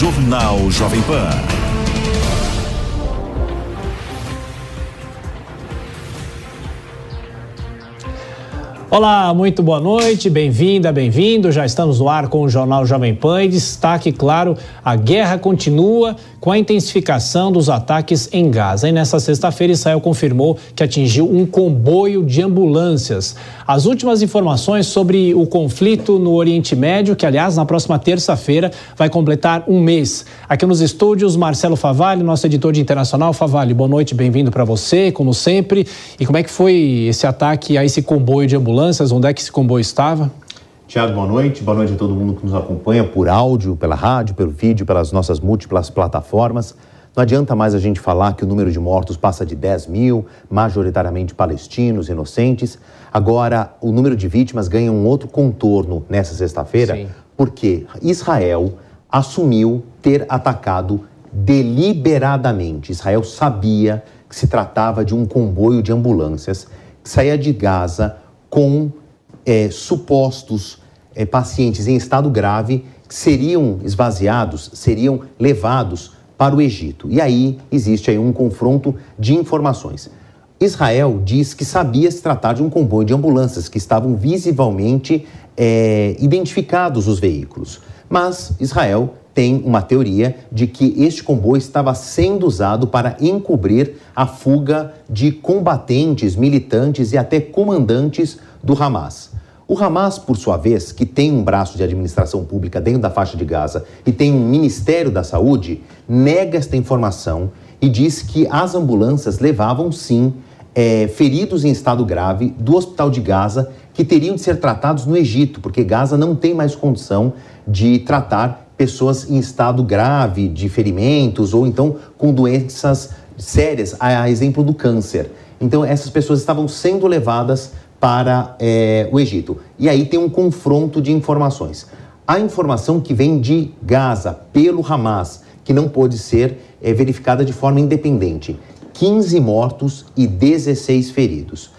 Jornal Jovem Pan. Olá, muito boa noite, bem-vinda, bem-vindo. Já estamos no ar com o Jornal Jovem Pan e destaque, claro, a guerra continua com a intensificação dos ataques em Gaza. E nesta sexta-feira, Israel confirmou que atingiu um comboio de ambulâncias. As últimas informações sobre o conflito no Oriente Médio, que, aliás, na próxima terça-feira vai completar um mês. Aqui nos estúdios, Marcelo Favalli, nosso editor de internacional. Favalli, boa noite, bem-vindo para você, como sempre. E como é que foi esse ataque a esse comboio de ambulâncias? Ambulâncias? Onde é que esse comboio estava? Tiago, boa noite. Boa noite a todo mundo que nos acompanha por áudio, pela rádio, pelo vídeo, pelas nossas múltiplas plataformas. Não adianta mais a gente falar que o número de mortos passa de 10 mil, majoritariamente palestinos, inocentes. Agora, o número de vítimas ganha um outro contorno nessa sexta-feira, porque Israel assumiu ter atacado deliberadamente. Israel sabia que se tratava de um comboio de ambulâncias que saía de Gaza com é, supostos é, pacientes em estado grave que seriam esvaziados, seriam levados para o Egito. E aí existe aí um confronto de informações. Israel diz que sabia se tratar de um comboio de ambulâncias que estavam visivelmente é, identificados os veículos. Mas Israel tem uma teoria de que este comboio estava sendo usado para encobrir a fuga de combatentes, militantes e até comandantes do Hamas. O Hamas, por sua vez, que tem um braço de administração pública dentro da faixa de Gaza e tem um Ministério da Saúde, nega esta informação e diz que as ambulâncias levavam sim é, feridos em estado grave do hospital de Gaza que teriam de ser tratados no Egito, porque Gaza não tem mais condição de tratar pessoas em estado grave de ferimentos ou então com doenças sérias, a exemplo do câncer. Então, essas pessoas estavam sendo levadas para é, o Egito. E aí tem um confronto de informações. A informação que vem de Gaza pelo Hamas, que não pode ser é, verificada de forma independente: 15 mortos e 16 feridos.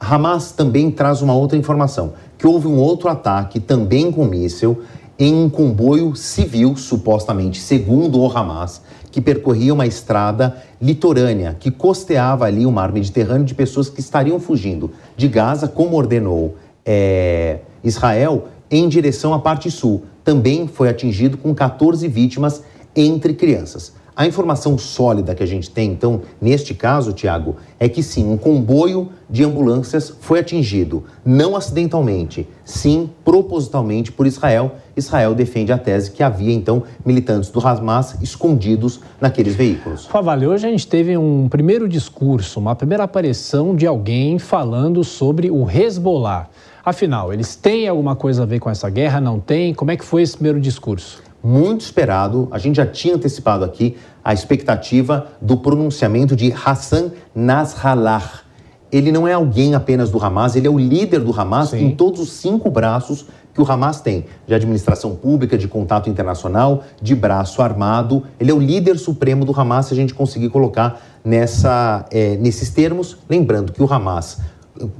Hamas também traz uma outra informação: que houve um outro ataque, também com míssil, em um comboio civil, supostamente, segundo o Hamas, que percorria uma estrada litorânea que costeava ali o mar Mediterrâneo de pessoas que estariam fugindo de Gaza, como ordenou é, Israel, em direção à parte sul. Também foi atingido com 14 vítimas entre crianças. A informação sólida que a gente tem, então, neste caso, Tiago, é que sim, um comboio de ambulâncias foi atingido, não acidentalmente, sim propositalmente por Israel. Israel defende a tese que havia, então, militantes do Hamas escondidos naqueles veículos. Favale, hoje a gente teve um primeiro discurso, uma primeira aparição de alguém falando sobre o Hezbollah. Afinal, eles têm alguma coisa a ver com essa guerra? Não tem? Como é que foi esse primeiro discurso? Muito esperado. A gente já tinha antecipado aqui a expectativa do pronunciamento de Hassan Nasrallah. Ele não é alguém apenas do Hamas, ele é o líder do Hamas Sim. em todos os cinco braços que o Hamas tem, de administração pública, de contato internacional, de braço armado. Ele é o líder supremo do Hamas, se a gente conseguir colocar nessa, é, nesses termos. Lembrando que o Hamas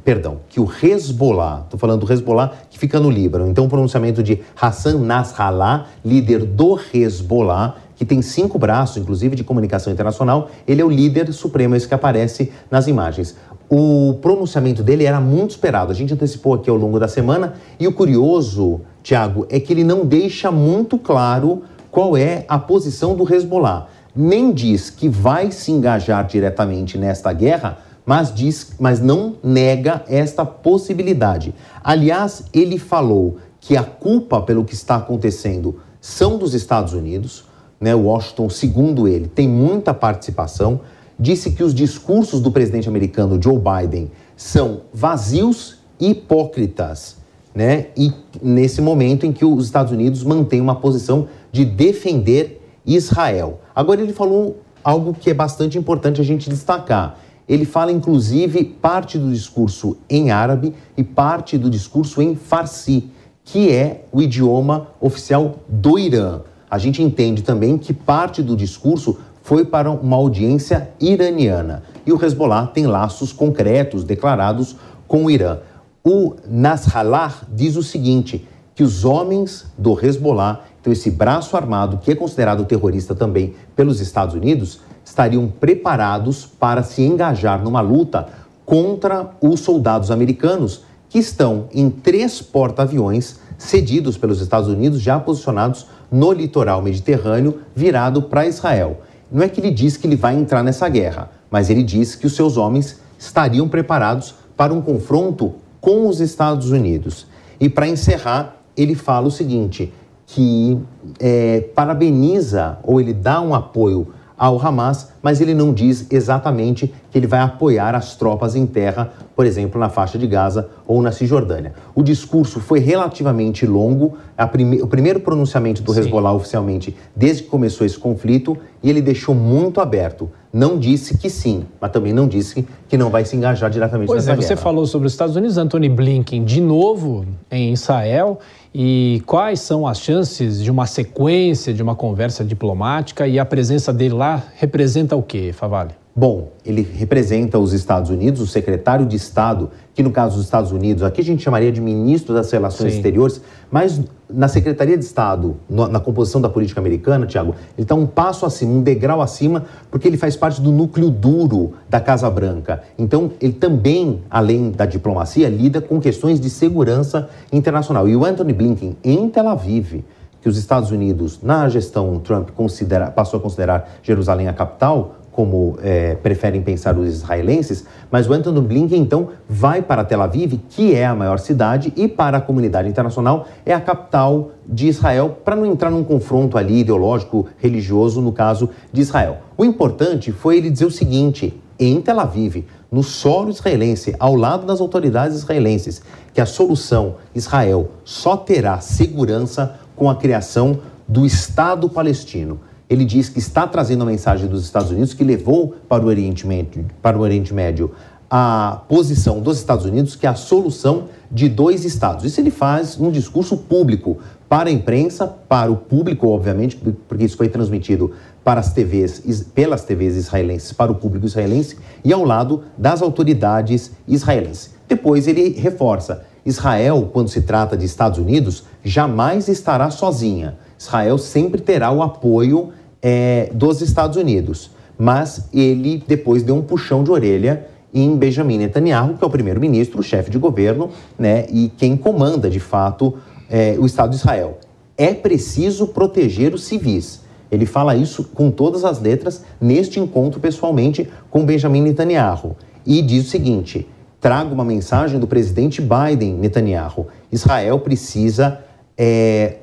perdão, que o Hezbollah, estou falando do Hezbollah que fica no Líbano, então o pronunciamento de Hassan Nasrallah, líder do Hezbollah, que tem cinco braços, inclusive de comunicação internacional, ele é o líder supremo, esse que aparece nas imagens. O pronunciamento dele era muito esperado, a gente antecipou aqui ao longo da semana, e o curioso, Tiago, é que ele não deixa muito claro qual é a posição do Hezbollah. Nem diz que vai se engajar diretamente nesta guerra, mas diz, mas não nega esta possibilidade. Aliás, ele falou que a culpa pelo que está acontecendo são dos Estados Unidos, né? Washington, segundo ele, tem muita participação. Disse que os discursos do presidente americano Joe Biden são vazios e hipócritas, né? E nesse momento em que os Estados Unidos mantêm uma posição de defender Israel. Agora ele falou algo que é bastante importante a gente destacar ele fala inclusive parte do discurso em árabe e parte do discurso em farsi, que é o idioma oficial do Irã. A gente entende também que parte do discurso foi para uma audiência iraniana. E o Hezbollah tem laços concretos declarados com o Irã. O Nasrallah diz o seguinte: que os homens do Hezbollah Então, esse braço armado, que é considerado terrorista também pelos Estados Unidos, estariam preparados para se engajar numa luta contra os soldados americanos que estão em três porta-aviões cedidos pelos Estados Unidos, já posicionados no litoral mediterrâneo, virado para Israel. Não é que ele diz que ele vai entrar nessa guerra, mas ele diz que os seus homens estariam preparados para um confronto com os Estados Unidos. E para encerrar, ele fala o seguinte: que é, parabeniza ou ele dá um apoio ao Hamas, mas ele não diz exatamente que ele vai apoiar as tropas em terra, por exemplo, na faixa de Gaza ou na Cisjordânia. O discurso foi relativamente longo, prime o primeiro pronunciamento do Sim. Hezbollah oficialmente desde que começou esse conflito, e ele deixou muito aberto. Não disse que sim, mas também não disse que não vai se engajar diretamente pois nessa é, você falou sobre os Estados Unidos, Antony Blinken de novo em Israel e quais são as chances de uma sequência de uma conversa diplomática e a presença dele lá representa o quê, Favale? Bom, ele representa os Estados Unidos, o secretário de Estado, que no caso dos Estados Unidos, aqui a gente chamaria de ministro das Relações Sim. Exteriores, mas na Secretaria de Estado, na composição da política americana, Tiago, ele está um passo acima, um degrau acima, porque ele faz parte do núcleo duro da Casa Branca. Então, ele também, além da diplomacia, lida com questões de segurança internacional. E o Anthony Blinken, em Tel Aviv, que os Estados Unidos, na gestão Trump, considera, passou a considerar Jerusalém a capital, como é, preferem pensar os israelenses, mas o Anthony Blinken então vai para Tel Aviv, que é a maior cidade, e para a comunidade internacional é a capital de Israel, para não entrar num confronto ali ideológico, religioso, no caso de Israel. O importante foi ele dizer o seguinte: em Tel Aviv, no solo israelense, ao lado das autoridades israelenses, que a solução Israel só terá segurança com a criação do Estado palestino ele diz que está trazendo a mensagem dos Estados Unidos que levou para o Oriente Médio, para o Oriente Médio a posição dos Estados Unidos que é a solução de dois estados. Isso ele faz num discurso público para a imprensa, para o público, obviamente, porque isso foi transmitido para as TVs, pelas TVs israelenses, para o público israelense e ao lado das autoridades israelenses. Depois ele reforça: Israel, quando se trata de Estados Unidos, jamais estará sozinha. Israel sempre terá o apoio é, dos Estados Unidos. Mas ele depois deu um puxão de orelha em Benjamin Netanyahu, que é o primeiro-ministro, chefe de governo, né, e quem comanda de fato é, o Estado de Israel. É preciso proteger os civis. Ele fala isso com todas as letras neste encontro pessoalmente com Benjamin Netanyahu. E diz o seguinte: trago uma mensagem do presidente Biden Netanyahu. Israel precisa é,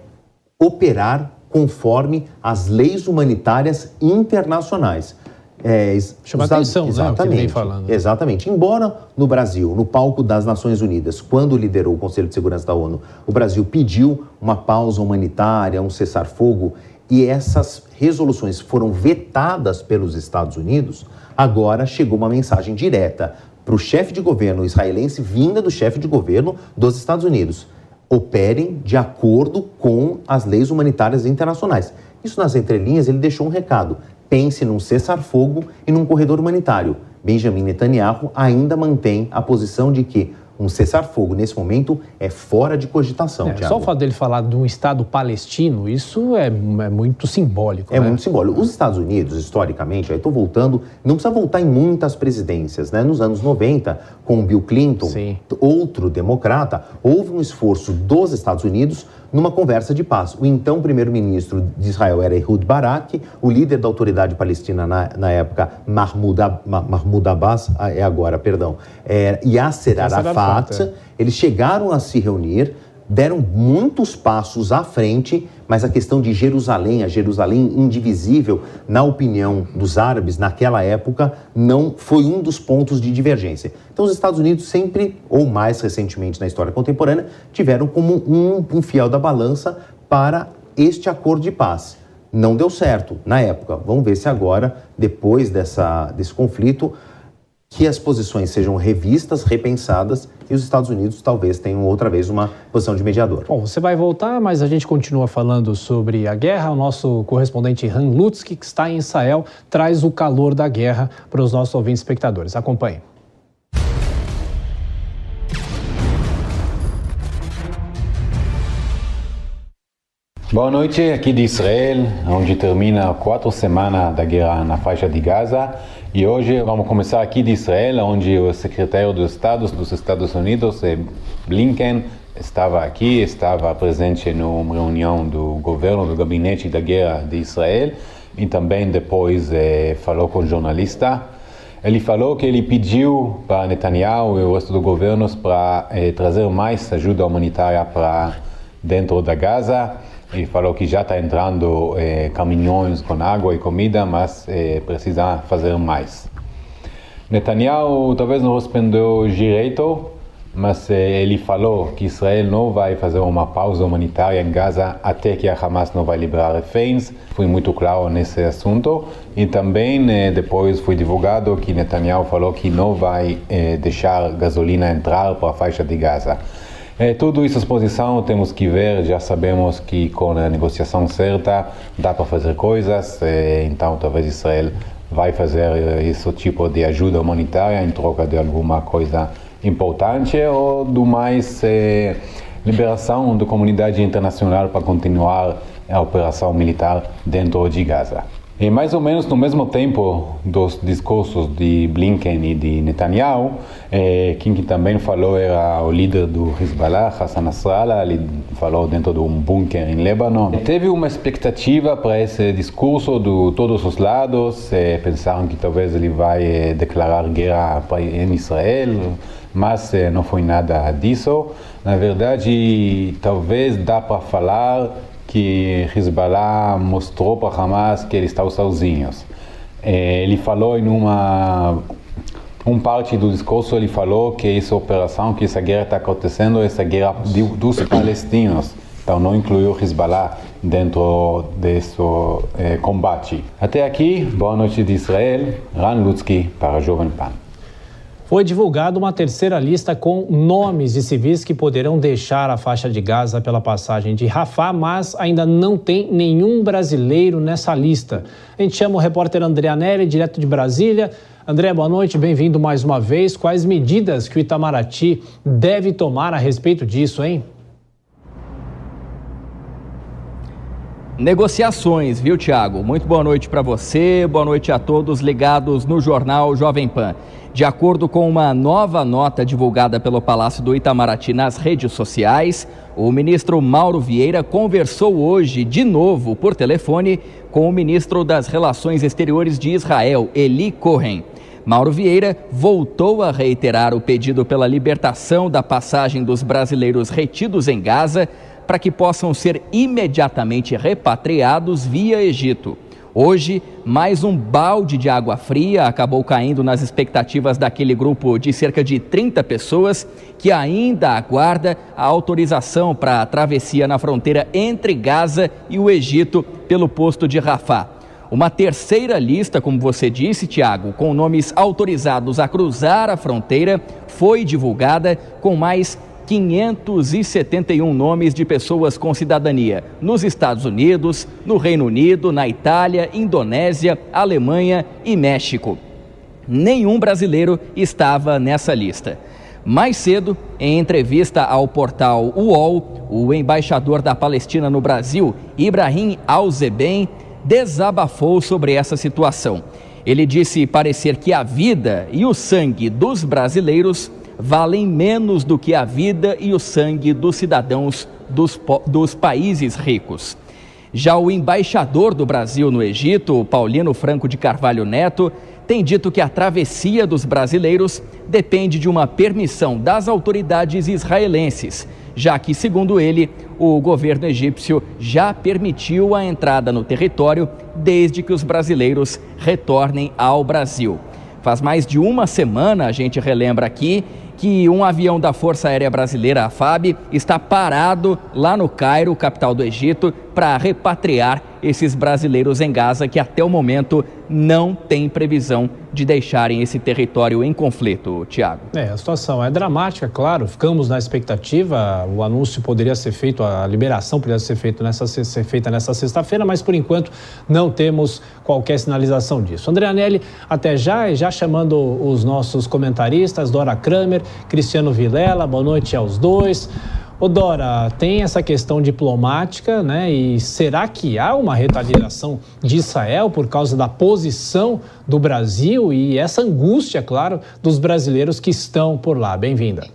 operar conforme as leis humanitárias internacionais. É, Chama atenção, exatamente, né, falando. Exatamente. Embora no Brasil, no palco das Nações Unidas, quando liderou o Conselho de Segurança da ONU, o Brasil pediu uma pausa humanitária, um cessar-fogo, e essas resoluções foram vetadas pelos Estados Unidos, agora chegou uma mensagem direta para o chefe de governo israelense, vinda do chefe de governo dos Estados Unidos operem de acordo com as leis humanitárias internacionais. Isso nas entrelinhas ele deixou um recado. Pense num cessar-fogo e num corredor humanitário. Benjamin Netanyahu ainda mantém a posição de que um cessar-fogo nesse momento é fora de cogitação. É, só o fato dele falar de um Estado palestino, isso é, é muito simbólico. É né? muito simbólico. Os Estados Unidos, historicamente, aí estou voltando, não precisa voltar em muitas presidências. Né? Nos anos 90, com Bill Clinton, Sim. outro democrata, houve um esforço dos Estados Unidos numa conversa de paz. O então primeiro-ministro de Israel era Ehud Barak, o líder da autoridade palestina na, na época, Mahmoud, Mahmoud Abbas, ah, é agora, perdão, é, Yasser Arafat, é. eles chegaram a se reunir, deram muitos passos à frente, mas a questão de Jerusalém, a Jerusalém indivisível, na opinião dos árabes naquela época, não foi um dos pontos de divergência. Então, os Estados Unidos sempre, ou mais recentemente na história contemporânea, tiveram como um, um fiel da balança para este acordo de paz. Não deu certo na época. Vamos ver se agora, depois dessa, desse conflito, que as posições sejam revistas, repensadas e os Estados Unidos talvez tenham outra vez uma posição de mediador. Bom, você vai voltar, mas a gente continua falando sobre a guerra. O nosso correspondente Han Lutzki, que está em Israel, traz o calor da guerra para os nossos ouvintes espectadores. Acompanhe. Boa noite, aqui de Israel, onde termina quatro semanas da guerra na faixa de Gaza. E hoje vamos começar aqui de Israel, onde o secretário dos Estados dos Estados Unidos, eh, Blinken, estava aqui, estava presente numa reunião do governo, do gabinete da guerra de Israel, e também depois eh, falou com jornalista. Ele falou que ele pediu para Netanyahu e o resto do governo para eh, trazer mais ajuda humanitária para dentro da Gaza. Ele falou que já está entrando eh, caminhões com água e comida, mas eh, precisa fazer mais. Netanyahu talvez não respondeu direito, mas eh, ele falou que Israel não vai fazer uma pausa humanitária em Gaza até que a Hamas não vai liberar reféns. Foi muito claro nesse assunto. E também eh, depois foi divulgado que Netanyahu falou que não vai eh, deixar gasolina entrar para a faixa de Gaza. É, tudo isso exposição temos que ver, já sabemos que com a negociação certa dá para fazer coisas, é, então talvez Israel vai fazer esse tipo de ajuda humanitária em troca de alguma coisa importante ou do mais é, liberação da comunidade internacional para continuar a operação militar dentro de Gaza. E mais ou menos no mesmo tempo dos discursos de Blinken e de Netanyahu, eh, quem que também falou era o líder do Hezbollah, Hassan Nasrallah, ele falou dentro de um bunker em Líbano. Teve uma expectativa para esse discurso de todos os lados, eh, pensaram que talvez ele vai eh, declarar guerra em Israel, mas eh, não foi nada disso. Na verdade, talvez dá para falar que Hezbollah mostrou para Hamas que eles estão sozinhos. É, ele falou em uma um parte do discurso ele falou que essa operação, que essa guerra está acontecendo, essa guerra dos palestinos. Então não incluiu Hezbollah dentro desse é, combate. Até aqui, boa noite de Israel, Ran Lutzki para Jovem Pan. Foi divulgada uma terceira lista com nomes de civis que poderão deixar a faixa de Gaza pela passagem de Rafah, mas ainda não tem nenhum brasileiro nessa lista. A gente chama o repórter André Anelli, direto de Brasília. André, boa noite, bem-vindo mais uma vez. Quais medidas que o Itamaraty deve tomar a respeito disso, hein? Negociações, viu, Tiago? Muito boa noite para você, boa noite a todos ligados no Jornal Jovem Pan. De acordo com uma nova nota divulgada pelo Palácio do Itamaraty nas redes sociais, o ministro Mauro Vieira conversou hoje de novo por telefone com o ministro das Relações Exteriores de Israel, Eli Cohen. Mauro Vieira voltou a reiterar o pedido pela libertação da passagem dos brasileiros retidos em Gaza para que possam ser imediatamente repatriados via Egito. Hoje, mais um balde de água fria acabou caindo nas expectativas daquele grupo de cerca de 30 pessoas que ainda aguarda a autorização para a travessia na fronteira entre Gaza e o Egito pelo posto de Rafah. Uma terceira lista, como você disse, Tiago, com nomes autorizados a cruzar a fronteira, foi divulgada com mais 571 nomes de pessoas com cidadania nos Estados Unidos, no Reino Unido, na Itália, Indonésia, Alemanha e México. Nenhum brasileiro estava nessa lista. Mais cedo, em entrevista ao portal UOL, o embaixador da Palestina no Brasil, Ibrahim Al-Zeben, desabafou sobre essa situação. Ele disse parecer que a vida e o sangue dos brasileiros valem menos do que a vida e o sangue dos cidadãos dos, dos países ricos. Já o embaixador do Brasil no Egito, Paulino Franco de Carvalho Neto, tem dito que a travessia dos brasileiros depende de uma permissão das autoridades israelenses, já que, segundo ele, o governo egípcio já permitiu a entrada no território desde que os brasileiros retornem ao Brasil. Faz mais de uma semana, a gente relembra aqui, que um avião da Força Aérea Brasileira, a FAB, está parado lá no Cairo, capital do Egito, para repatriar esses brasileiros em Gaza que até o momento não tem previsão de deixarem esse território em conflito, Tiago. É, a situação é dramática, claro. Ficamos na expectativa. O anúncio poderia ser feito, a liberação poderia ser, feito nessa, ser feita nessa sexta-feira, mas por enquanto não temos qualquer sinalização disso. André Anelli, até já, já chamando os nossos comentaristas, Dora Kramer, Cristiano Vilela, boa noite aos dois. Ô Dora, tem essa questão diplomática, né? E será que há uma retaliação de Israel por causa da posição do Brasil e essa angústia, claro, dos brasileiros que estão por lá? Bem-vinda.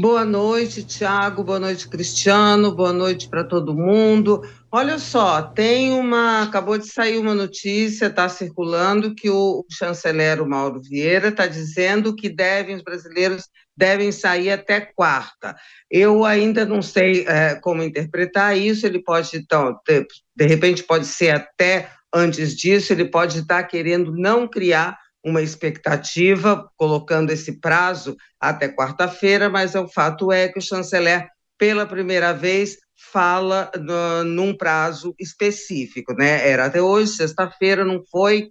Boa noite, Tiago. Boa noite, Cristiano. Boa noite para todo mundo. Olha só, tem uma. Acabou de sair uma notícia, está circulando, que o chanceler Mauro Vieira está dizendo que devem, os brasileiros devem sair até quarta. Eu ainda não sei é, como interpretar isso, ele pode, então, ter, de repente, pode ser até antes disso, ele pode estar querendo não criar uma expectativa, colocando esse prazo até quarta-feira, mas o fato é que o chanceler, pela primeira vez, fala no, num prazo específico, né? Era até hoje, sexta-feira, não foi,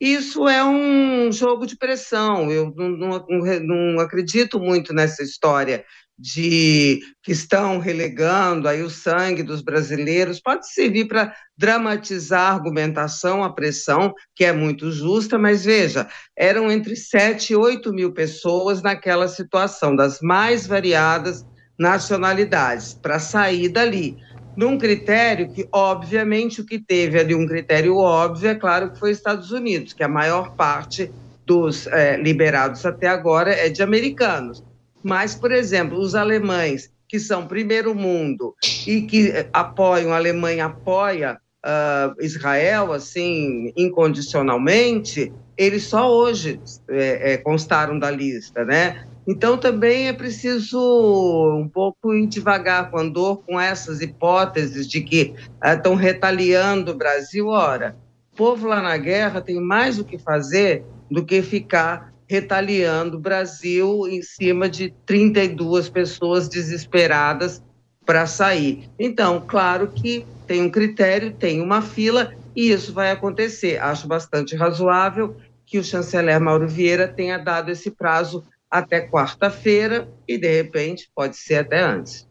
isso é um jogo de pressão. Eu não, não, não, acredito muito nessa história de que estão relegando aí o sangue dos brasileiros. Pode servir para dramatizar a argumentação, a pressão, que é muito justa, mas veja, eram entre 7 e 8 mil pessoas naquela situação, das mais variadas nacionalidades, para sair dali num critério que, obviamente, o que teve ali um critério óbvio, é claro que foi Estados Unidos, que a maior parte dos é, liberados até agora é de americanos. Mas, por exemplo, os alemães, que são primeiro mundo e que é, apoiam, a Alemanha apoia uh, Israel, assim, incondicionalmente, eles só hoje é, é, constaram da lista, né? Então, também é preciso um pouco ir devagar com a dor, com essas hipóteses de que estão ah, retaliando o Brasil. Ora, o povo lá na guerra tem mais o que fazer do que ficar retaliando o Brasil em cima de 32 pessoas desesperadas para sair. Então, claro que tem um critério, tem uma fila, e isso vai acontecer. Acho bastante razoável que o chanceler Mauro Vieira tenha dado esse prazo até quarta-feira e, de repente, pode ser até antes.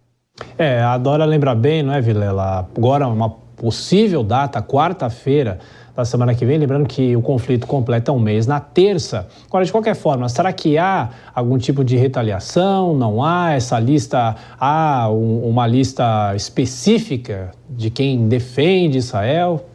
É, a Dora lembra bem, não é, Vilela? Agora, uma possível data, quarta-feira da semana que vem, lembrando que o conflito completa um mês na terça. Agora, de qualquer forma, será que há algum tipo de retaliação? Não há essa lista? Há um, uma lista específica de quem defende Israel?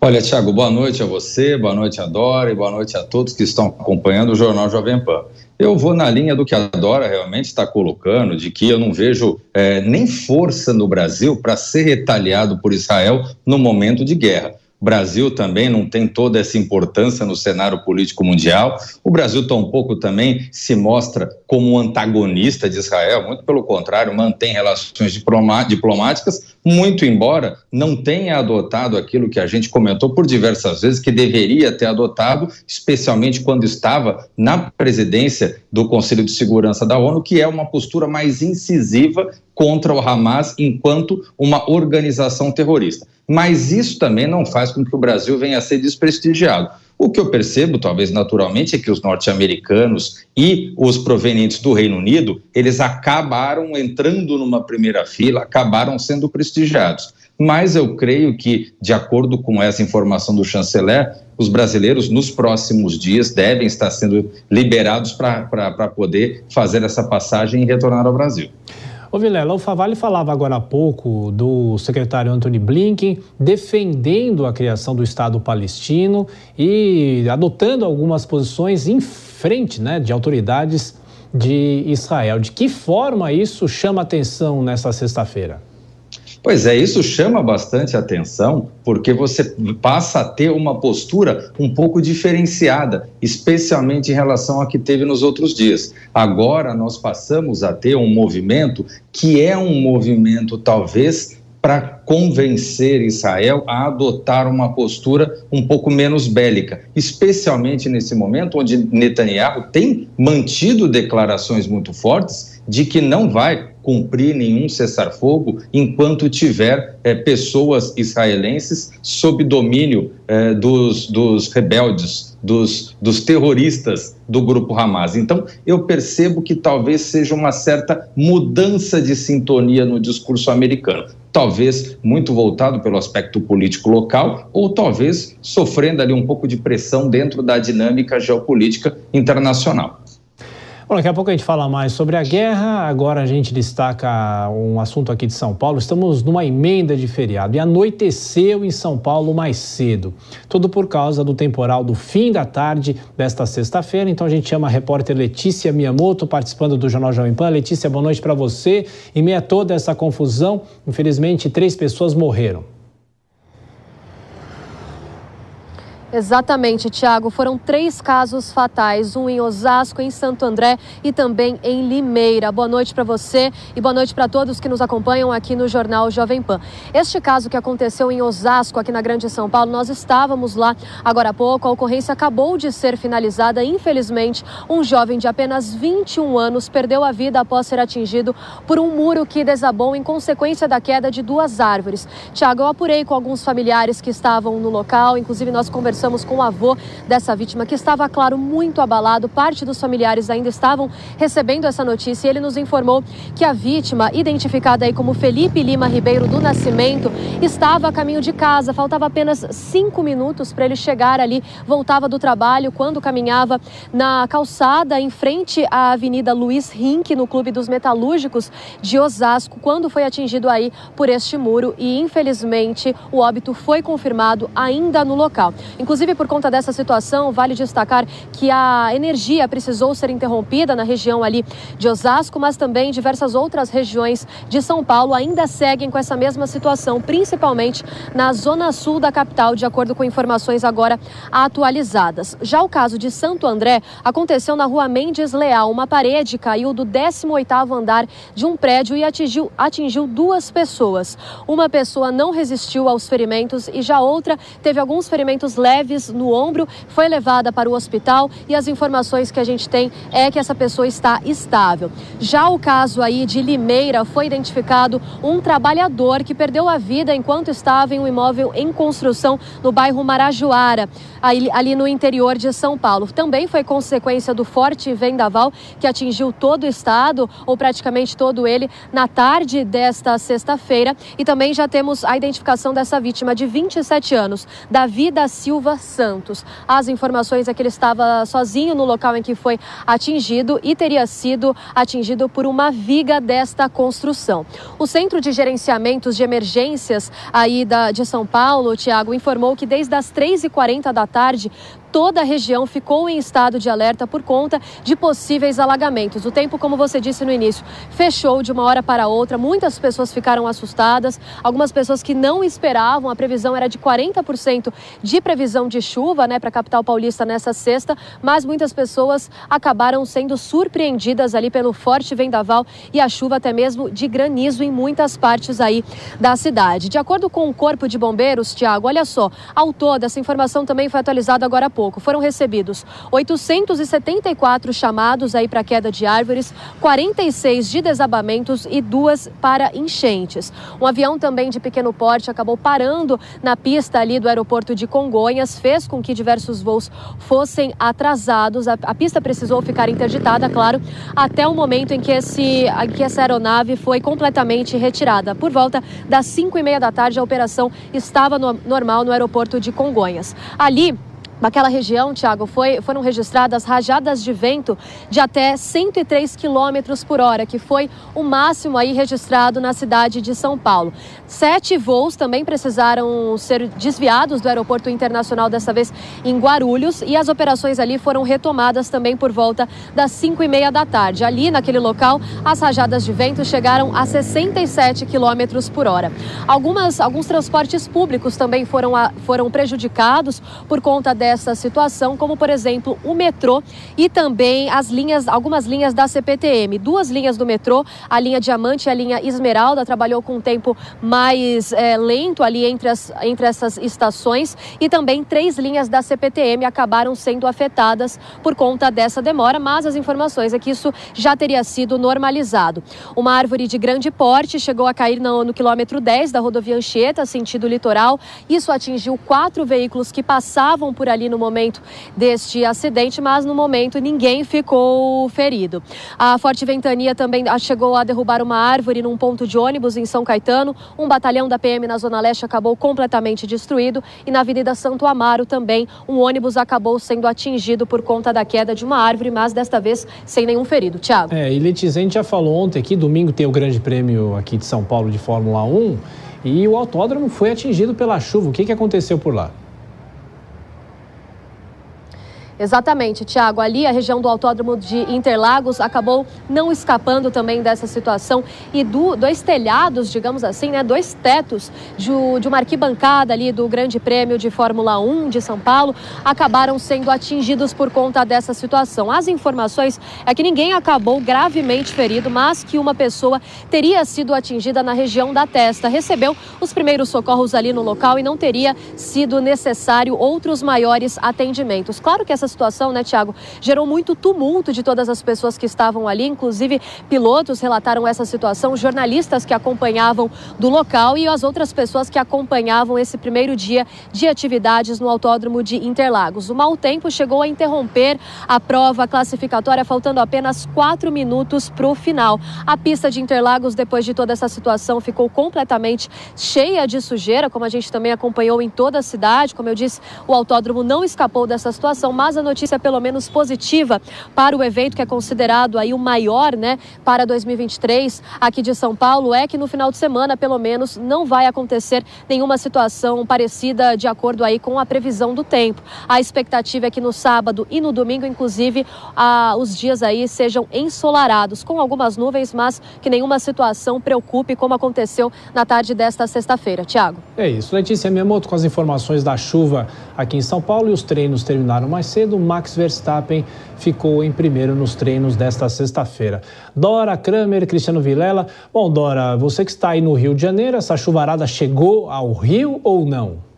Olha, Tiago, boa noite a você, boa noite a Dora e boa noite a todos que estão acompanhando o Jornal Jovem Pan. Eu vou na linha do que a Dora realmente está colocando, de que eu não vejo é, nem força no Brasil para ser retaliado por Israel no momento de guerra. O Brasil também não tem toda essa importância no cenário político mundial. O Brasil tampouco também se mostra como antagonista de Israel, muito pelo contrário, mantém relações diplomáticas, muito embora não tenha adotado aquilo que a gente comentou por diversas vezes que deveria ter adotado, especialmente quando estava na presidência do Conselho de Segurança da ONU, que é uma postura mais incisiva contra o Hamas enquanto uma organização terrorista mas isso também não faz com que o Brasil venha a ser desprestigiado. O que eu percebo, talvez naturalmente, é que os norte-americanos e os provenientes do Reino Unido, eles acabaram entrando numa primeira fila, acabaram sendo prestigiados. Mas eu creio que, de acordo com essa informação do chanceler, os brasileiros, nos próximos dias, devem estar sendo liberados para poder fazer essa passagem e retornar ao Brasil. Ô Vilela, o Favalli falava agora há pouco do secretário Anthony Blinken defendendo a criação do Estado palestino e adotando algumas posições em frente né, de autoridades de Israel. De que forma isso chama atenção nessa sexta-feira? Pois é, isso chama bastante atenção porque você passa a ter uma postura um pouco diferenciada, especialmente em relação a que teve nos outros dias. Agora nós passamos a ter um movimento que é um movimento talvez para convencer Israel a adotar uma postura um pouco menos bélica, especialmente nesse momento onde Netanyahu tem mantido declarações muito fortes de que não vai cumprir nenhum cessar-fogo enquanto tiver é, pessoas israelenses sob domínio é, dos, dos rebeldes, dos, dos terroristas do grupo Hamas. Então, eu percebo que talvez seja uma certa mudança de sintonia no discurso americano. Talvez muito voltado pelo aspecto político local, ou talvez sofrendo ali um pouco de pressão dentro da dinâmica geopolítica internacional. Bom, daqui a pouco a gente fala mais sobre a guerra. Agora a gente destaca um assunto aqui de São Paulo. Estamos numa emenda de feriado e anoiteceu em São Paulo mais cedo. Tudo por causa do temporal do fim da tarde desta sexta-feira. Então a gente chama a repórter Letícia Miyamoto participando do Jornal Jovem Pan. Letícia, boa noite para você. Em meio a toda essa confusão, infelizmente três pessoas morreram. Exatamente, Tiago. Foram três casos fatais: um em Osasco, em Santo André e também em Limeira. Boa noite para você e boa noite para todos que nos acompanham aqui no Jornal Jovem Pan. Este caso que aconteceu em Osasco, aqui na Grande São Paulo, nós estávamos lá agora há pouco. A ocorrência acabou de ser finalizada. Infelizmente, um jovem de apenas 21 anos perdeu a vida após ser atingido por um muro que desabou em consequência da queda de duas árvores. Tiago, eu apurei com alguns familiares que estavam no local, inclusive nós conversamos conversamos com o avô dessa vítima, que estava, claro, muito abalado. Parte dos familiares ainda estavam recebendo essa notícia e ele nos informou que a vítima, identificada aí como Felipe Lima Ribeiro do Nascimento, estava a caminho de casa. Faltava apenas cinco minutos para ele chegar ali. Voltava do trabalho quando caminhava na calçada em frente à Avenida Luiz Rink, no Clube dos Metalúrgicos de Osasco, quando foi atingido aí por este muro e, infelizmente, o óbito foi confirmado ainda no local. Inclusive, por conta dessa situação, vale destacar que a energia precisou ser interrompida na região ali de Osasco, mas também diversas outras regiões de São Paulo ainda seguem com essa mesma situação, principalmente na zona sul da capital, de acordo com informações agora atualizadas. Já o caso de Santo André aconteceu na rua Mendes Leal. Uma parede caiu do 18º andar de um prédio e atingiu, atingiu duas pessoas. Uma pessoa não resistiu aos ferimentos e já outra teve alguns ferimentos leves leves no ombro, foi levada para o hospital e as informações que a gente tem é que essa pessoa está estável. Já o caso aí de Limeira foi identificado um trabalhador que perdeu a vida enquanto estava em um imóvel em construção no bairro Marajoara, ali, no interior de São Paulo. Também foi consequência do forte vendaval que atingiu todo o estado, ou praticamente todo ele, na tarde desta sexta-feira. E também já temos a identificação dessa vítima de 27 anos, Davi da Silva Silva Santos. As informações é que ele estava sozinho no local em que foi atingido e teria sido atingido por uma viga desta construção. O Centro de Gerenciamentos de Emergências aí da, de São Paulo, Tiago, informou que desde as 3h40 da tarde toda a região ficou em estado de alerta por conta de possíveis alagamentos. O tempo, como você disse no início, fechou de uma hora para outra. Muitas pessoas ficaram assustadas, algumas pessoas que não esperavam. A previsão era de 40% de previsão de chuva né, para a capital paulista nessa sexta, mas muitas pessoas acabaram sendo surpreendidas ali pelo forte vendaval e a chuva até mesmo de granizo em muitas partes aí da cidade. De acordo com o Corpo de Bombeiros, Tiago, olha só, ao todo, essa informação também foi atualizada agora há pouco. Foram recebidos 874 chamados aí para queda de árvores, 46 de desabamentos e duas para enchentes. Um avião também de pequeno porte acabou parando na pista ali do aeroporto de Congonhas, fez com que diversos voos fossem atrasados. A, a pista precisou ficar interditada, claro, até o momento em que, esse, que essa aeronave foi completamente retirada. Por volta das 5 e meia da tarde, a operação estava no, normal no aeroporto de Congonhas. Ali, Naquela região, Tiago, foi, foram registradas rajadas de vento de até 103 quilômetros por hora, que foi o máximo aí registrado na cidade de São Paulo. Sete voos também precisaram ser desviados do aeroporto internacional, dessa vez em Guarulhos, e as operações ali foram retomadas também por volta das 5 e meia da tarde. Ali, naquele local, as rajadas de vento chegaram a 67 quilômetros por hora. Algumas, alguns transportes públicos também foram, a, foram prejudicados por conta dessa dessa situação, como por exemplo o metrô e também as linhas, algumas linhas da CPTM. Duas linhas do metrô, a linha Diamante e a linha Esmeralda, trabalhou com um tempo mais é, lento ali entre, as, entre essas estações e também três linhas da CPTM acabaram sendo afetadas por conta dessa demora, mas as informações é que isso já teria sido normalizado. Uma árvore de grande porte chegou a cair no, no quilômetro 10 da rodovia Anchieta, sentido litoral. Isso atingiu quatro veículos que passavam por ali ali no momento deste acidente, mas no momento ninguém ficou ferido. A forte ventania também chegou a derrubar uma árvore num ponto de ônibus em São Caetano. Um batalhão da PM na Zona Leste acabou completamente destruído e na Avenida Santo Amaro também um ônibus acabou sendo atingido por conta da queda de uma árvore, mas desta vez sem nenhum ferido. Tiago. É, e gente já falou ontem aqui, domingo tem o Grande Prêmio aqui de São Paulo de Fórmula 1 e o autódromo foi atingido pela chuva. O que, que aconteceu por lá? Exatamente, Tiago. Ali, a região do Autódromo de Interlagos acabou não escapando também dessa situação. E do, dois telhados, digamos assim, né, dois tetos de, de uma arquibancada ali do Grande Prêmio de Fórmula 1 de São Paulo acabaram sendo atingidos por conta dessa situação. As informações é que ninguém acabou gravemente ferido, mas que uma pessoa teria sido atingida na região da testa. Recebeu os primeiros socorros ali no local e não teria sido necessário outros maiores atendimentos. Claro que essa situação, né, Tiago, gerou muito tumulto de todas as pessoas que estavam ali, inclusive pilotos relataram essa situação, jornalistas que acompanhavam do local e as outras pessoas que acompanhavam esse primeiro dia de atividades no Autódromo de Interlagos. O mau tempo chegou a interromper a prova classificatória, faltando apenas quatro minutos para o final. A pista de Interlagos, depois de toda essa situação, ficou completamente cheia de sujeira, como a gente também acompanhou em toda a cidade. Como eu disse, o autódromo não escapou dessa situação, mas a notícia pelo menos positiva para o evento que é considerado aí o maior, né, para 2023 aqui de São Paulo é que no final de semana, pelo menos, não vai acontecer nenhuma situação parecida de acordo aí com a previsão do tempo. A expectativa é que no sábado e no domingo, inclusive, a, os dias aí sejam ensolarados com algumas nuvens, mas que nenhuma situação preocupe como aconteceu na tarde desta sexta-feira. Tiago. É isso. Letícia Memoto com as informações da chuva aqui em São Paulo e os treinos terminaram mais cedo cedo, Max Verstappen ficou em primeiro nos treinos desta sexta-feira. Dora, Kramer, Cristiano Vilela. Bom, Dora, você que está aí no Rio de Janeiro, essa chuvarada chegou ao Rio ou não?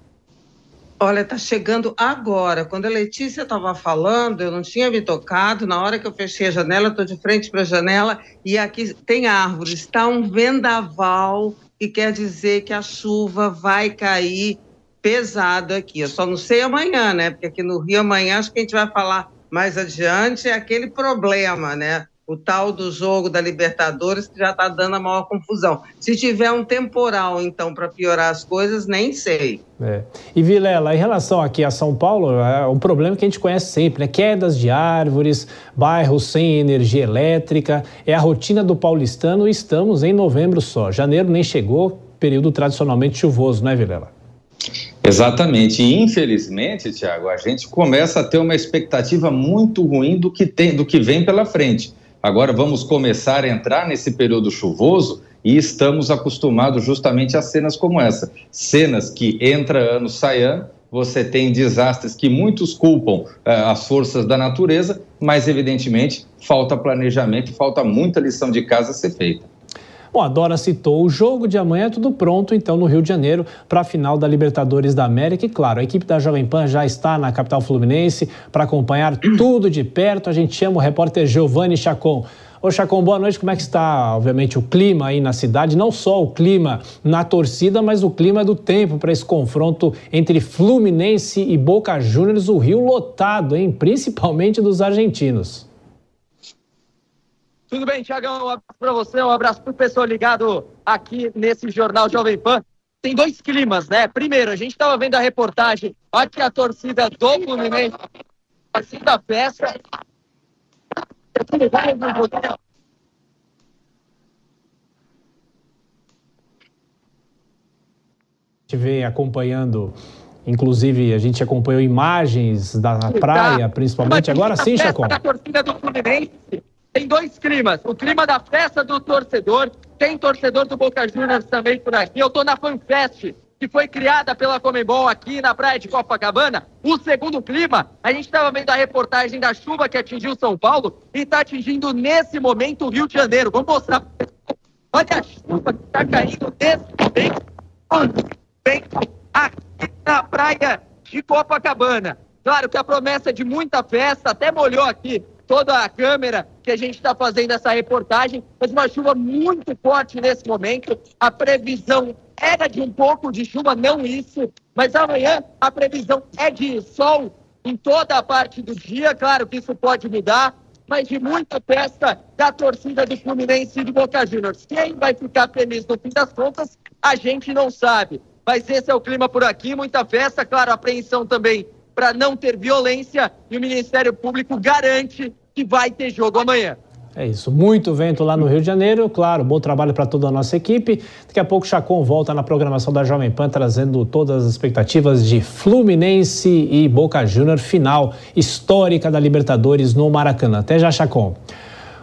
Olha, está chegando agora. Quando a Letícia estava falando, eu não tinha me tocado. Na hora que eu fechei a janela, estou de frente para a janela e aqui tem árvores. Está um vendaval e quer dizer que a chuva vai cair pesado aqui. Eu só não sei amanhã, né? Porque aqui no Rio amanhã acho que a gente vai falar mais adiante é aquele problema, né? O tal do jogo da Libertadores que já está dando a maior confusão. Se tiver um temporal, então, para piorar as coisas, nem sei. É. E Vilela, em relação aqui a São Paulo, é um problema que a gente conhece sempre, né? Quedas de árvores, bairros sem energia elétrica, é a rotina do paulistano e estamos em novembro só. Janeiro nem chegou, período tradicionalmente chuvoso, não é, Vilela? Exatamente. E infelizmente, Tiago, a gente começa a ter uma expectativa muito ruim do que tem, do que vem pela frente. Agora vamos começar a entrar nesse período chuvoso e estamos acostumados justamente a cenas como essa. Cenas que entra ano, sai ano, você tem desastres que muitos culpam eh, as forças da natureza, mas evidentemente falta planejamento falta muita lição de casa a ser feita. Bom, a Dora citou o jogo de amanhã, é tudo pronto então no Rio de Janeiro para a final da Libertadores da América. E claro, a equipe da Jovem Pan já está na capital fluminense para acompanhar tudo de perto. A gente chama o repórter Giovanni Chacon. Ô Chacon, boa noite. Como é que está, obviamente, o clima aí na cidade? Não só o clima na torcida, mas o clima do tempo para esse confronto entre Fluminense e Boca Juniors, o Rio lotado, hein? Principalmente dos argentinos. Tudo bem, Tiagão? Um abraço para você, um abraço para o pessoal ligado aqui nesse Jornal Jovem Pan. Tem dois climas, né? Primeiro, a gente estava vendo a reportagem, aqui a torcida do Fluminense, assim da festa. A gente vem acompanhando Inclusive, a gente acompanhou imagens da praia, principalmente. Agora sim, Chacon. A torcida do Fluminense tem dois climas. O clima da festa do torcedor, tem torcedor do Boca Juniors também por aqui. Eu tô na FanFest, que foi criada pela Comembol aqui na praia de Copacabana. O segundo clima, a gente estava vendo a reportagem da chuva que atingiu São Paulo e está atingindo nesse momento o Rio de Janeiro. Vamos mostrar. Olha a chuva que está caindo nesse momento aqui na praia de Copacabana. Claro que a promessa é de muita festa, até molhou aqui toda a câmera que a gente está fazendo essa reportagem, mas uma chuva muito forte nesse momento. A previsão era de um pouco de chuva, não isso, mas amanhã a previsão é de sol em toda a parte do dia. Claro que isso pode mudar, mas de muita festa da torcida do Fluminense e do Boca Juniors. Quem vai ficar feliz no fim das contas, a gente não sabe. Mas esse é o clima por aqui, muita festa, claro, apreensão também para não ter violência e o Ministério Público garante que vai ter jogo amanhã. É isso, muito vento lá no Rio de Janeiro, claro, bom trabalho para toda a nossa equipe. Daqui a pouco Chacon volta na programação da Jovem Pan, trazendo todas as expectativas de Fluminense e Boca Júnior, final histórica da Libertadores no Maracanã. Até já, Chacon.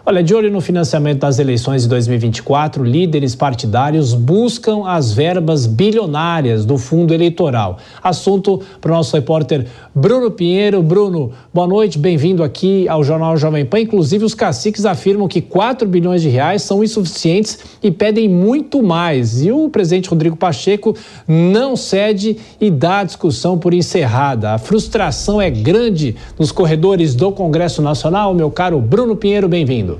Olha, de olho no financiamento das eleições de 2024, líderes partidários buscam as verbas bilionárias do fundo eleitoral. Assunto para o nosso repórter Bruno Pinheiro. Bruno, boa noite, bem-vindo aqui ao Jornal Jovem Pan. Inclusive, os caciques afirmam que 4 bilhões de reais são insuficientes e pedem muito mais. E o presidente Rodrigo Pacheco não cede e dá a discussão por encerrada. A frustração é grande nos corredores do Congresso Nacional. Meu caro Bruno Pinheiro, bem-vindo.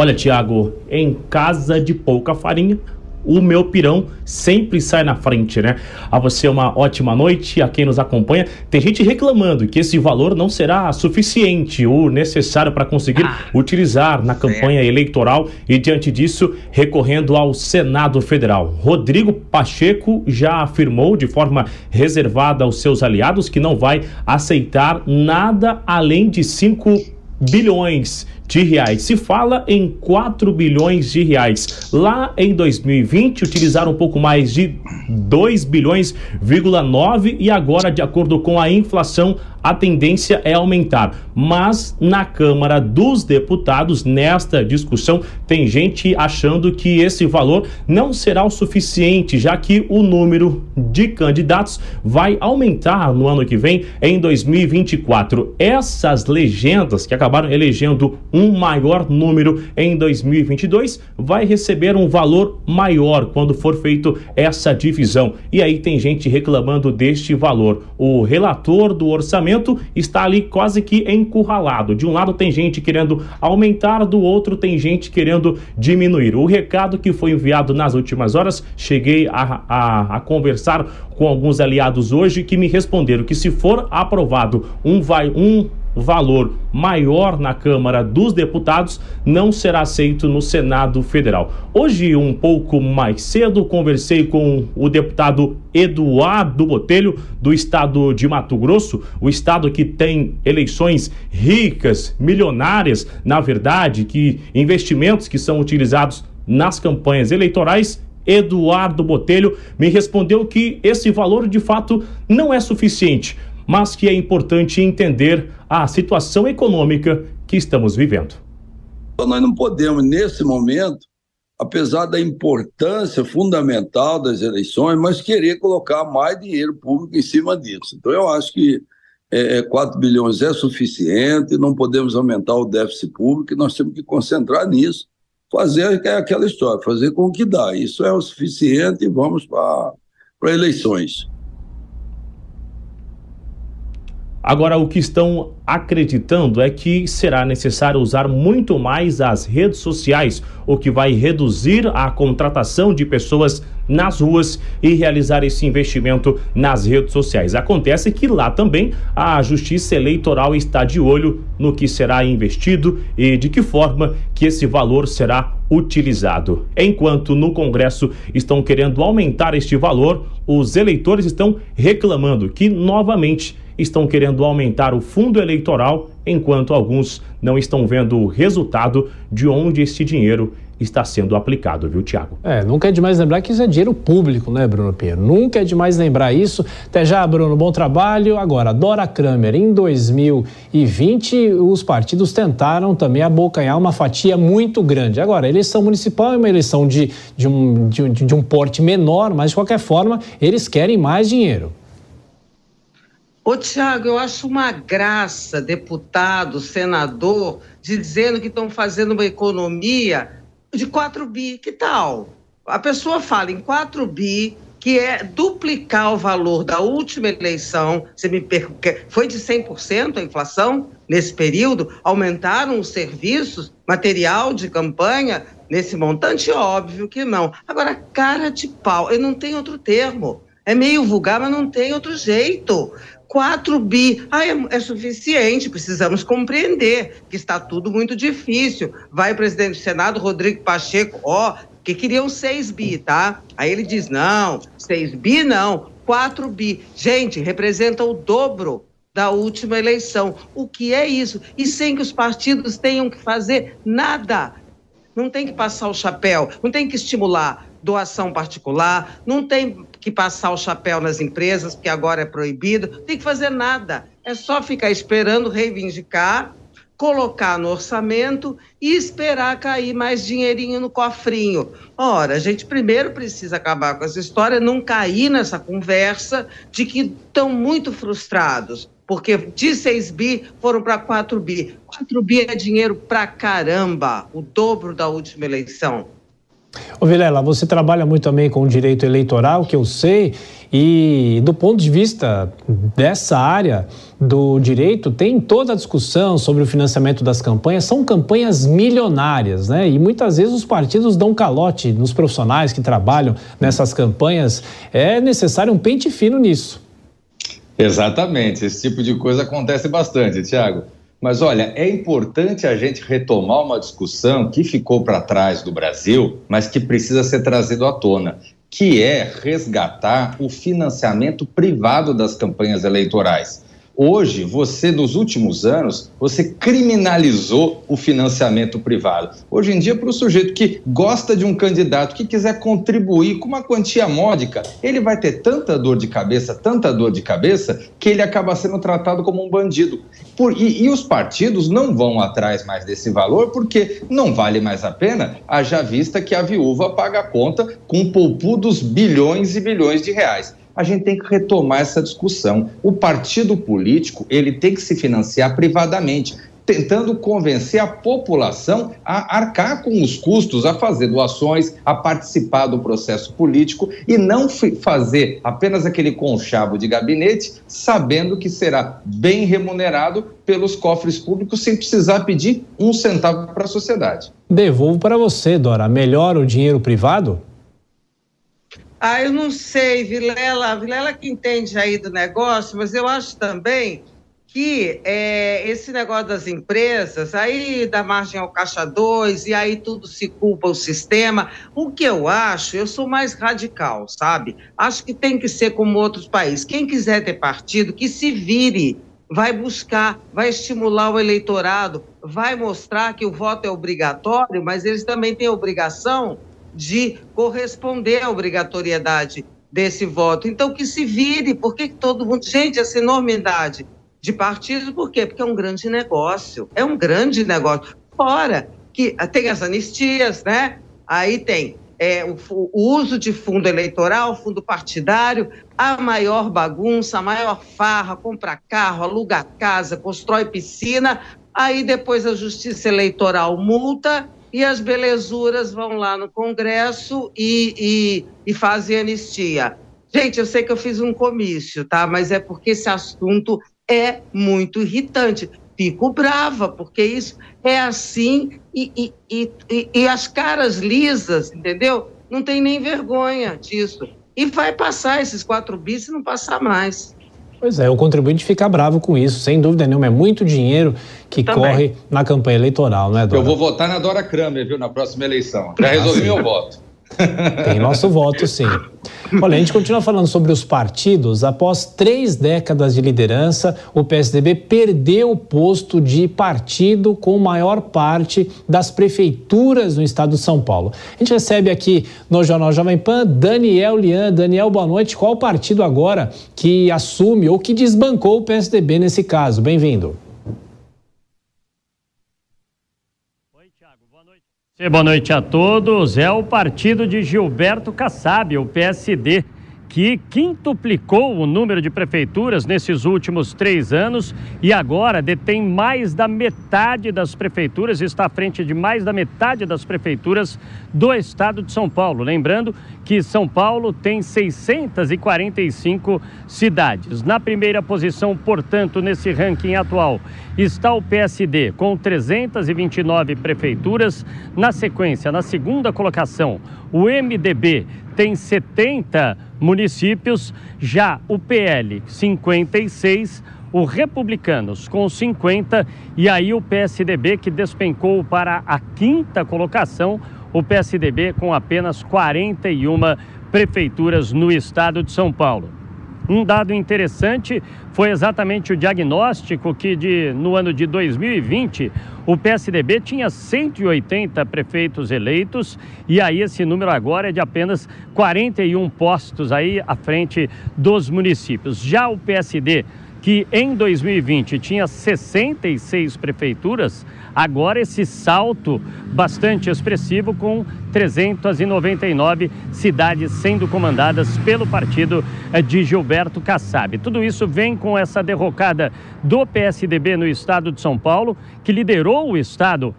Olha, Tiago, em casa de pouca farinha, o meu pirão sempre sai na frente, né? A você uma ótima noite, a quem nos acompanha. Tem gente reclamando que esse valor não será suficiente ou necessário para conseguir ah, utilizar na campanha eleitoral e, diante disso, recorrendo ao Senado Federal. Rodrigo Pacheco já afirmou de forma reservada aos seus aliados que não vai aceitar nada além de 5 bilhões de reais. Se fala em 4 bilhões de reais. Lá em 2020 utilizaram um pouco mais de 2 bilhões,9 e agora, de acordo com a inflação, a tendência é aumentar. Mas na Câmara dos Deputados, nesta discussão, tem gente achando que esse valor não será o suficiente, já que o número de candidatos vai aumentar no ano que vem, em 2024. Essas legendas que acabaram elegendo um maior número em 2022 vai receber um valor maior quando for feito essa divisão. E aí tem gente reclamando deste valor. O relator do orçamento orçamento está ali quase que encurralado. De um lado tem gente querendo aumentar, do outro tem gente querendo diminuir. O recado que foi enviado nas últimas horas, cheguei a, a, a conversar com alguns aliados hoje que me responderam que se for aprovado um vai um valor maior na Câmara dos Deputados não será aceito no Senado Federal. Hoje, um pouco mais cedo, conversei com o deputado Eduardo Botelho, do estado de Mato Grosso, o estado que tem eleições ricas, milionárias, na verdade, que investimentos que são utilizados nas campanhas eleitorais Eduardo Botelho me respondeu que esse valor de fato não é suficiente mas que é importante entender a situação econômica que estamos vivendo. Então, nós não podemos, nesse momento, apesar da importância fundamental das eleições, mas querer colocar mais dinheiro público em cima disso. Então, eu acho que é, 4 é, bilhões é suficiente, não podemos aumentar o déficit público, nós temos que concentrar nisso, fazer aquela história, fazer com que dá. Isso é o suficiente e vamos para eleições. Agora, o que estão acreditando é que será necessário usar muito mais as redes sociais, o que vai reduzir a contratação de pessoas nas ruas e realizar esse investimento nas redes sociais. Acontece que lá também a Justiça Eleitoral está de olho no que será investido e de que forma que esse valor será utilizado. Enquanto no Congresso estão querendo aumentar este valor, os eleitores estão reclamando que novamente estão querendo aumentar o fundo eleitoral, enquanto alguns não estão vendo o resultado de onde esse dinheiro está sendo aplicado, viu, Tiago? É, nunca é demais lembrar que isso é dinheiro público, né, Bruno Pinheiro? Nunca é demais lembrar isso. Até já, Bruno, bom trabalho. Agora, Dora Kramer, em 2020, os partidos tentaram também abocanhar uma fatia muito grande. Agora, eleição municipal é uma eleição de, de, um, de, de um porte menor, mas de qualquer forma, eles querem mais dinheiro. Ô, Tiago, eu acho uma graça, deputado, senador, dizendo que estão fazendo uma economia de 4 bi. Que tal? A pessoa fala em 4 bi, que é duplicar o valor da última eleição. Você me per... Foi de 100% a inflação nesse período? Aumentaram os serviços, material de campanha nesse montante? Óbvio que não. Agora, cara de pau, eu não tenho outro termo É meio vulgar, mas não tem outro jeito. 4 bi. Ah, é, é, suficiente, precisamos compreender que está tudo muito difícil. Vai o presidente do Senado, Rodrigo Pacheco, ó, que queriam 6 bi, tá? Aí ele diz: não, 6 bi não, 4 bi. Gente, representa o dobro da última eleição. O que é isso? E sem que os partidos tenham que fazer nada. Não tem que passar o chapéu, não tem que estimular doação particular, não tem que passar o chapéu nas empresas, que agora é proibido, não tem que fazer nada. É só ficar esperando reivindicar, colocar no orçamento e esperar cair mais dinheirinho no cofrinho. Ora, a gente primeiro precisa acabar com essa história, não cair nessa conversa de que estão muito frustrados porque de 6 bi foram para 4 bi. 4 bi é dinheiro para caramba, o dobro da última eleição. Ô Vilela, você trabalha muito também com o direito eleitoral, que eu sei, e do ponto de vista dessa área do direito, tem toda a discussão sobre o financiamento das campanhas, são campanhas milionárias, né? E muitas vezes os partidos dão calote nos profissionais que trabalham nessas campanhas. É necessário um pente fino nisso. Exatamente, esse tipo de coisa acontece bastante, Tiago. Mas olha, é importante a gente retomar uma discussão que ficou para trás do Brasil, mas que precisa ser trazido à tona, que é resgatar o financiamento privado das campanhas eleitorais. Hoje, você, nos últimos anos, você criminalizou o financiamento privado. Hoje em dia, para o sujeito que gosta de um candidato, que quiser contribuir com uma quantia módica, ele vai ter tanta dor de cabeça, tanta dor de cabeça, que ele acaba sendo tratado como um bandido. Por, e, e os partidos não vão atrás mais desse valor, porque não vale mais a pena, haja vista que a viúva paga a conta com poupudos bilhões e bilhões de reais a gente tem que retomar essa discussão. O partido político ele tem que se financiar privadamente, tentando convencer a população a arcar com os custos, a fazer doações, a participar do processo político e não fazer apenas aquele conchavo de gabinete, sabendo que será bem remunerado pelos cofres públicos sem precisar pedir um centavo para a sociedade. Devolvo para você, Dora. Melhor o dinheiro privado? Ah, eu não sei, Vilela. Vilela que entende aí do negócio, mas eu acho também que é, esse negócio das empresas, aí dá margem ao caixa 2 e aí tudo se culpa o sistema. O que eu acho, eu sou mais radical, sabe? Acho que tem que ser como outros países. Quem quiser ter partido, que se vire, vai buscar, vai estimular o eleitorado, vai mostrar que o voto é obrigatório, mas eles também têm obrigação de corresponder à obrigatoriedade desse voto. Então, que se vire, por que todo mundo. Gente, essa enormidade de partidos, por quê? Porque é um grande negócio. É um grande negócio. Fora que tem as anistias, né? Aí tem é, o, o, uso de fundo eleitoral, fundo partidário, a maior bagunça, a maior farra, compra carro, aluga casa, constrói piscina, aí depois a justiça eleitoral multa e as belezuras vão lá no Congresso e, e, e fazem anistia. Gente, eu sei que eu fiz um comício, tá? Mas é porque esse assunto é muito irritante. Fico brava, porque isso é assim e, e, e, e as caras lisas, entendeu? Não tem nem vergonha disso. E vai passar esses quatro bis e não passar mais. Pois é, o contribuinte fica bravo com isso, sem dúvida nenhuma. É muito dinheiro que corre na campanha eleitoral, não é, Dora? Eu vou votar na Dora Kramer, viu, na próxima eleição. Já resolvi ah, meu voto. Tem nosso voto, sim. Olha, a gente continua falando sobre os partidos. Após três décadas de liderança, o PSDB perdeu o posto de partido com maior parte das prefeituras no estado de São Paulo. A gente recebe aqui no Jornal Jovem Pan Daniel Lian. Daniel, boa noite. Qual partido agora que assume ou que desbancou o PSDB nesse caso? Bem-vindo. Boa noite a todos. É o partido de Gilberto Kassab, o PSD, que quintuplicou o número de prefeituras nesses últimos três anos e agora detém mais da metade das prefeituras, está à frente de mais da metade das prefeituras do estado de São Paulo. Lembrando que São Paulo tem 645 cidades. Na primeira posição, portanto, nesse ranking atual, está o PSD com 329 prefeituras. Na sequência, na segunda colocação, o MDB tem 70 municípios, já o PL 56, o Republicanos com 50 e aí o PSDB que despencou para a quinta colocação, o PSDB com apenas 41 prefeituras no estado de São Paulo. Um dado interessante foi exatamente o diagnóstico que de, no ano de 2020 o PSDB tinha 180 prefeitos eleitos e aí esse número agora é de apenas 41 postos aí à frente dos municípios. Já o PSD que em 2020 tinha 66 prefeituras, agora esse salto bastante expressivo com 399 cidades sendo comandadas pelo partido eh, de Gilberto Kassab. Tudo isso vem com essa derrocada do PSDB no estado de São Paulo, que liderou o estado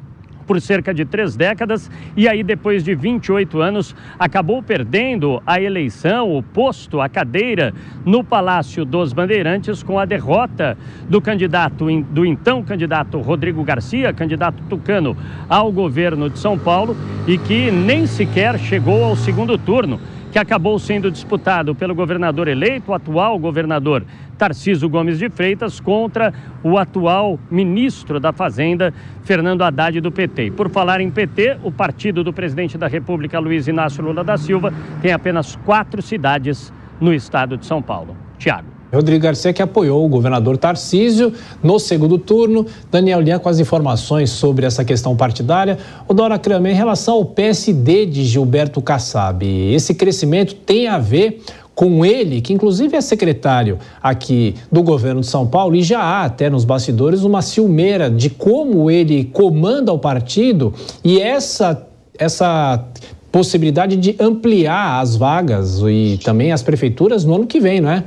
por cerca de três décadas e aí, depois de 28 anos, acabou perdendo a eleição, o posto, a cadeira no Palácio dos Bandeirantes com a derrota do candidato, do então candidato Rodrigo Garcia, candidato tucano ao governo de São Paulo e que nem sequer chegou ao segundo turno que acabou sendo disputado pelo governador eleito, o atual governador Tarciso Gomes de Freitas, contra o atual ministro da Fazenda, Fernando Haddad, do PT. Por falar em PT, o partido do presidente da República, Luiz Inácio Lula da Silva, tem apenas quatro cidades no estado de São Paulo. Tiago. Rodrigo Garcia que apoiou o governador Tarcísio no segundo turno. Daniel Lian com as informações sobre essa questão partidária. O Dora Kramer, em relação ao PSD de Gilberto Kassab, esse crescimento tem a ver com ele, que inclusive é secretário aqui do governo de São Paulo, e já há até nos bastidores uma ciumeira de como ele comanda o partido e essa, essa possibilidade de ampliar as vagas e também as prefeituras no ano que vem, não é?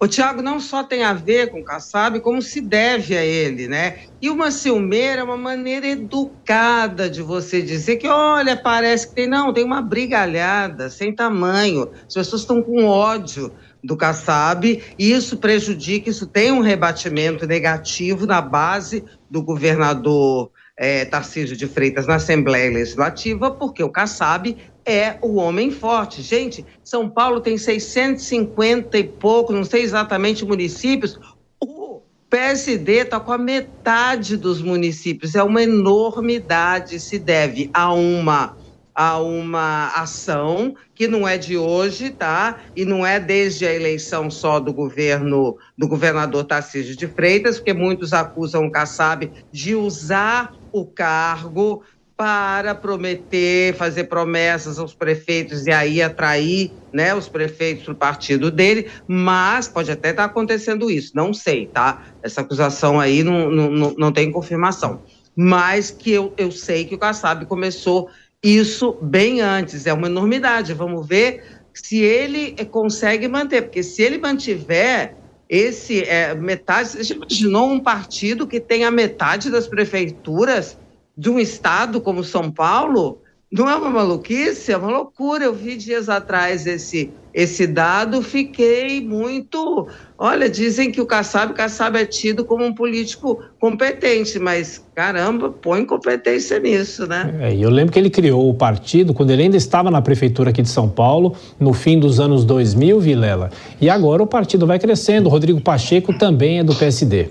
O Tiago não só tem a ver com o Kassab, como se deve a ele, né? E uma ciumeira é uma maneira educada de você dizer que, olha, parece que tem. Não, tem uma brigalhada sem tamanho. As pessoas estão com ódio do Kassab e isso prejudica, isso tem um rebatimento negativo na base do governador é, Tarcísio de Freitas na Assembleia Legislativa, porque o Kassab é o homem forte. Gente, São Paulo tem 650 e pouco, não sei exatamente municípios. O PSD está com a metade dos municípios. É uma enormidade. Se deve a uma a uma ação que não é de hoje, tá? E não é desde a eleição só do governo do governador Tarcísio de Freitas, porque muitos acusam o Kassab de usar o cargo para prometer, fazer promessas aos prefeitos e aí atrair né, os prefeitos para o partido dele, mas pode até estar tá acontecendo isso, não sei, tá? Essa acusação aí não, não, não tem confirmação. Mas que eu, eu sei que o Kassab começou isso bem antes, é uma enormidade. Vamos ver se ele consegue manter, porque se ele mantiver esse é, metade, você imaginou um partido que tem a metade das prefeituras? De um estado como São Paulo, não é uma maluquice, é uma loucura. Eu vi dias atrás esse, esse dado, fiquei muito. Olha, dizem que o Kassab, Kassab é tido como um político competente, mas caramba, põe competência nisso, né? É, eu lembro que ele criou o partido quando ele ainda estava na prefeitura aqui de São Paulo, no fim dos anos 2000, Vilela. E agora o partido vai crescendo. O Rodrigo Pacheco também é do PSD.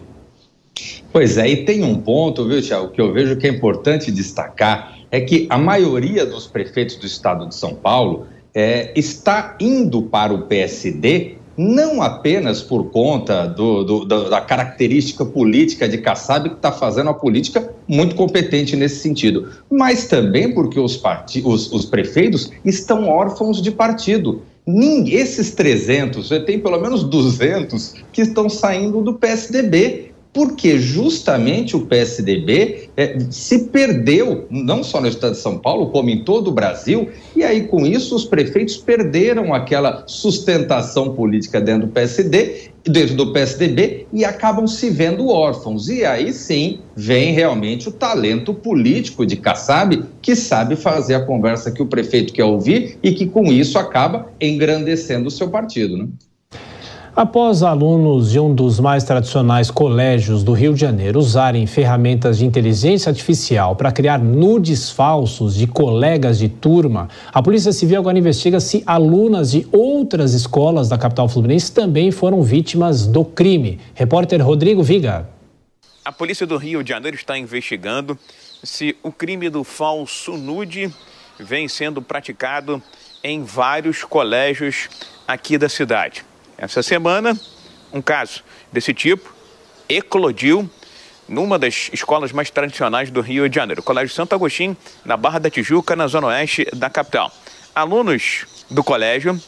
Pois é, e tem um ponto, viu, Tiago, que eu vejo que é importante destacar, é que a maioria dos prefeitos do estado de São Paulo é, está indo para o PSD não apenas por conta do, do, da característica política de Kassab, que está fazendo uma política muito competente nesse sentido, mas também porque os, os, os prefeitos estão órfãos de partido. Ninguém, esses 300, tem pelo menos 200 que estão saindo do PSDB porque justamente o PSDB é, se perdeu, não só no estado de São Paulo, como em todo o Brasil, e aí com isso os prefeitos perderam aquela sustentação política dentro do PSD, dentro do PSDB, e acabam se vendo órfãos. E aí sim vem realmente o talento político de Kassab, que sabe fazer a conversa que o prefeito quer ouvir e que com isso acaba engrandecendo o seu partido. Né? Após alunos de um dos mais tradicionais colégios do Rio de Janeiro usarem ferramentas de inteligência artificial para criar nudes falsos de colegas de turma, a Polícia Civil agora investiga se alunas de outras escolas da capital fluminense também foram vítimas do crime. Repórter Rodrigo Viga. A Polícia do Rio de Janeiro está investigando se o crime do falso nude vem sendo praticado em vários colégios aqui da cidade. Essa semana, um caso desse tipo eclodiu numa das escolas mais tradicionais do Rio de Janeiro, o Colégio Santo Agostinho, na Barra da Tijuca, na zona oeste da capital. Alunos do colégio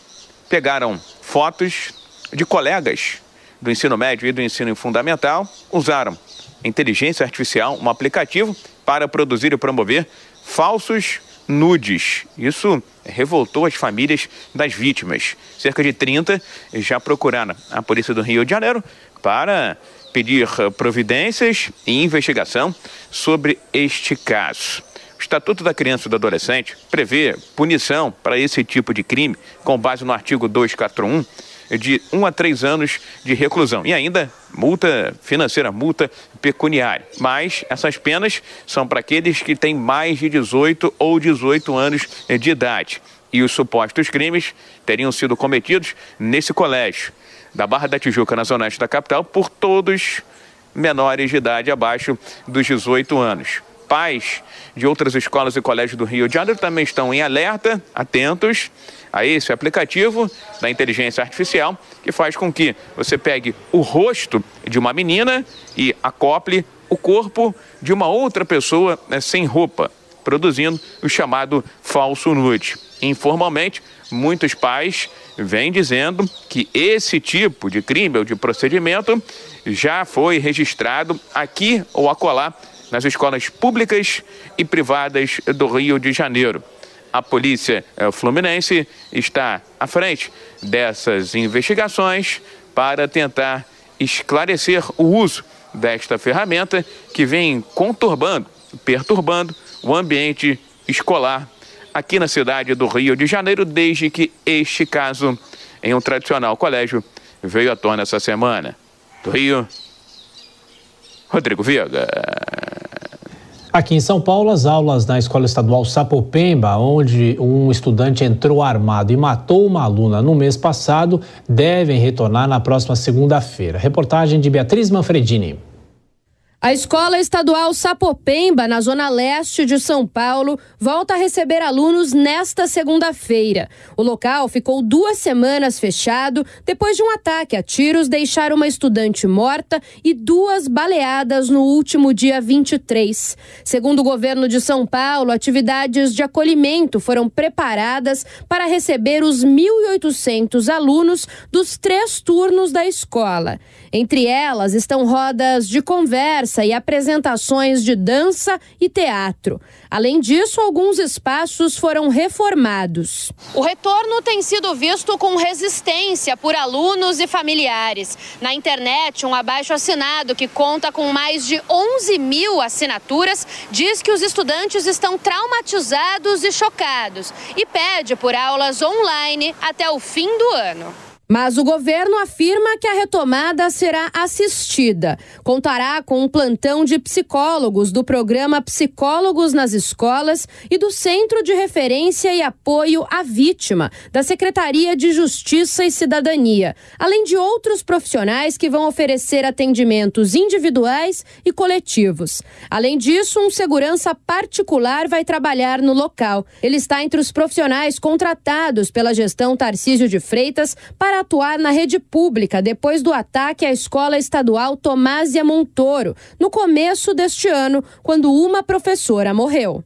pegaram fotos de colegas do ensino médio e do ensino fundamental, usaram inteligência artificial, um aplicativo, para produzir e promover falsos nudes. Isso revoltou as famílias das vítimas. Cerca de 30 já procuraram a polícia do Rio de Janeiro para pedir providências e investigação sobre este caso. O Estatuto da Criança e do Adolescente prevê punição para esse tipo de crime com base no artigo 241 de 1 a 3 anos de reclusão e ainda multa financeira, multa pecuniária. Mas essas penas são para aqueles que têm mais de 18 ou 18 anos de idade. E os supostos crimes teriam sido cometidos nesse colégio da Barra da Tijuca, na zona oeste da capital, por todos menores de idade abaixo dos 18 anos. Pais de outras escolas e colégios do Rio de Janeiro também estão em alerta, atentos a esse aplicativo da inteligência artificial que faz com que você pegue o rosto de uma menina e acople o corpo de uma outra pessoa né, sem roupa, produzindo o chamado falso nude. Informalmente, muitos pais vêm dizendo que esse tipo de crime ou de procedimento já foi registrado aqui ou acolá nas escolas públicas e privadas do Rio de Janeiro. A polícia eh, fluminense está à frente dessas investigações para tentar esclarecer o uso desta ferramenta que vem conturbando, perturbando o ambiente escolar aqui na cidade do Rio de Janeiro, desde que este caso em um tradicional colégio veio à tona essa semana. Do Rio, Rodrigo Viga. Aqui em São Paulo, as aulas na Escola Estadual Sapopemba, onde um estudante entrou armado e matou uma aluna no mês passado, devem retornar na próxima segunda-feira. Reportagem de Beatriz Manfredini. A Escola Estadual Sapopemba, na zona leste de São Paulo, volta a receber alunos nesta segunda-feira. O local ficou duas semanas fechado depois de um ataque a tiros deixar uma estudante morta e duas baleadas no último dia 23. Segundo o governo de São Paulo, atividades de acolhimento foram preparadas para receber os 1.800 alunos dos três turnos da escola. Entre elas estão rodas de conversa e apresentações de dança e teatro. Além disso, alguns espaços foram reformados. O retorno tem sido visto com resistência por alunos e familiares. Na internet, um abaixo-assinado que conta com mais de 11 mil assinaturas diz que os estudantes estão traumatizados e chocados e pede por aulas online até o fim do ano. Mas o governo afirma que a retomada será assistida. Contará com um plantão de psicólogos do programa Psicólogos nas Escolas e do Centro de Referência e Apoio à Vítima, da Secretaria de Justiça e Cidadania, além de outros profissionais que vão oferecer atendimentos individuais e coletivos. Além disso, um segurança particular vai trabalhar no local. Ele está entre os profissionais contratados pela gestão Tarcísio de Freitas para atuar na rede pública depois do ataque à escola estadual Tomásia Montoro, no começo deste ano, quando uma professora morreu.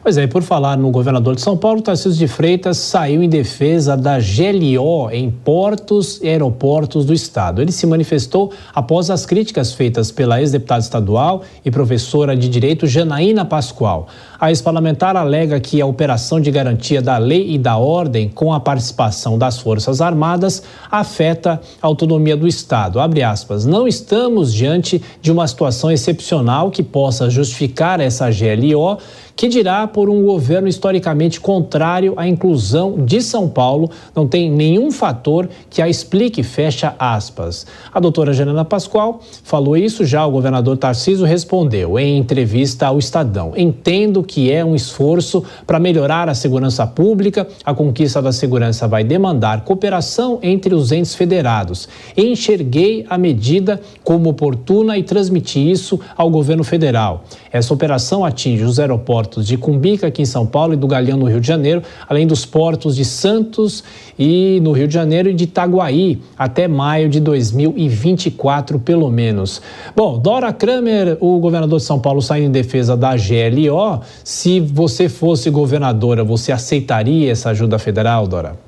Pois é, por falar no governador de São Paulo, Tarcísio de Freitas saiu em defesa da GLO em portos e aeroportos do estado. Ele se manifestou após as críticas feitas pela ex-deputada estadual e professora de direito Janaína Pascoal. A ex-parlamentar alega que a operação de garantia da lei e da ordem com a participação das Forças Armadas afeta a autonomia do Estado. Aspas. Não estamos diante de uma situação excepcional que possa justificar essa GLO que dirá por um governo historicamente contrário à inclusão de São Paulo, não tem nenhum fator que a explique, fecha aspas. A doutora Janana Pascoal falou isso já, o governador Tarciso respondeu em entrevista ao Estadão. Entendo que é um esforço para melhorar a segurança pública, a conquista da segurança vai demandar cooperação entre os entes federados. Enxerguei a medida como oportuna e transmiti isso ao governo federal. Essa operação atinge os aeroportos de Cumbica, aqui em São Paulo, e do Galeão, no Rio de Janeiro, além dos portos de Santos e no Rio de Janeiro e de Itaguaí, até maio de 2024, pelo menos. Bom, Dora Kramer, o governador de São Paulo, saindo em defesa da GLO. Se você fosse governadora, você aceitaria essa ajuda federal, Dora?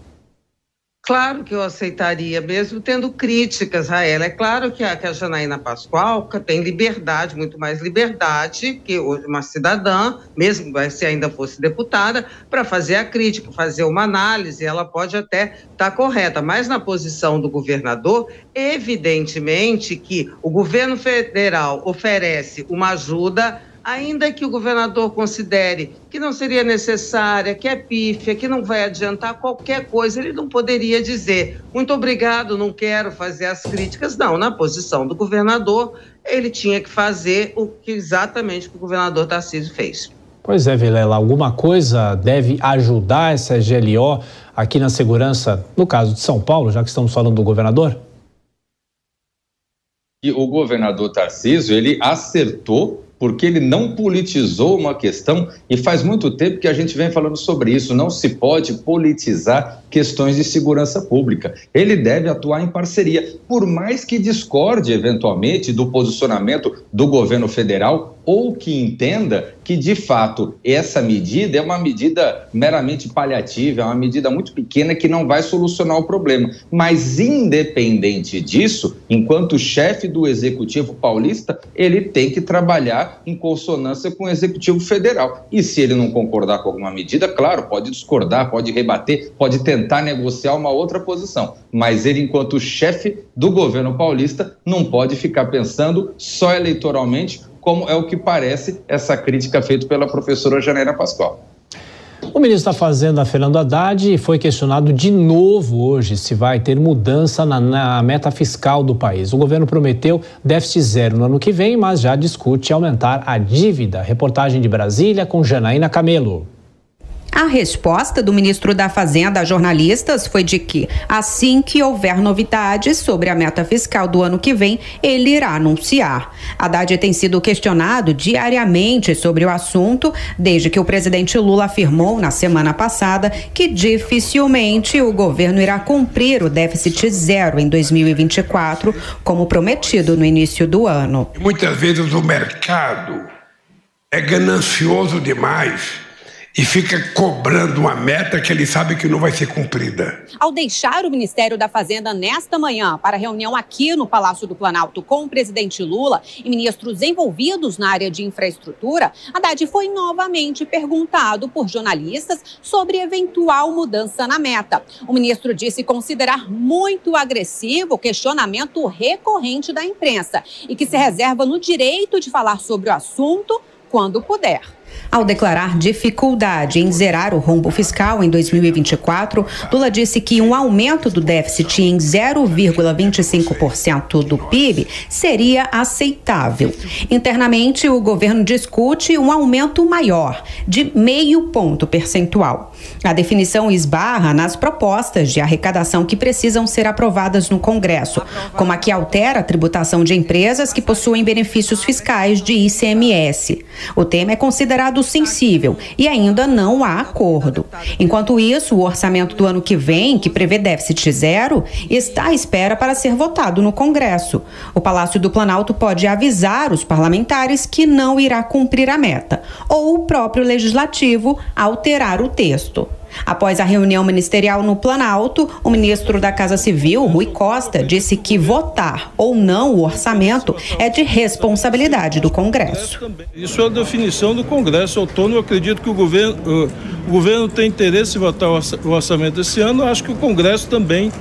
Claro que eu aceitaria, mesmo tendo críticas a ela. É claro que a, que a Janaína Pascoal tem liberdade, muito mais liberdade que uma cidadã, mesmo se ainda fosse deputada, para fazer a crítica, fazer uma análise. Ela pode até estar tá correta, mas na posição do governador, evidentemente que o governo federal oferece uma ajuda ainda que o governador considere que não seria necessária, que é pífia, que não vai adiantar qualquer coisa, ele não poderia dizer muito obrigado, não quero fazer as críticas. Não, na posição do governador, ele tinha que fazer o que exatamente o governador Tarcísio fez. Pois é, Vilela, alguma coisa deve ajudar essa GLO aqui na segurança, no caso de São Paulo, já que estamos falando do governador? E o governador Tarcísio, ele acertou porque ele não politizou uma questão e faz muito tempo que a gente vem falando sobre isso. Não se pode politizar questões de segurança pública. Ele deve atuar em parceria, por mais que discorde eventualmente do posicionamento do governo federal ou que entenda que, de fato, essa medida é uma medida meramente paliativa, é uma medida muito pequena que não vai solucionar o problema. Mas, independente disso, enquanto chefe do Executivo Paulista, ele tem que trabalhar em consonância com o Executivo Federal. E se ele não concordar com alguma medida, claro, pode discordar, pode rebater, pode tentar negociar uma outra posição. Mas ele, enquanto chefe do governo paulista, não pode ficar pensando só eleitoralmente como é o que parece essa crítica feita pela professora Janeira Pascoal. O ministro da Fazenda, Fernando Haddad, foi questionado de novo hoje se vai ter mudança na, na, meta fiscal do país. O governo prometeu déficit zero no ano que vem, mas já discute aumentar a dívida. Reportagem de Brasília com Janaína Camelo. A resposta do ministro da Fazenda a jornalistas foi de que, assim que houver novidades sobre a meta fiscal do ano que vem, ele irá anunciar. Haddad tem sido questionado diariamente sobre o assunto, desde que o presidente Lula afirmou na semana passada que dificilmente o governo irá cumprir o déficit zero em 2024, como prometido no início do ano. Muitas vezes o mercado é ganancioso demais e fica cobrando uma meta que ele sabe que não vai ser cumprida. Ao deixar o Ministério da Fazenda nesta manhã para reunião aqui no Palácio do Planalto com o presidente Lula e ministros envolvidos na área de infraestrutura, Haddad foi novamente perguntado por jornalistas sobre eventual mudança na meta. O ministro disse considerar muito agressivo o questionamento recorrente da imprensa e que se reserva no direito de falar sobre o assunto quando puder. Ao declarar dificuldade em zerar o rombo fiscal em 2024, Lula disse que um aumento do déficit em 0,25% do PIB seria aceitável. Internamente, o governo discute um aumento maior, de meio ponto percentual. A definição esbarra nas propostas de arrecadação que precisam ser aprovadas no Congresso, como a que altera a tributação de empresas que possuem benefícios fiscais de ICMS. O tema é considerado sensível e ainda não há acordo. Enquanto isso, o orçamento do ano que vem, que prevê déficit zero, está à espera para ser votado no Congresso. O Palácio do Planalto pode avisar os parlamentares que não irá cumprir a meta, ou o próprio legislativo alterar o texto. Após a reunião ministerial no Planalto, o ministro da Casa Civil, Rui Costa, disse que votar ou não o orçamento é de responsabilidade do Congresso. Isso é a definição do Congresso autônomo. Eu acredito que o governo, o governo tem interesse em votar o orçamento esse ano. Eu acho que o Congresso também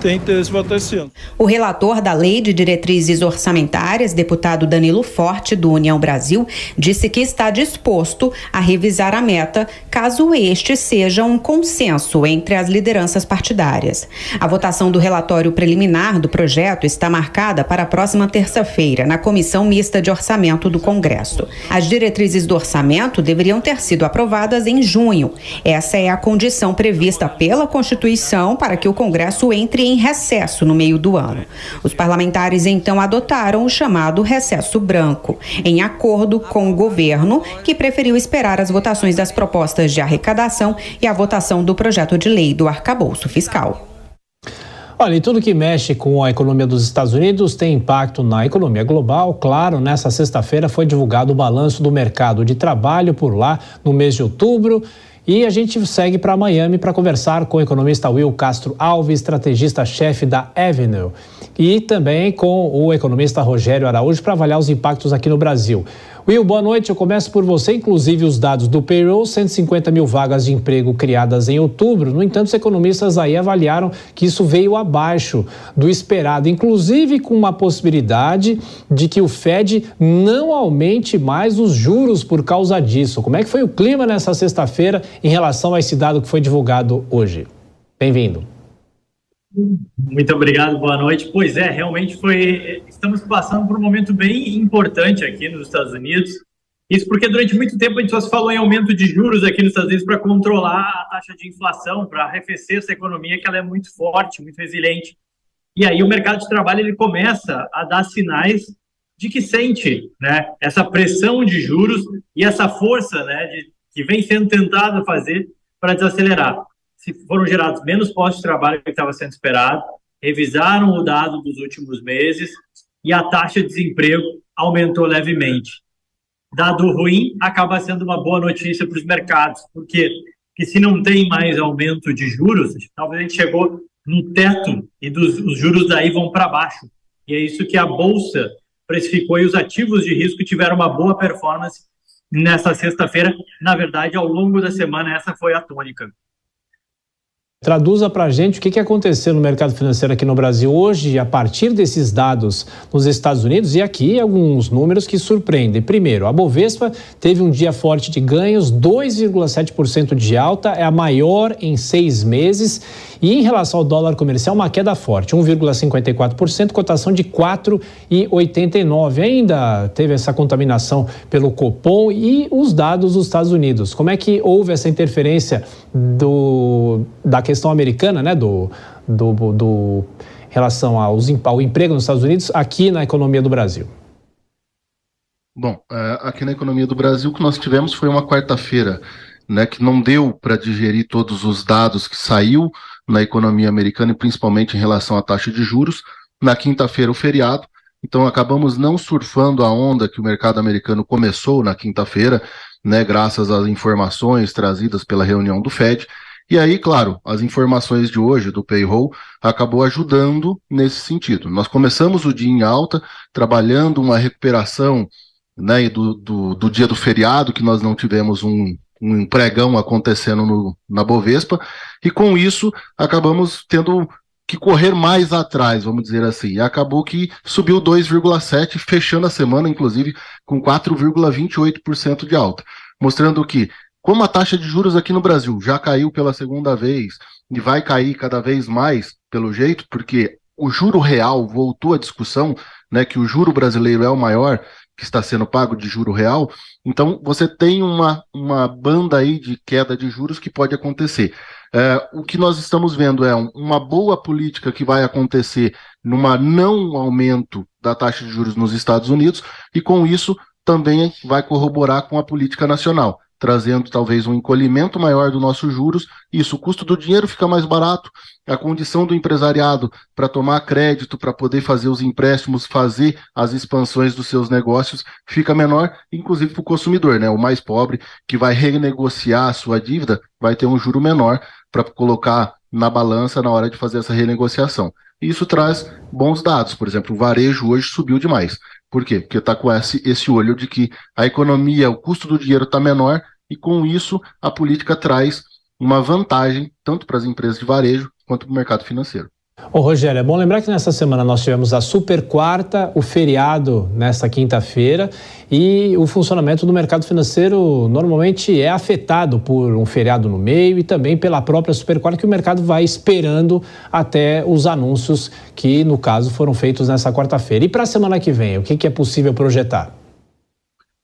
tem interesse em votar esse ano. O relator da Lei de Diretrizes Orçamentárias, deputado Danilo Forte, do União Brasil, disse que está disposto a revisar a meta caso este seja um consenso entre as lideranças partidárias. A votação do relatório preliminar do projeto está marcada para a próxima terça-feira, na Comissão Mista de Orçamento do Congresso. As diretrizes do orçamento deveriam ter sido aprovadas em junho. Essa é a condição prevista pela Constituição para que o Congresso entre em recesso no meio do ano. Os parlamentares então adotaram o chamado recesso branco, em acordo com o governo, que preferiu esperar as votações das propostas de arrecadação e a votação do projeto de lei do arcabouço fiscal. Olha, e tudo que mexe com a economia dos Estados Unidos tem impacto na economia global. Claro, nessa sexta-feira foi divulgado o balanço do mercado de trabalho por lá no mês de outubro. E a gente segue para Miami para conversar com o economista Will Castro Alves, estrategista-chefe da Avenue, e também com o economista Rogério Araújo para avaliar os impactos aqui no Brasil. Will, boa noite. Eu começo por você. Inclusive, os dados do payroll, 150 mil vagas de emprego criadas em outubro. No entanto, os economistas aí avaliaram que isso veio abaixo do esperado, inclusive com uma possibilidade de que o Fed não aumente mais os juros por causa disso. Como é que foi o clima nessa sexta-feira em relação a esse dado que foi divulgado hoje? Bem-vindo. Muito obrigado, boa noite. Pois é, realmente foi. Estamos passando por um momento bem importante aqui nos Estados Unidos. Isso porque durante muito tempo a gente só se falou em aumento de juros aqui nos Estados Unidos para controlar a taxa de inflação, para arrefecer essa economia que ela é muito forte, muito resiliente. E aí o mercado de trabalho ele começa a dar sinais de que sente, né, essa pressão de juros e essa força, né, de, que vem sendo tentado fazer para desacelerar se foram gerados menos postos de trabalho que estava sendo esperado, revisaram o dado dos últimos meses e a taxa de desemprego aumentou levemente. Dado ruim acaba sendo uma boa notícia para os mercados, porque que se não tem mais aumento de juros, talvez a gente chegou no teto e dos, os juros daí vão para baixo. E é isso que a bolsa precificou e os ativos de risco tiveram uma boa performance nessa sexta-feira. Na verdade, ao longo da semana, essa foi a tônica. Traduza para a gente o que, que aconteceu no mercado financeiro aqui no Brasil hoje, a partir desses dados nos Estados Unidos, e aqui alguns números que surpreendem. Primeiro, a Bovespa teve um dia forte de ganhos, 2,7% de alta, é a maior em seis meses. E em relação ao dólar comercial, uma queda forte, 1,54%, cotação de 4,89. Ainda teve essa contaminação pelo Copom e os dados dos Estados Unidos. Como é que houve essa interferência do, da questão americana, né, do, do, do relação aos, ao emprego nos Estados Unidos aqui na economia do Brasil? Bom, é, aqui na economia do Brasil, o que nós tivemos foi uma quarta-feira né, que não deu para digerir todos os dados que saiu na economia americana e principalmente em relação à taxa de juros. Na quinta-feira, o feriado. Então, acabamos não surfando a onda que o mercado americano começou na quinta-feira, né, graças às informações trazidas pela reunião do Fed. E aí, claro, as informações de hoje do payroll acabou ajudando nesse sentido. Nós começamos o dia em alta, trabalhando uma recuperação né, do, do, do dia do feriado, que nós não tivemos um, um pregão acontecendo no, na Bovespa, e com isso acabamos tendo que correr mais atrás, vamos dizer assim. E acabou que subiu 2,7, fechando a semana, inclusive, com 4,28% de alta, mostrando que, como a taxa de juros aqui no Brasil já caiu pela segunda vez e vai cair cada vez mais, pelo jeito, porque o juro real voltou à discussão, né, que o juro brasileiro é o maior, que está sendo pago de juro real, então você tem uma, uma banda aí de queda de juros que pode acontecer. É, o que nós estamos vendo é uma boa política que vai acontecer numa não aumento da taxa de juros nos Estados Unidos, e com isso também vai corroborar com a política nacional. Trazendo talvez um encolhimento maior dos nossos juros. Isso, o custo do dinheiro fica mais barato, a condição do empresariado para tomar crédito, para poder fazer os empréstimos, fazer as expansões dos seus negócios, fica menor, inclusive para o consumidor, né? O mais pobre que vai renegociar a sua dívida vai ter um juro menor para colocar na balança na hora de fazer essa renegociação. E isso traz bons dados. Por exemplo, o varejo hoje subiu demais. Por quê? Porque está com esse, esse olho de que a economia, o custo do dinheiro está menor e com isso a política traz uma vantagem tanto para as empresas de varejo quanto para o mercado financeiro. Ô Rogério, é bom lembrar que nessa semana nós tivemos a super quarta, o feriado nesta quinta-feira e o funcionamento do mercado financeiro normalmente é afetado por um feriado no meio e também pela própria super quarta que o mercado vai esperando até os anúncios que no caso foram feitos nessa quarta-feira. E para a semana que vem, o que, que é possível projetar?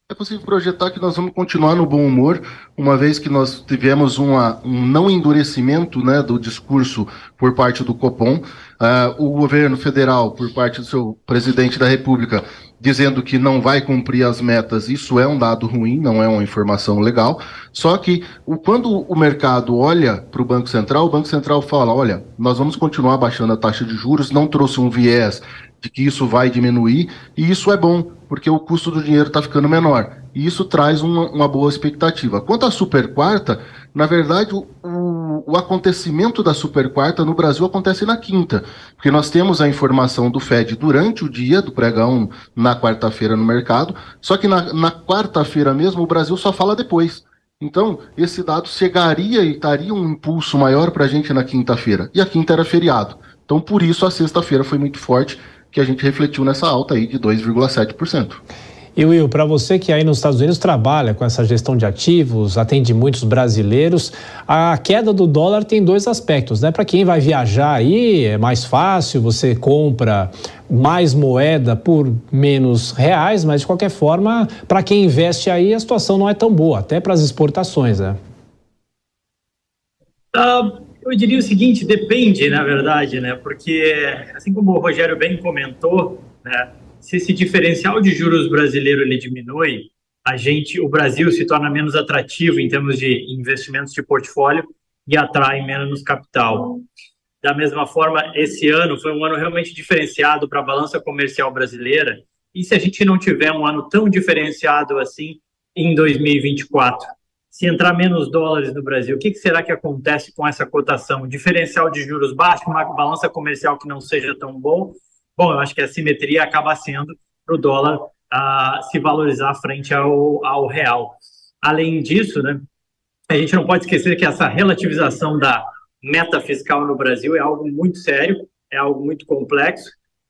É possível projetar que nós vamos continuar no bom humor, uma vez que nós tivemos uma, um não endurecimento né, do discurso por parte do Copom. Uh, o governo federal, por parte do seu presidente da República, dizendo que não vai cumprir as metas, isso é um dado ruim, não é uma informação legal. Só que o, quando o mercado olha para o Banco Central, o Banco Central fala: olha, nós vamos continuar baixando a taxa de juros, não trouxe um viés de que isso vai diminuir, e isso é bom, porque o custo do dinheiro está ficando menor. E isso traz uma, uma, boa expectativa. Quanto à super quarta, na verdade, o, o, acontecimento da super quarta no Brasil acontece na quinta, porque nós temos a informação do Fed durante o dia do pregão na quarta-feira no mercado, só que na, na quarta-feira mesmo o Brasil só fala depois. Então, esse dado chegaria e daria um impulso maior para a gente na quinta-feira. E a quinta era feriado. Então, por isso, a sexta-feira foi muito forte que a gente refletiu nessa alta aí de 2,7%. E Will, para você que aí nos Estados Unidos trabalha com essa gestão de ativos, atende muitos brasileiros, a queda do dólar tem dois aspectos, né? Para quem vai viajar aí é mais fácil, você compra mais moeda por menos reais, mas de qualquer forma, para quem investe aí a situação não é tão boa, até para as exportações, né? Uh, eu diria o seguinte, depende, na verdade, né? Porque, assim como o Rogério bem comentou, né? Se esse diferencial de juros brasileiro ele diminui, a gente, o Brasil se torna menos atrativo em termos de investimentos de portfólio e atrai menos capital. Da mesma forma, esse ano foi um ano realmente diferenciado para a balança comercial brasileira. E se a gente não tiver um ano tão diferenciado assim em 2024? Se entrar menos dólares no Brasil, o que, será que acontece com essa cotação? Diferencial de juros baixo, uma balança comercial que não seja tão bom? Bom, eu acho que a simetria acaba sendo para o dólar uh, se valorizar frente ao, ao real. Além disso, né, a gente não pode esquecer que essa relativização da meta fiscal no Brasil é algo muito sério, é algo muito complexo.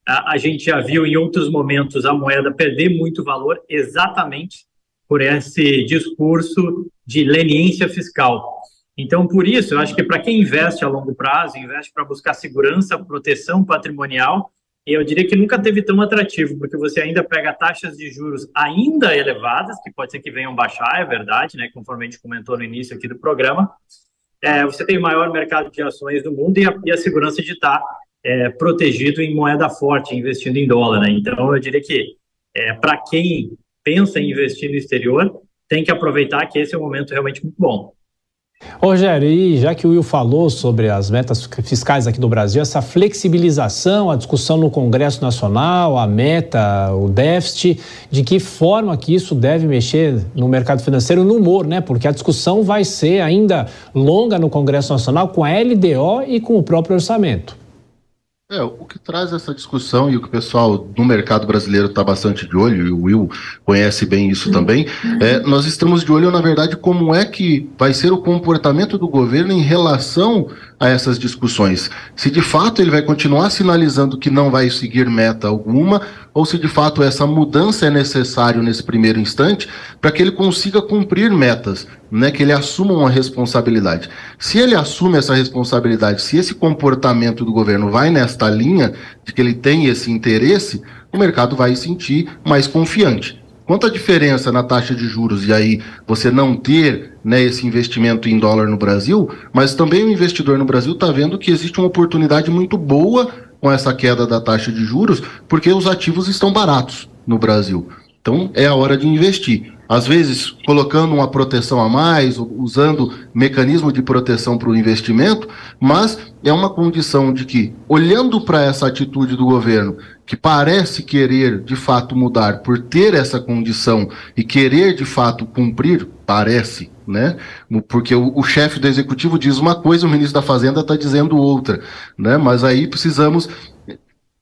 Uh, a gente já viu em outros momentos a moeda perder muito valor exatamente por esse discurso de leniência fiscal. Então, por isso, eu acho que para quem investe a longo prazo, investe para buscar segurança, proteção patrimonial, eu diria que nunca teve tão atrativo, porque você ainda pega taxas de juros ainda elevadas, que pode ser que venham baixar, é verdade, né, conforme a gente comentou no início aqui do programa. É, você tem o maior mercado de ações do mundo e a, e a segurança de estar é, protegido em moeda forte, investindo em dólar. Né? Então, eu diria que é, para quem pensa em investir no exterior, tem que aproveitar que esse é um momento realmente muito bom. Rogério, e já que o Will falou sobre as metas fiscais aqui do Brasil, essa flexibilização, a discussão no Congresso Nacional, a meta, o déficit, de que forma que isso deve mexer no mercado financeiro no humor, né? Porque a discussão vai ser ainda longa no Congresso Nacional com a LDO e com o próprio orçamento. É, o que traz essa discussão e o que o pessoal do mercado brasileiro está bastante de olho, e o Will conhece bem isso também, é, nós estamos de olho, na verdade, como é que vai ser o comportamento do governo em relação a essas discussões. Se de fato ele vai continuar sinalizando que não vai seguir meta alguma, ou se de fato essa mudança é necessária nesse primeiro instante para que ele consiga cumprir metas, né, que ele assuma uma responsabilidade. Se ele assume essa responsabilidade, se esse comportamento do governo vai nesta linha de que ele tem esse interesse, o mercado vai se sentir mais confiante. Quanto à diferença na taxa de juros e aí você não ter né, esse investimento em dólar no Brasil, mas também o investidor no Brasil está vendo que existe uma oportunidade muito boa com essa queda da taxa de juros, porque os ativos estão baratos no Brasil. Então é a hora de investir. Às vezes colocando uma proteção a mais, usando mecanismo de proteção para o investimento, mas é uma condição de que, olhando para essa atitude do governo, que parece querer de fato mudar por ter essa condição e querer de fato cumprir, parece, né? Porque o, o chefe do executivo diz uma coisa, o ministro da Fazenda está dizendo outra, né? Mas aí precisamos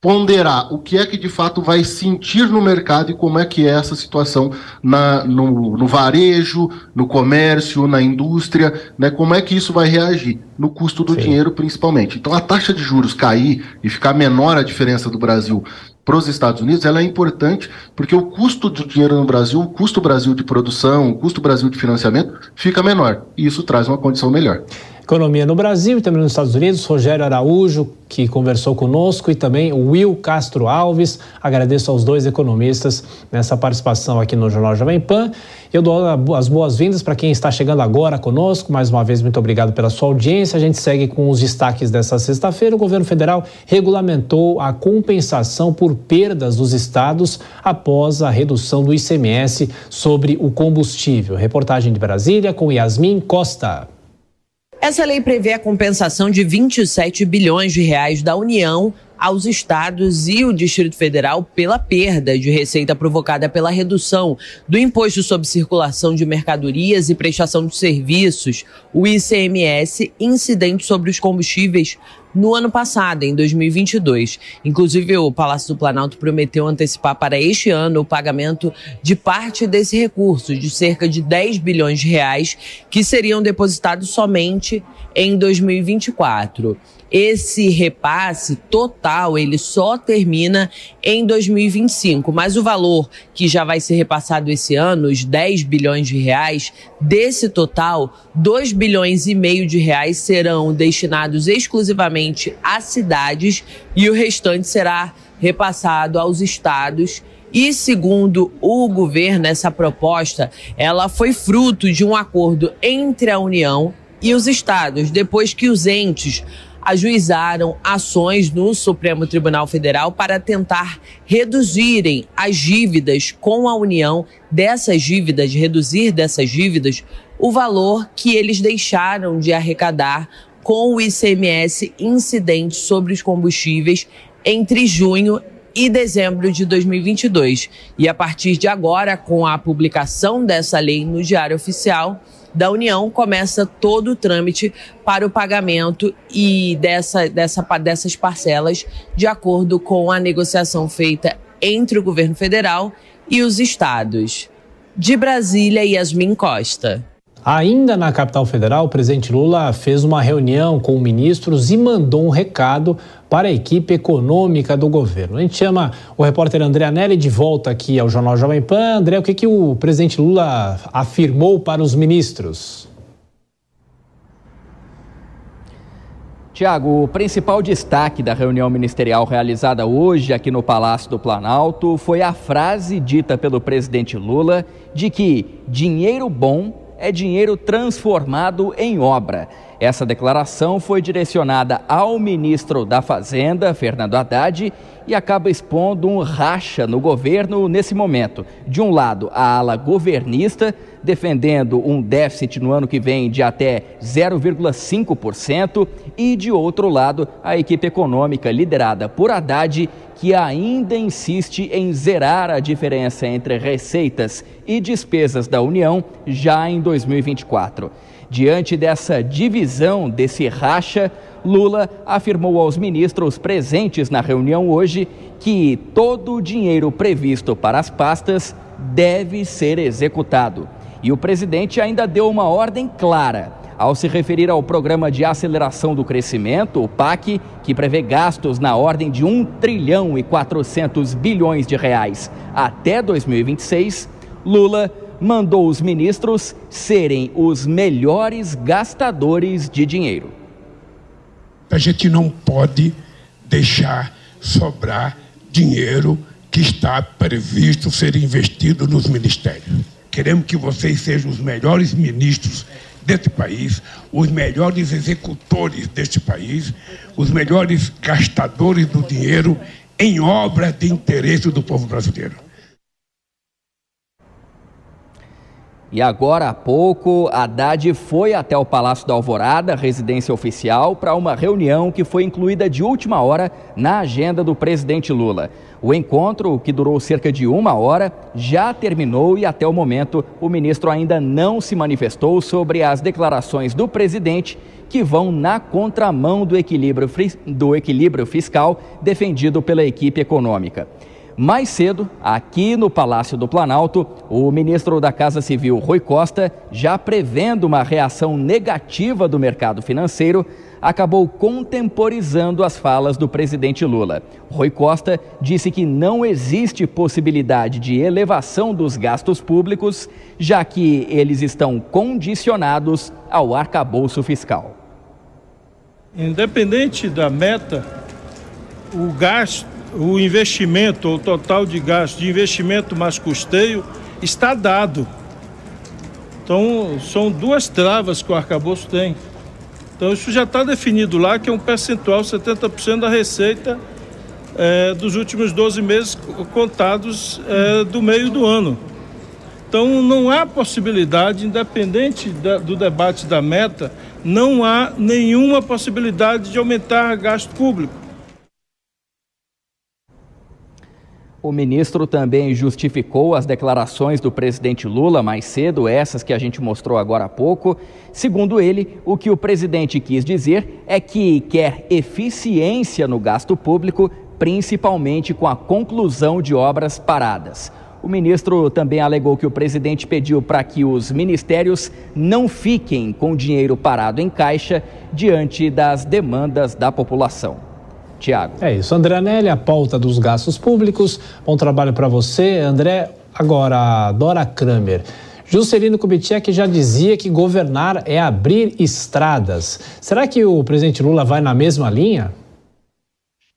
ponderar o que é que de fato vai sentir no mercado e como é que é essa situação na, no, no, varejo, no comércio, na indústria, né? Como é que isso vai reagir no custo do Sim. dinheiro principalmente. Então a taxa de juros cair e ficar menor a diferença do Brasil para os Estados Unidos, ela é importante porque o custo do dinheiro no Brasil, o custo Brasil de produção, o custo Brasil de financiamento fica menor e isso traz uma condição melhor. Economia no Brasil e também nos Estados Unidos, Rogério Araújo, que conversou conosco, e também Will Castro Alves. Agradeço aos dois economistas nessa participação aqui no Jornal Jovem Pan. Eu dou as boas-vindas para quem está chegando agora conosco. Mais uma vez, muito obrigado pela sua audiência. A gente segue com os destaques dessa sexta-feira. O governo federal regulamentou a compensação por perdas dos estados após a redução do ICMS sobre o combustível. Reportagem de Brasília com Yasmin Costa. Essa lei prevê a compensação de 27 bilhões de reais da União aos estados e o Distrito Federal pela perda de receita provocada pela redução do imposto sobre circulação de mercadorias e prestação de serviços, o ICMS, incidente sobre os combustíveis no ano passado, em 2022. Inclusive, o Palácio do Planalto prometeu antecipar para este ano o pagamento de parte desse recurso, de cerca de 10 bilhões de reais, que seriam depositados somente em 2024 esse repasse total ele só termina em 2025, mas o valor que já vai ser repassado esse ano, os 10 bilhões de reais, desse total, 2 bilhões e meio de reais serão destinados exclusivamente a cidades e o restante será repassado aos estados. E segundo o governo, essa proposta, ela foi fruto de um acordo entre a União e os estados, depois que os entes ajuizaram ações no Supremo Tribunal Federal para tentar reduzirem as dívidas com a União, dessas dívidas, reduzir dessas dívidas, o valor que eles deixaram de arrecadar com o ICMS incidente sobre os combustíveis entre junho e dezembro de 2022. E a partir de agora, com a publicação dessa lei no Diário Oficial, da União começa todo o trâmite para o pagamento e dessa, dessa, dessas parcelas de acordo com a negociação feita entre o governo federal e os estados. De Brasília, Yasmin Costa. Ainda na capital federal, o presidente Lula fez uma reunião com ministros e mandou um recado para a equipe econômica do governo. A gente chama o repórter André Anelli de volta aqui ao Jornal Jovem Pan. André, o que, que o presidente Lula afirmou para os ministros? Tiago, o principal destaque da reunião ministerial realizada hoje aqui no Palácio do Planalto foi a frase dita pelo presidente Lula de que dinheiro bom é dinheiro transformado em obra. Essa declaração foi direcionada ao ministro da Fazenda, Fernando Haddad, e acaba expondo um racha no governo nesse momento. De um lado, a ala governista, defendendo um déficit no ano que vem de até 0,5%, e de outro lado, a equipe econômica liderada por Haddad, que ainda insiste em zerar a diferença entre receitas e despesas da União já em 2024. Diante dessa divisão, desse racha, Lula afirmou aos ministros presentes na reunião hoje que todo o dinheiro previsto para as pastas deve ser executado. E o presidente ainda deu uma ordem clara ao se referir ao Programa de Aceleração do Crescimento, o PAC, que prevê gastos na ordem de 1 trilhão e 400 bilhões de reais até 2026, Lula mandou os ministros serem os melhores gastadores de dinheiro. A gente não pode deixar sobrar dinheiro que está previsto ser investido nos ministérios. Queremos que vocês sejam os melhores ministros deste país, os melhores executores deste país, os melhores gastadores do dinheiro em obra de interesse do povo brasileiro. E agora há pouco, Haddad foi até o Palácio da Alvorada, residência oficial, para uma reunião que foi incluída de última hora na agenda do presidente Lula. O encontro, que durou cerca de uma hora, já terminou e até o momento o ministro ainda não se manifestou sobre as declarações do presidente que vão na contramão do equilíbrio, do equilíbrio fiscal defendido pela equipe econômica. Mais cedo, aqui no Palácio do Planalto, o ministro da Casa Civil, Rui Costa, já prevendo uma reação negativa do mercado financeiro, acabou contemporizando as falas do presidente Lula. Rui Costa disse que não existe possibilidade de elevação dos gastos públicos, já que eles estão condicionados ao arcabouço fiscal. Independente da meta, o gasto o investimento, o total de gasto de investimento mais custeio está dado. Então, são duas travas que o arcabouço tem. Então, isso já está definido lá, que é um percentual, 70% da receita é, dos últimos 12 meses contados é, do meio do ano. Então, não há possibilidade, independente da, do debate da meta, não há nenhuma possibilidade de aumentar gasto público. O ministro também justificou as declarações do presidente Lula mais cedo, essas que a gente mostrou agora há pouco. Segundo ele, o que o presidente quis dizer é que quer eficiência no gasto público, principalmente com a conclusão de obras paradas. O ministro também alegou que o presidente pediu para que os ministérios não fiquem com dinheiro parado em caixa diante das demandas da população. Tiago. É isso. André Anelli, a pauta dos gastos públicos. Bom trabalho para você, André. Agora, Dora Kramer. Juscelino Kubitschek já dizia que governar é abrir estradas. Será que o presidente Lula vai na mesma linha?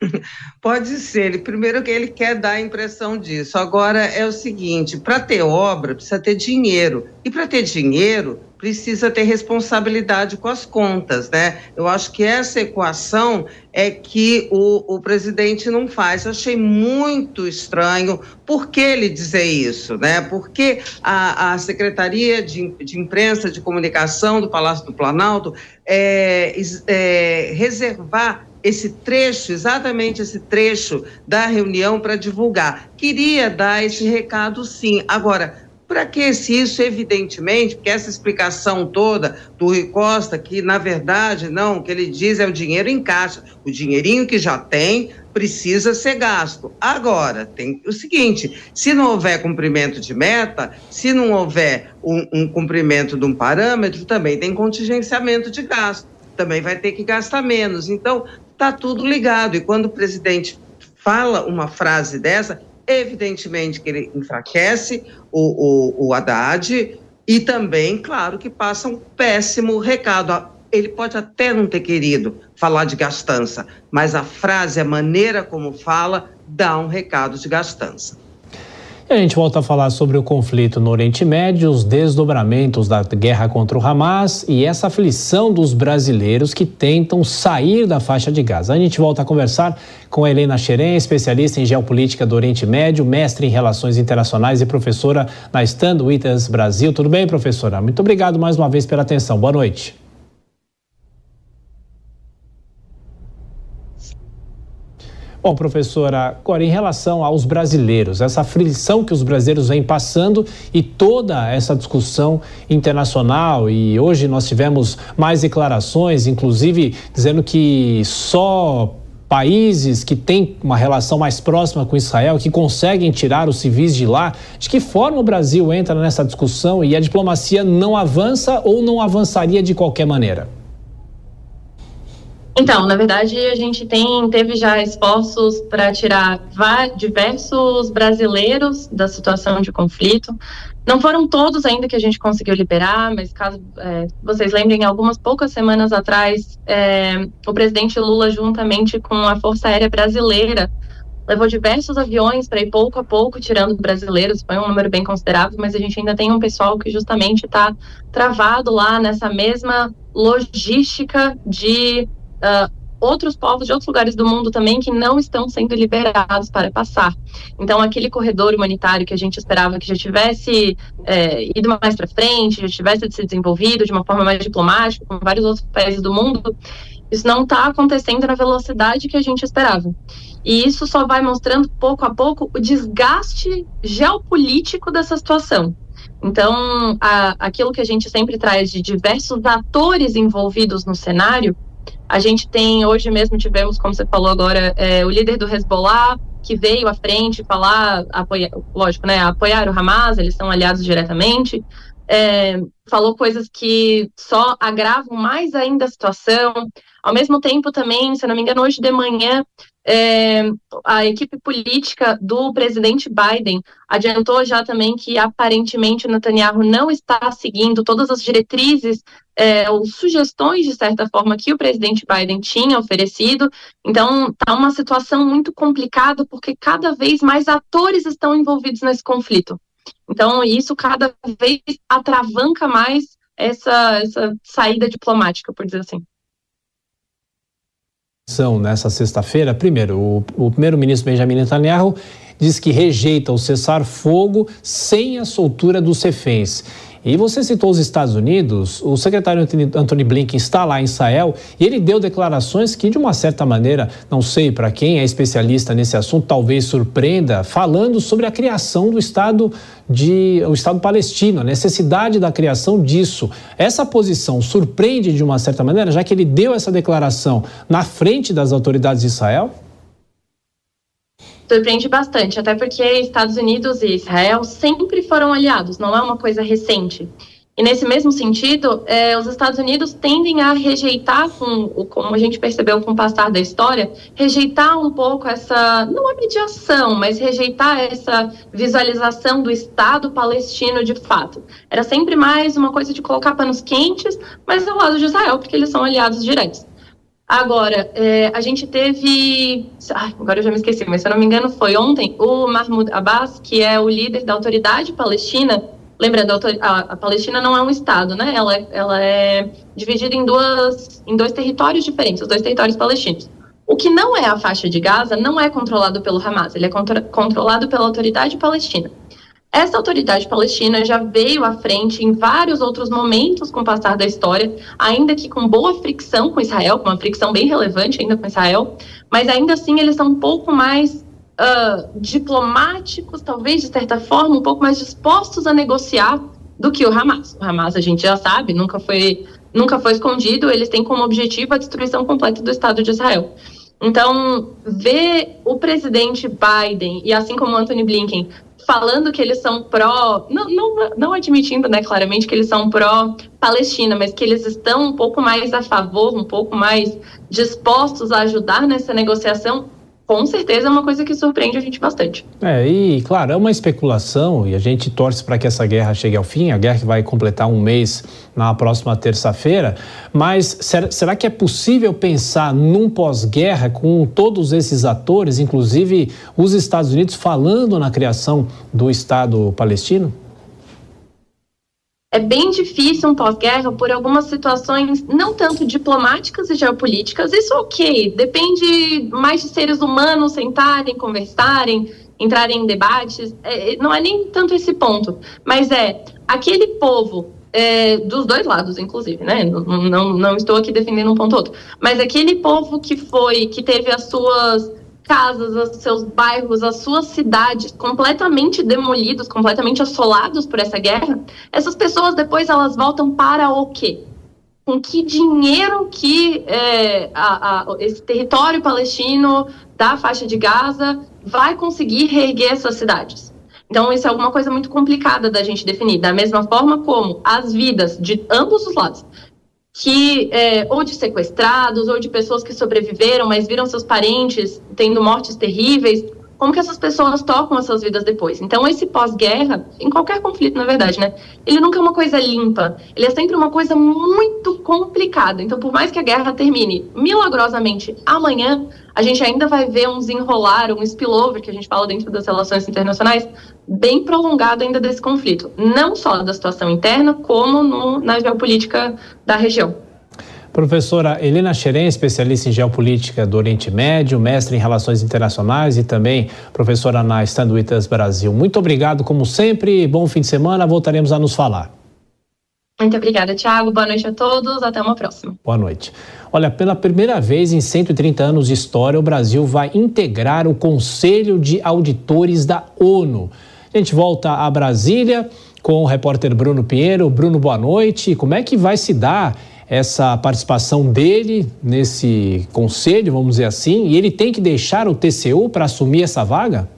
Pode ser. Ele, primeiro que ele quer dar a impressão disso. Agora é o seguinte: para ter obra precisa ter dinheiro e para ter dinheiro precisa ter responsabilidade com as contas, né? Eu acho que essa equação é que o, o presidente não faz. achei muito estranho por que ele dizer isso, né? Porque a, a Secretaria de, de Imprensa de Comunicação do Palácio do Planalto é, é, reservar esse trecho, exatamente esse trecho da reunião para divulgar. Queria dar esse recado sim. Agora, para que se isso, evidentemente, porque essa explicação toda do Rui Costa, que na verdade, não, o que ele diz é o dinheiro em caixa, o dinheirinho que já tem precisa ser gasto. Agora, tem o seguinte: se não houver cumprimento de meta, se não houver um, um cumprimento de um parâmetro, também tem contingenciamento de gasto, também vai ter que gastar menos. Então, está tudo ligado. E quando o presidente fala uma frase dessa, Evidentemente que ele enfraquece o, o, o Haddad e também, claro, que passa um péssimo recado. Ele pode até não ter querido falar de gastança, mas a frase, a maneira como fala, dá um recado de gastança. E a gente volta a falar sobre o conflito no Oriente Médio, os desdobramentos da guerra contra o Hamas e essa aflição dos brasileiros que tentam sair da faixa de Gaza. A gente volta a conversar com a Helena Xeren, especialista em geopolítica do Oriente Médio, mestre em relações internacionais e professora na Stand Witness Brasil. Tudo bem, professora? Muito obrigado mais uma vez pela atenção. Boa noite. Bom, professora, agora em relação aos brasileiros, essa aflição que os brasileiros vêm passando e toda essa discussão internacional, e hoje nós tivemos mais declarações, inclusive dizendo que só países que têm uma relação mais próxima com Israel, que conseguem tirar os civis de lá, de que forma o Brasil entra nessa discussão e a diplomacia não avança ou não avançaria de qualquer maneira? Então, na verdade, a gente tem, teve já esforços para tirar diversos brasileiros da situação de conflito. Não foram todos ainda que a gente conseguiu liberar, mas caso é, vocês lembrem, algumas poucas semanas atrás, é, o presidente Lula, juntamente com a Força Aérea Brasileira, levou diversos aviões para ir pouco a pouco tirando brasileiros, foi um número bem considerável, mas a gente ainda tem um pessoal que justamente está travado lá nessa mesma logística de uh, outros povos de outros lugares do mundo também que não estão sendo liberados para passar. Então, aquele corredor humanitário que a gente esperava que já tivesse é, ido mais para frente, já tivesse se desenvolvido de uma forma mais diplomática, com vários outros países do mundo, isso não está acontecendo na velocidade que a gente esperava. E isso só vai mostrando pouco a pouco o desgaste geopolítico dessa situação. Então, a, aquilo que a gente sempre traz de diversos atores envolvidos no cenário, a gente tem, hoje mesmo tivemos, como você falou agora, é, o líder do Hezbollah, que veio à frente falar, apoiar, lógico, né, apoiar o Hamas, eles são aliados diretamente, é, falou coisas que só agravam mais ainda a situação. Ao mesmo tempo, também, se não me engano, hoje de manhã, é, a equipe política do presidente Biden adiantou já também que aparentemente o Netanyahu não está seguindo todas as diretrizes é, ou sugestões, de certa forma, que o presidente Biden tinha oferecido. Então, está uma situação muito complicada, porque cada vez mais atores estão envolvidos nesse conflito. Então, isso cada vez atravanca mais essa, essa saída diplomática, por dizer assim nessa sexta-feira, primeiro, o, o primeiro-ministro Benjamin Netanyahu diz que rejeita o cessar-fogo sem a soltura dos reféns. E você citou os Estados Unidos, o secretário Anthony Blinken está lá em Israel e ele deu declarações que, de uma certa maneira, não sei para quem é especialista nesse assunto, talvez surpreenda, falando sobre a criação do Estado de o Estado palestino, a necessidade da criação disso. Essa posição surpreende de uma certa maneira, já que ele deu essa declaração na frente das autoridades de Israel? Surpreende bastante, até porque Estados Unidos e Israel sempre foram aliados, não é uma coisa recente. E nesse mesmo sentido, é, os Estados Unidos tendem a rejeitar, com, como a gente percebeu com o passar da história, rejeitar um pouco essa, não a mediação, mas rejeitar essa visualização do Estado palestino de fato. Era sempre mais uma coisa de colocar panos quentes, mas ao lado de Israel, porque eles são aliados diretos. Agora, é, a gente teve. Ai, agora eu já me esqueci, mas se eu não me engano, foi ontem o Mahmoud Abbas, que é o líder da autoridade palestina. Lembrando, a, a Palestina não é um Estado, né? Ela, ela é dividida em, duas, em dois territórios diferentes, os dois territórios palestinos. O que não é a faixa de Gaza não é controlado pelo Hamas, ele é contra, controlado pela autoridade palestina. Essa autoridade palestina já veio à frente em vários outros momentos com o passar da história, ainda que com boa fricção com Israel, com uma fricção bem relevante ainda com Israel, mas ainda assim eles são um pouco mais uh, diplomáticos, talvez de certa forma, um pouco mais dispostos a negociar do que o Hamas. O Hamas a gente já sabe, nunca foi, nunca foi escondido, eles têm como objetivo a destruição completa do Estado de Israel. Então, ver o presidente Biden e assim como Anthony Blinken falando que eles são pró, não, não, não admitindo, né, claramente que eles são pró-Palestina, mas que eles estão um pouco mais a favor, um pouco mais dispostos a ajudar nessa negociação, com certeza é uma coisa que surpreende a gente bastante. É, e claro, é uma especulação e a gente torce para que essa guerra chegue ao fim, a guerra que vai completar um mês na próxima terça-feira, mas será, será, que é possível pensar num pós-guerra com todos esses atores, inclusive os Estados Unidos, falando na criação do Estado palestino? É bem difícil um pós-guerra por algumas situações não tanto diplomáticas e geopolíticas. Isso ok, depende mais de seres humanos sentarem, conversarem, entrarem em debates. É, é, não é nem tanto esse ponto, mas é aquele povo é, dos dois lados, inclusive, né? Não, não, não estou aqui defendendo um ponto ou outro, mas aquele povo que foi, que teve as suas casas, os seus bairros, as suas cidades completamente demolidos, completamente assolados por essa guerra, essas pessoas depois elas voltam para o quê? Com que dinheiro que é, a, a, esse território palestino da faixa de Gaza vai conseguir reerguer essas cidades? Então, isso é alguma coisa muito complicada da gente definir. Da mesma forma como as vidas de ambos os lados, que é, ou de sequestrados ou de pessoas que sobreviveram, mas viram seus parentes tendo mortes terríveis, como que essas pessoas tocam as suas vidas depois. Então, esse pós-guerra, em qualquer conflito, na verdade, né? Ele nunca é uma coisa limpa. Ele é sempre uma coisa muito complicada. Então, por mais que a guerra termine milagrosamente amanhã, a gente ainda vai ver um desenrolar, um spillover, que a gente fala dentro das relações internacionais, bem prolongado ainda desse conflito. Não só da situação interna, como no, na geopolítica da região. Professora Helena Xeren, especialista em geopolítica do Oriente Médio, mestre em relações internacionais e também professora na Stand With Us Brasil. Muito obrigado, como sempre. Bom fim de semana. Voltaremos a nos falar. Muito obrigada, Tiago. Boa noite a todos. Até uma próxima. Boa noite. Olha, pela primeira vez em 130 anos de história, o Brasil vai integrar o Conselho de Auditores da ONU. A gente volta a Brasília com o repórter Bruno Pinheiro. Bruno, boa noite. Como é que vai se dar essa participação dele nesse conselho, vamos dizer assim, e ele tem que deixar o TCU para assumir essa vaga?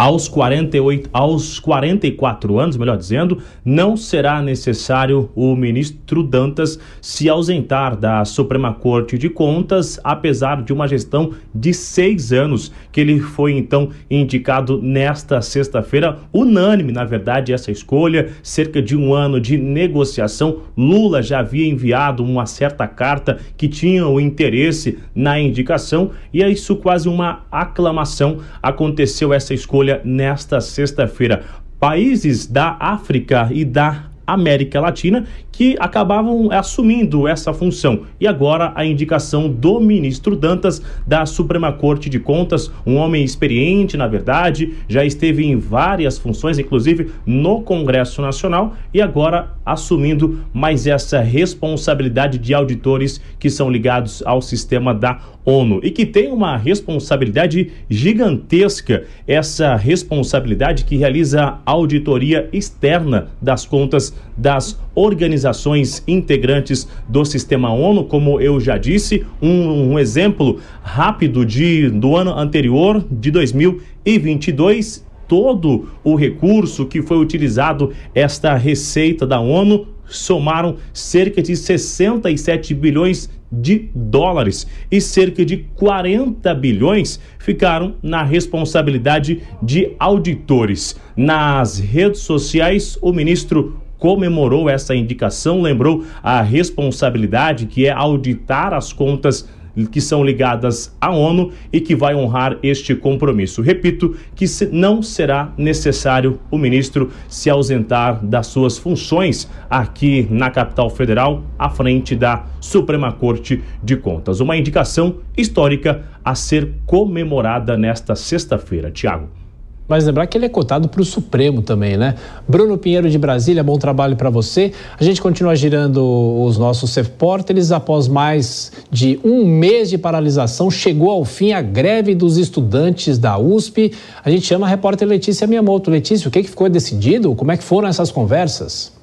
Aos 48, aos 44 anos, melhor dizendo, não será necessário o ministro Dantas se ausentar da Suprema Corte de Contas, apesar de uma gestão de seis anos, que ele foi então indicado nesta sexta-feira, unânime, na verdade, essa escolha, cerca de um ano de negociação. Lula já havia enviado uma certa carta que tinha o interesse na indicação, e é isso quase uma aclamação. Aconteceu essa escolha nesta sexta-feira. Países da África e da América Latina que acabavam assumindo essa função. E agora a indicação do ministro Dantas da Suprema Corte de Contas, um homem experiente, na verdade, já esteve em várias funções, inclusive no Congresso Nacional, e agora assumindo mais essa responsabilidade de auditores que são ligados ao sistema da ONU e que tem uma responsabilidade gigantesca, essa responsabilidade que realiza auditoria externa das contas das organizações integrantes do sistema ONU, como eu já disse, um, um exemplo rápido de do ano anterior, de 2022, todo o recurso que foi utilizado esta receita da ONU somaram cerca de 67 bilhões de dólares e cerca de 40 bilhões ficaram na responsabilidade de auditores. Nas redes sociais, o ministro comemorou essa indicação, lembrou a responsabilidade que é auditar as contas que são ligadas à ONU e que vai honrar este compromisso. Repito que não será necessário o ministro se ausentar das suas funções aqui na capital federal, à frente da Suprema Corte de Contas. Uma indicação histórica a ser comemorada nesta sexta-feira. Tiago. Mas lembrar que ele é cotado para o Supremo também, né? Bruno Pinheiro de Brasília, bom trabalho para você. A gente continua girando os nossos repórteres. Após mais de um mês de paralisação, chegou ao fim a greve dos estudantes da USP. A gente chama a repórter Letícia Miyamoto. Letícia, o que, que ficou decidido? Como é que foram essas conversas?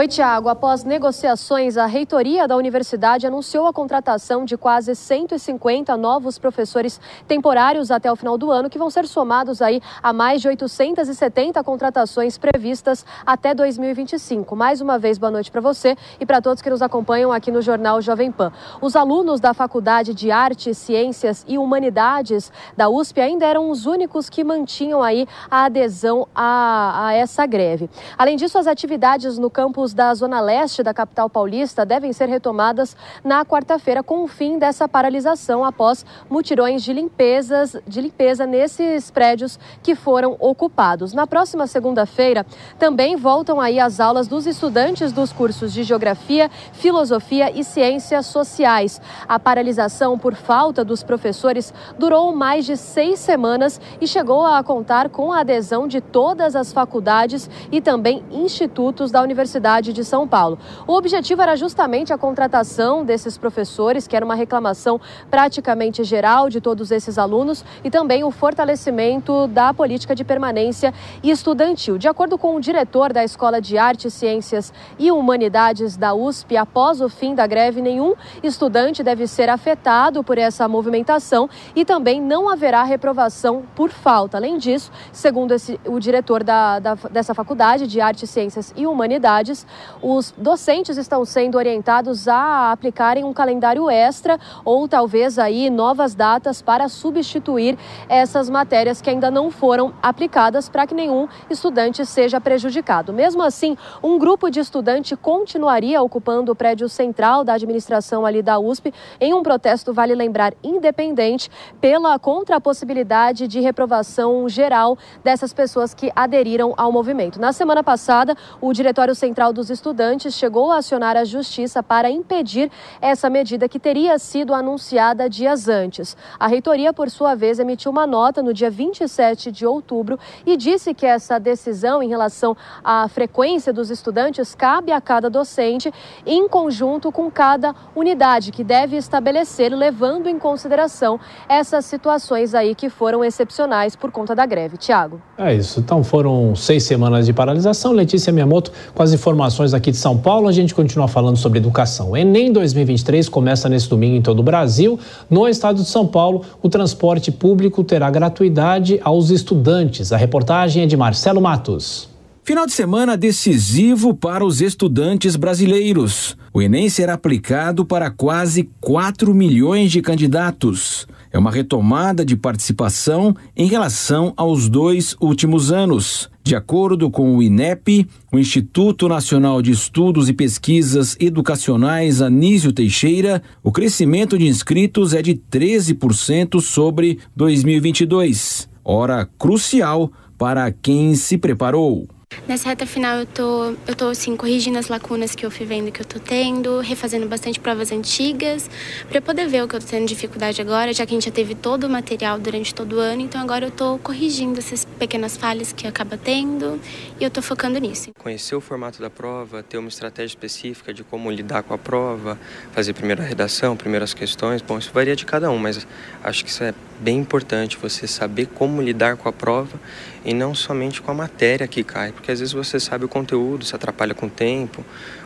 Oi, Tiago. Após negociações, a reitoria da universidade anunciou a contratação de quase 150 novos professores temporários até o final do ano, que vão ser somados aí a mais de 870 contratações previstas até 2025. Mais uma vez, boa noite para você e para todos que nos acompanham aqui no Jornal Jovem Pan. Os alunos da Faculdade de Artes, Ciências e Humanidades da USP ainda eram os únicos que mantinham aí a adesão a, a essa greve. Além disso, as atividades no campus da Zona Leste da capital paulista devem ser retomadas na quarta-feira com o fim dessa paralisação após mutirões de limpezas de limpeza nesses prédios que foram ocupados. Na próxima segunda-feira também voltam aí as aulas dos estudantes dos cursos de Geografia, Filosofia e Ciências Sociais. A paralisação por falta dos professores durou mais de seis semanas e chegou a contar com a adesão de todas as faculdades e também institutos da Universidade Universidade de São Paulo. O objetivo era justamente a contratação desses professores, que era uma reclamação praticamente geral de todos esses alunos, e também o fortalecimento da política de permanência estudantil. De acordo com o diretor da Escola de Artes, Ciências e Humanidades da USP, após o fim da greve, nenhum estudante deve ser afetado por essa movimentação e também não haverá reprovação por falta. Além disso, segundo esse, o diretor da, da, dessa faculdade de Artes, Ciências e Humanidades, os docentes estão sendo orientados a aplicarem um calendário extra ou talvez aí novas datas para substituir essas matérias que ainda não foram aplicadas para que nenhum estudante seja prejudicado. Mesmo assim, um grupo de estudante continuaria ocupando o prédio central da administração ali da USP em um protesto, vale lembrar, independente, pela contra a possibilidade de reprovação geral dessas pessoas que aderiram ao movimento. Na semana passada, o Diretório Central dos Estudantes chegou a acionar a Justiça para impedir essa medida que teria sido anunciada dias antes. A reitoria, por sua vez, emitiu uma nota no dia 27 de outubro e disse que essa decisão em relação à frequência dos estudantes cabe a cada docente em conjunto com cada unidade que deve estabelecer, levando em consideração essas situações aí que foram excepcionais por conta da greve. Tiago. É isso. Então foram seis semanas de paralisação. Letícia Miyamoto com as informações aqui de São Paulo. A gente continua falando sobre educação. Enem 2023 começa nesse domingo em todo o Brasil. No estado de São Paulo, o transporte público terá gratuidade aos estudantes. A reportagem é de Marcelo Matos. Final de semana decisivo para os estudantes brasileiros. O Enem será aplicado para quase 4 milhões de candidatos. É uma retomada de participação em relação aos dois últimos anos. De acordo com o INEP, o Instituto Nacional de Estudos e Pesquisas Educacionais Anísio Teixeira, o crescimento de inscritos é de 13% sobre 2022. Hora crucial para quem se preparou. Nessa reta final eu tô, eu tô assim, corrigindo as lacunas que eu fui vendo que eu tô tendo, refazendo bastante provas antigas, para poder ver o que eu tô tendo dificuldade agora, já que a gente já teve todo o material durante todo o ano, então agora eu tô corrigindo essas pequenas falhas que acaba tendo e eu tô focando nisso. Conhecer o formato da prova, ter uma estratégia específica de como lidar com a prova, fazer primeiro a redação, primeiras questões, bom, isso varia de cada um, mas acho que isso é bem importante, você saber como lidar com a prova e não somente com a matéria que cai, porque às vezes você sabe o conteúdo, se atrapalha com o tempo,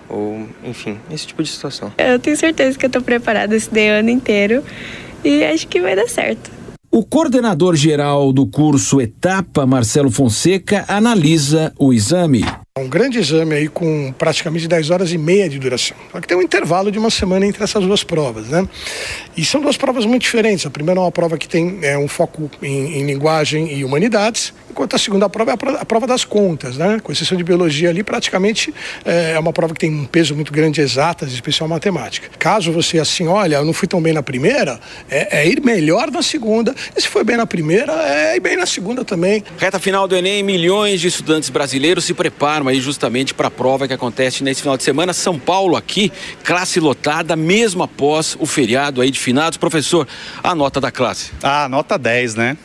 ou enfim, esse tipo de situação. Eu tenho certeza que eu estou preparada esse ano inteiro e acho que vai dar certo. O coordenador geral do curso Etapa, Marcelo Fonseca, analisa o exame. Um grande exame aí com praticamente 10 horas e meia de duração. Só que tem um intervalo de uma semana entre essas duas provas, né? E são duas provas muito diferentes. A primeira é uma prova que tem é, um foco em, em, linguagem e humanidades, enquanto a segunda prova é a prova, das contas, né? Com exceção de biologia ali, praticamente é, é uma prova que tem um peso muito grande de exatas, em especial matemática. Caso você assim, olha, eu não fui tão bem na primeira, é, é ir melhor na segunda. E se foi bem na primeira, é ir bem na segunda também. Reta final do Enem, milhões de estudantes brasileiros se preparam aí justamente para a prova que acontece nesse final de semana. São Paulo aqui, classe lotada, mesmo após o feriado aí de finados. Professor, a nota da classe? Ah, nota 10, né?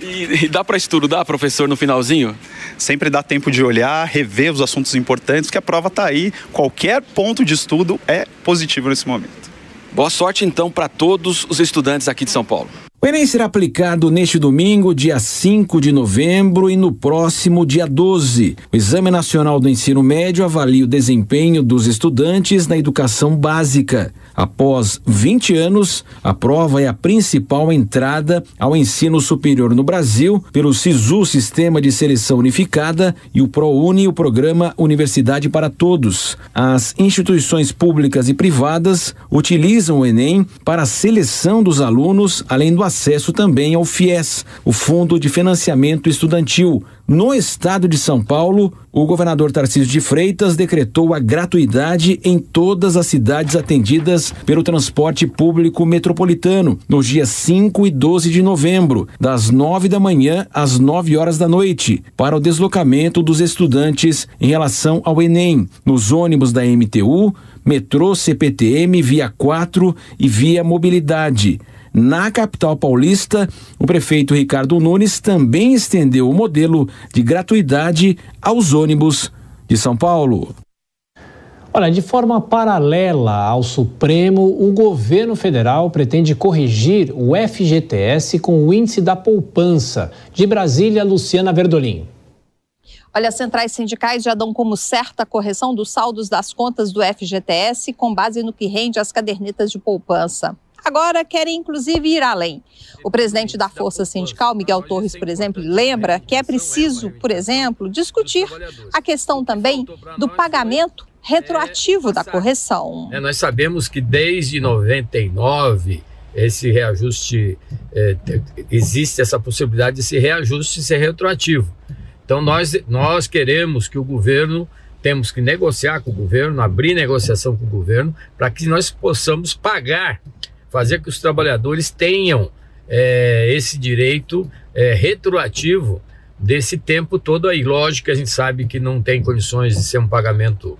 E, e dá para estudar, professor, no finalzinho? Sempre dá tempo de olhar, rever os assuntos importantes, que a prova está aí. Qualquer ponto de estudo é positivo nesse momento. Boa sorte então para todos os estudantes aqui de São Paulo. O Enem será aplicado neste domingo, dia 5 de novembro, e no próximo, dia 12. O Exame Nacional do Ensino Médio avalia o desempenho dos estudantes na educação básica. Após 20 anos, a prova é a principal entrada ao ensino superior no Brasil pelo SISU, Sistema de Seleção Unificada, e o ProUni, o programa Universidade para Todos. As instituições públicas e privadas utilizam o Enem para a seleção dos alunos, além do acesso também ao FIES, o Fundo de Financiamento Estudantil. No estado de São Paulo, o governador Tarcísio de Freitas decretou a gratuidade em todas as cidades atendidas pelo transporte público metropolitano nos dias 5 e 12 de novembro, das 9 da manhã às 9 horas da noite, para o deslocamento dos estudantes em relação ao Enem, nos ônibus da MTU, metrô CPTM, Via 4 e Via Mobilidade. Na capital paulista, o prefeito Ricardo Nunes também estendeu o modelo de gratuidade aos ônibus de São Paulo. Olha, de forma paralela ao Supremo, o governo federal pretende corrigir o FGTS com o índice da poupança. De Brasília, Luciana Verdolim. Olha, as centrais sindicais já dão como certa a correção dos saldos das contas do FGTS com base no que rende as cadernetas de poupança. Agora querem inclusive ir além. O presidente da Força Sindical, Miguel Torres, por exemplo, lembra que é preciso, por exemplo, discutir a questão também do pagamento retroativo da correção. É, nós sabemos que desde 99 esse reajuste é, existe essa possibilidade de esse reajuste ser retroativo. Então nós nós queremos que o governo temos que negociar com o governo, abrir negociação com o governo para que nós possamos pagar, fazer que os trabalhadores tenham é, esse direito é, retroativo desse tempo todo aí. Lógico que a gente sabe que não tem condições de ser um pagamento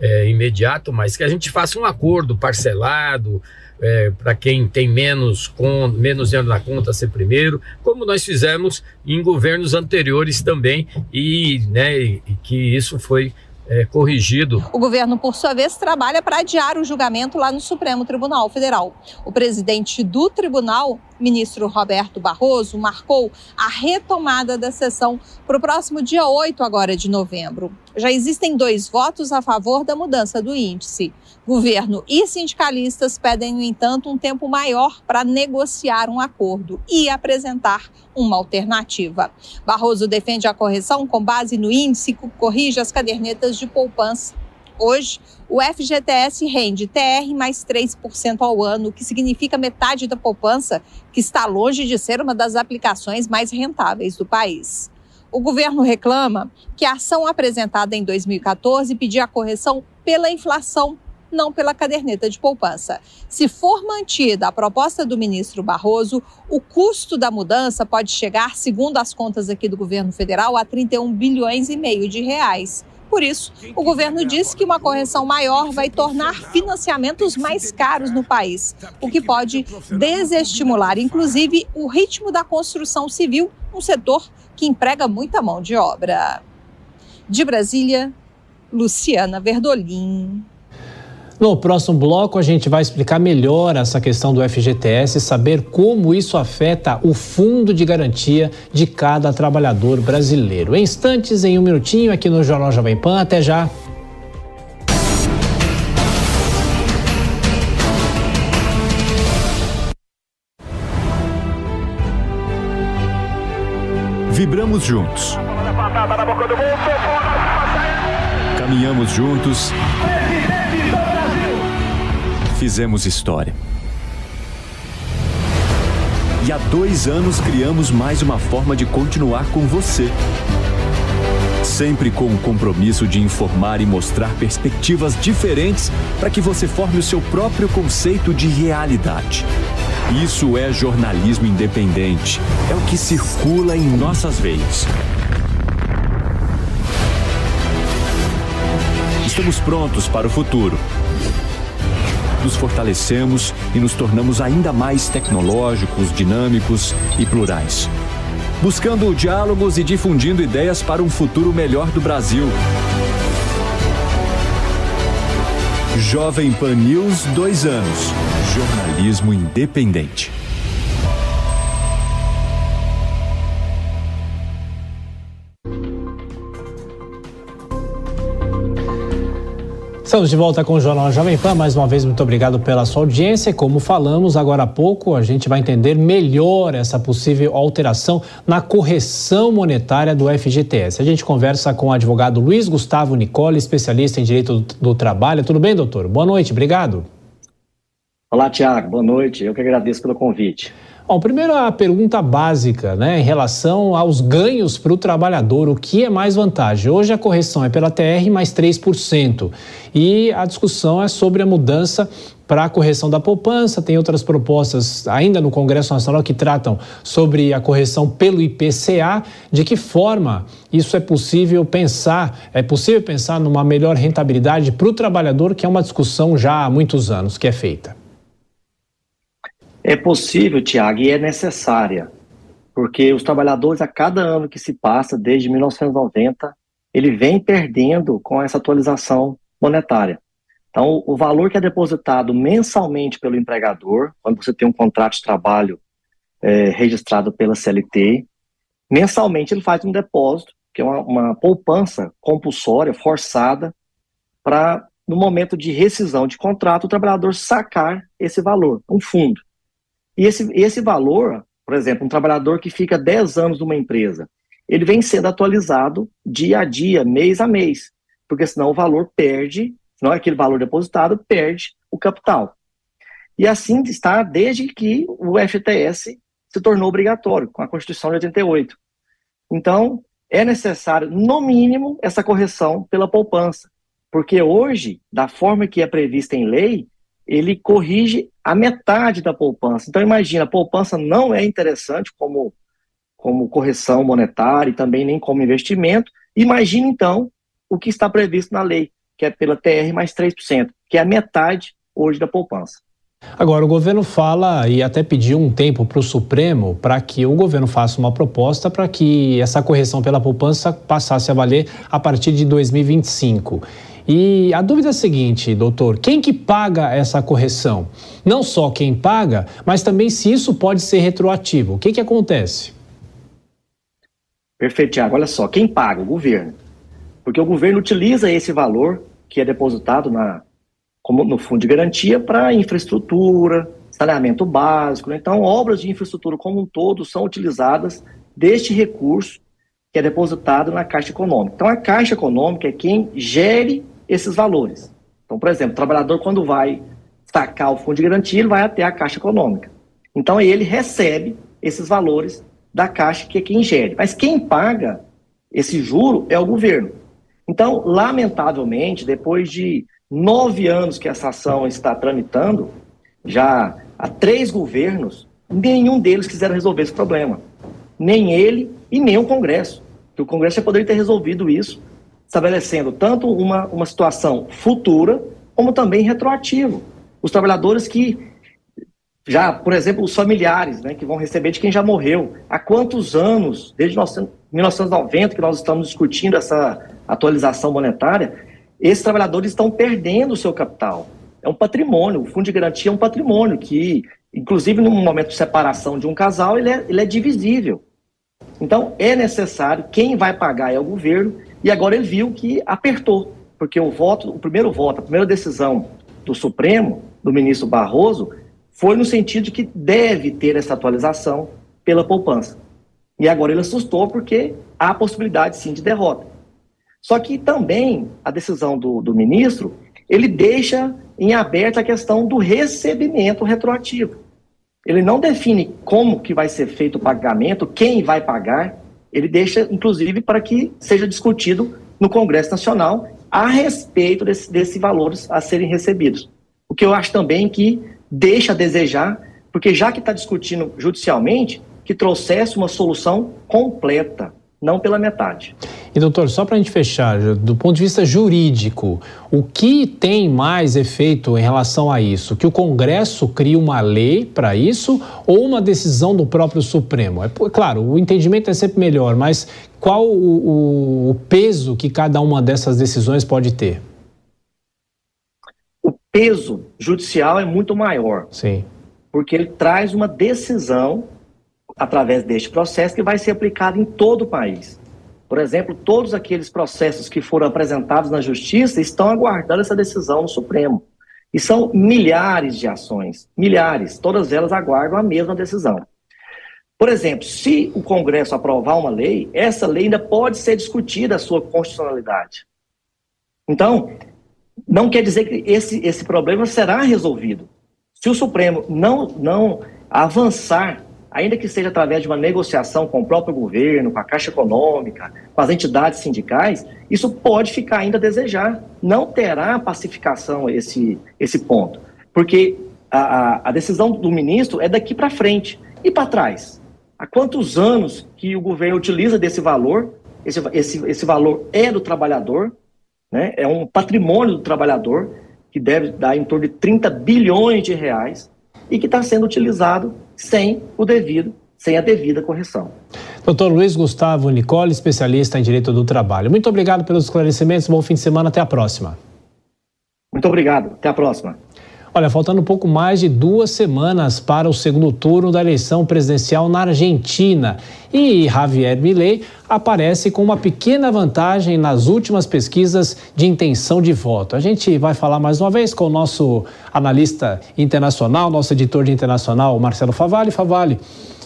é, imediato, mas que a gente faça um acordo parcelado é, para quem tem menos, com, menos dinheiro na conta ser primeiro, como nós fizemos em governos anteriores também, e, né, e que isso foi é, corrigido. O governo, por sua vez, trabalha para adiar o julgamento lá no Supremo Tribunal Federal. O presidente do tribunal, ministro Roberto Barroso, marcou a retomada da sessão para o próximo dia 8 agora de novembro. Já existem dois votos a favor da mudança do índice. Governo e sindicalistas pedem, no entanto, um tempo maior para negociar um acordo e apresentar uma alternativa. Barroso defende a correção com base no índice que corrige as cadernetas de poupança. Hoje, o FGTS rende TR mais 3% ao ano, o que significa metade da poupança, que está longe de ser uma das aplicações mais rentáveis do país. O governo reclama que a ação apresentada em 2014 pedia a correção pela inflação não pela caderneta de poupança. Se for mantida a proposta do ministro Barroso, o custo da mudança pode chegar, segundo as contas aqui do governo federal, a 31 bilhões e meio de reais. Por isso, o governo disse que uma correção maior vai tornar financiamentos mais caros no país, o que pode desestimular, inclusive, o ritmo da construção civil, um setor que emprega muita mão de obra. De Brasília, Luciana Verdolim. No próximo bloco, a gente vai explicar melhor essa questão do FGTS e saber como isso afeta o fundo de garantia de cada trabalhador brasileiro. Em instantes, em um minutinho, aqui no Jornal Jovem Pan. Até já. Vibramos juntos. Caminhamos juntos fizemos história. E há dois anos criamos mais uma forma de continuar com você. Sempre com o compromisso de informar e mostrar perspectivas diferentes para que você forme o seu próprio conceito de realidade. Isso é jornalismo independente. É o que circula em nossas veias. Estamos prontos para o futuro nos fortalecemos e nos tornamos ainda mais tecnológicos, dinâmicos e plurais. Buscando diálogos e difundindo ideias para um futuro melhor do Brasil. Jovem Pan News, dois anos. Jornalismo independente. Estamos de volta com o Jornal Jovem Pan. Mais uma vez, muito obrigado pela sua audiência. Como falamos agora há pouco, a gente vai entender melhor essa possível alteração na correção monetária do FGTS. A gente conversa com o advogado Luiz Gustavo Nicole, especialista em direito do, trabalho. Tudo bem, doutor? Boa noite, obrigado. Olá, Tiago. Boa noite. Eu que agradeço pelo convite. Bom, primeiro a pergunta básica, né, em relação aos ganhos para o trabalhador, o que é mais vantagem? Hoje a correção é pela TR mais 3%. E a discussão é sobre a mudança para a correção da poupança. Tem outras propostas ainda no Congresso Nacional que tratam sobre a correção pelo IPCA. De que forma isso é possível pensar? É possível pensar numa melhor rentabilidade para o trabalhador, que é uma discussão já há muitos anos que é feita. É possível, Tiago, e é necessária, porque os trabalhadores, a cada ano que se passa, desde 1990, ele vem perdendo com essa atualização monetária. Então, o valor que é depositado mensalmente pelo empregador, quando você tem um contrato de trabalho é, registrado pela CLT, mensalmente ele faz um depósito, que é uma, uma poupança compulsória, forçada, para no momento de rescisão de contrato, o trabalhador sacar esse valor, um fundo. E esse, esse valor, por exemplo, um trabalhador que fica 10 anos numa empresa, ele vem sendo atualizado dia a dia, mês a mês, porque senão o valor perde, senão aquele valor depositado perde o capital. E assim está desde que o FTS se tornou obrigatório, com a Constituição de 88. Então, é necessário, no mínimo, essa correção pela poupança. Porque hoje, da forma que é prevista em lei, ele corrige a metade da poupança. Então, imagina, a poupança não é interessante como, como correção monetária e também nem como investimento. Imagine, então, o que está previsto na lei, que é pela TR mais 3%, que é a metade hoje da poupança. Agora, o governo fala e até pediu um tempo para o Supremo para que o governo faça uma proposta para que essa correção pela poupança passasse a valer a partir de 2025. E a dúvida é a seguinte, doutor: quem que paga essa correção? Não só quem paga, mas também se isso pode ser retroativo. O que, que acontece? Perfeito, Tiago. Olha só, quem paga? O governo. Porque o governo utiliza esse valor que é depositado na, como no fundo de garantia para infraestrutura, saneamento básico. Né? Então, obras de infraestrutura como um todo são utilizadas deste recurso que é depositado na Caixa Econômica. Então, a Caixa Econômica é quem gere esses valores. Então, por exemplo, o trabalhador, quando vai sacar o fundo de garantia, ele vai até a Caixa Econômica. Então, ele recebe esses valores da Caixa, que é quem gere. Mas quem paga esse juro é o governo. Então, lamentavelmente, depois de nove anos que essa ação está tramitando, já há três governos, nenhum deles quiseram resolver esse problema. Nem ele e nem o Congresso. Que o Congresso já poderia ter resolvido isso, estabelecendo tanto uma, uma situação futura, como também retroativo. Os trabalhadores que já, por exemplo, os familiares, né, que vão receber de quem já morreu. Há quantos anos, desde 1990, que nós estamos discutindo essa atualização monetária, esses trabalhadores estão perdendo o seu capital. É um patrimônio, o fundo de garantia é um patrimônio que, inclusive no momento de separação de um casal, ele é, ele é divisível. Então, é necessário, quem vai pagar é o governo, e agora ele viu que apertou, porque o voto, o primeiro voto, a primeira decisão do Supremo, do ministro Barroso, foi no sentido de que deve ter essa atualização pela poupança. E agora ele assustou porque há possibilidade sim de derrota. Só que também a decisão do, do ministro, ele deixa em aberto a questão do recebimento retroativo. Ele não define como que vai ser feito o pagamento, quem vai pagar, ele deixa, inclusive, para que seja discutido no Congresso Nacional a respeito desses desse valores a serem recebidos. O que eu acho também que deixa a desejar, porque já que está discutindo judicialmente, que trouxesse uma solução completa, não pela metade. E doutor, só para a gente fechar, do ponto de vista jurídico, o que tem mais efeito em relação a isso? Que o Congresso crie uma lei para isso ou uma decisão do próprio Supremo? É claro, o entendimento é sempre melhor, mas qual o, o, o peso que cada uma dessas decisões pode ter? O peso judicial é muito maior. Sim. Porque ele traz uma decisão através deste processo que vai ser aplicado em todo o país. Por exemplo, todos aqueles processos que foram apresentados na Justiça estão aguardando essa decisão no Supremo. E são milhares de ações, milhares, todas elas aguardam a mesma decisão. Por exemplo, se o Congresso aprovar uma lei, essa lei ainda pode ser discutida a sua constitucionalidade. Então, não quer dizer que esse, esse problema será resolvido. Se o Supremo não, não avançar ainda que seja através de uma negociação com o próprio governo, com a Caixa Econômica, com as entidades sindicais, isso pode ficar ainda a desejar. Não terá pacificação esse, esse ponto, porque a, a, decisão do ministro é daqui para frente. E para trás? Há quantos anos que o governo utiliza desse valor? Esse, esse, esse valor é do trabalhador, né? é um patrimônio do trabalhador, que deve dar em torno de 30 bilhões de reais, e que está sendo utilizado sem o devido, sem a devida correção. Doutor Luiz Gustavo Nicole, especialista em Direito do Trabalho. Muito obrigado pelos esclarecimentos. Bom fim de semana. Até a próxima. Muito obrigado. Até a próxima. Olha, faltando um pouco mais de duas semanas para o segundo turno da eleição presidencial na Argentina. E Javier Milei aparece com uma pequena vantagem nas últimas pesquisas de intenção de voto. A gente vai falar mais uma vez com o nosso analista internacional, nosso editor de internacional, Marcelo Favalli. Favalli,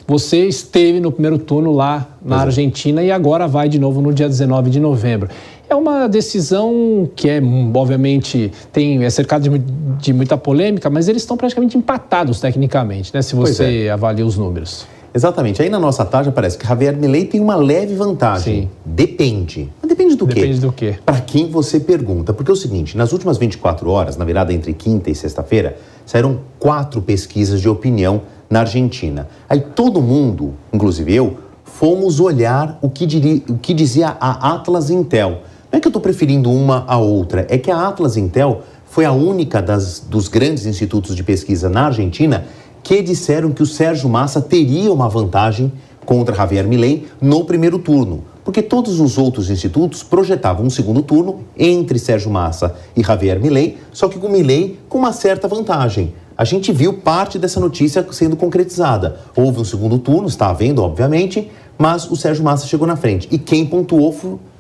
você esteve no primeiro turno lá na é. Argentina e agora vai de novo no dia 19 de novembro. É uma decisão que é, obviamente, tem, é cercada de, de muita polêmica, mas eles estão praticamente empatados tecnicamente, né? Se você é. avalia os números. Exatamente. Aí na nossa tarde parece que Javier Milei tem uma leve vantagem. Sim. Depende. Mas depende do quê? Depende do quê? Para quem você pergunta. Porque é o seguinte, nas últimas 24 horas, na virada entre quinta e sexta-feira, saíram quatro pesquisas de opinião na Argentina. Aí todo mundo, inclusive eu, fomos olhar o que, diri, o que dizia a Atlas Intel. Não é que eu estou preferindo uma a outra, é que a Atlas Intel foi a única das, dos grandes institutos de pesquisa na Argentina que disseram que o Sérgio Massa teria uma vantagem contra Javier Milei no primeiro turno, porque todos os outros institutos projetavam um segundo turno entre Sérgio Massa e Javier Milei, só que com Milei com uma certa vantagem. A gente viu parte dessa notícia sendo concretizada. Houve um segundo turno, está havendo, obviamente, mas o Sérgio Massa chegou na frente. E quem pontuou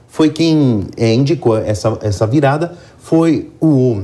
foi quem é, indicou essa, essa virada foi o,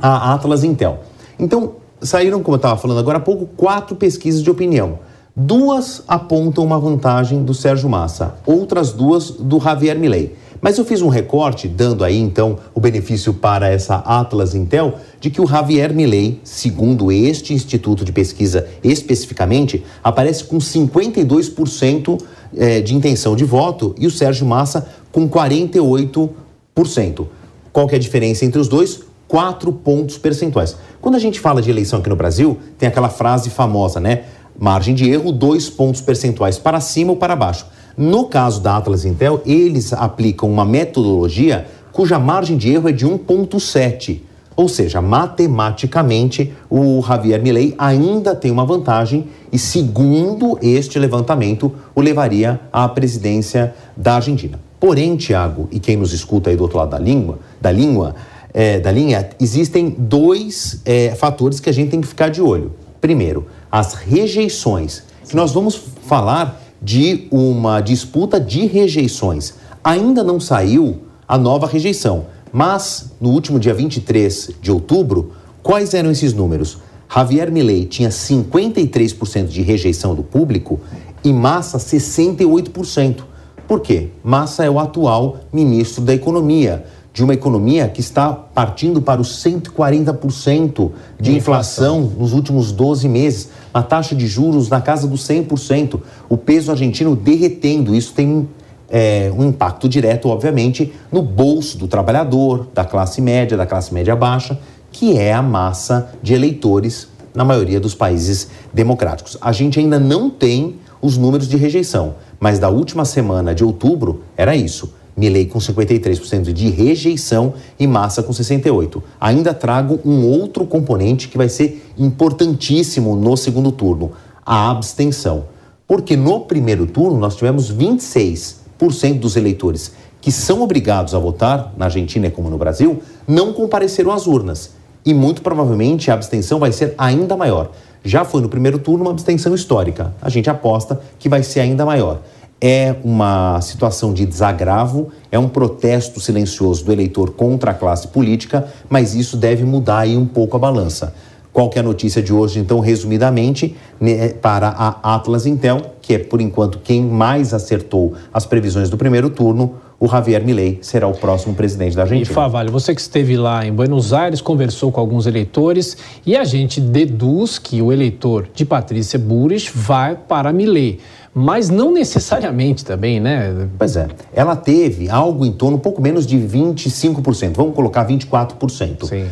a Atlas Intel. Então, saíram, como eu estava falando agora há pouco, quatro pesquisas de opinião. Duas apontam uma vantagem do Sérgio Massa, outras duas do Javier Milei. Mas eu fiz um recorte, dando aí então o benefício para essa Atlas Intel, de que o Javier Milei, segundo este instituto de pesquisa especificamente, aparece com 52% eh, de intenção de voto e o Sérgio Massa com 48%. Qual que é a diferença entre os dois? Quatro pontos percentuais. Quando a gente fala de eleição aqui no Brasil, tem aquela frase famosa, né? Margem de erro, dois pontos percentuais para cima ou para baixo. No caso da Atlas Intel, eles aplicam uma metodologia cuja margem de erro é de 1,7. Ou seja, matematicamente, o Javier Milei ainda tem uma vantagem e, segundo este levantamento, o levaria à presidência da Argentina. Porém, Tiago, e quem nos escuta aí do outro lado da língua, da língua, é, da linha, existem dois é, fatores que a gente tem que ficar de olho. Primeiro, as rejeições, que nós vamos falar de uma disputa de rejeições. Ainda não saiu a nova rejeição, mas no último dia 23 de outubro, quais eram esses números? Javier Milei tinha 53% de rejeição do público e Massa 68%. Por quê? Massa é o atual ministro da Economia de uma economia que está partindo para os 140% de inflação nos últimos 12 meses, a taxa de juros na casa dos 100%, o peso argentino derretendo. Isso tem é, um impacto direto, obviamente, no bolso do trabalhador, da classe média, da classe média baixa, que é a massa de eleitores na maioria dos países democráticos. A gente ainda não tem os números de rejeição, mas da última semana de outubro era isso Milley com 53% de rejeição e Massa com 68%. Ainda trago um outro componente que vai ser importantíssimo no segundo turno, a abstenção. Porque no primeiro turno nós tivemos 26% dos eleitores que são obrigados a votar, na Argentina como no Brasil, não compareceram às urnas. E muito provavelmente a abstenção vai ser ainda maior. Já foi no primeiro turno uma abstenção histórica. A gente aposta que vai ser ainda maior é uma situação de desagravo, é um protesto silencioso do eleitor contra a classe política, mas isso deve mudar aí um pouco a balança. Qual que é a notícia de hoje, então, resumidamente, né, para a Atlas Intel, que é, por enquanto, quem mais acertou as previsões do primeiro turno, o Javier Milei será o próximo presidente da Argentina. E Favalho, você que esteve lá em Buenos Aires, conversou com alguns eleitores e a gente deduz que o eleitor de Patrícia Burris vai para Milei mas não necessariamente também, né? Pois é. Ela teve algo em torno, um pouco menos de 25%, vamos colocar 24%. Sim.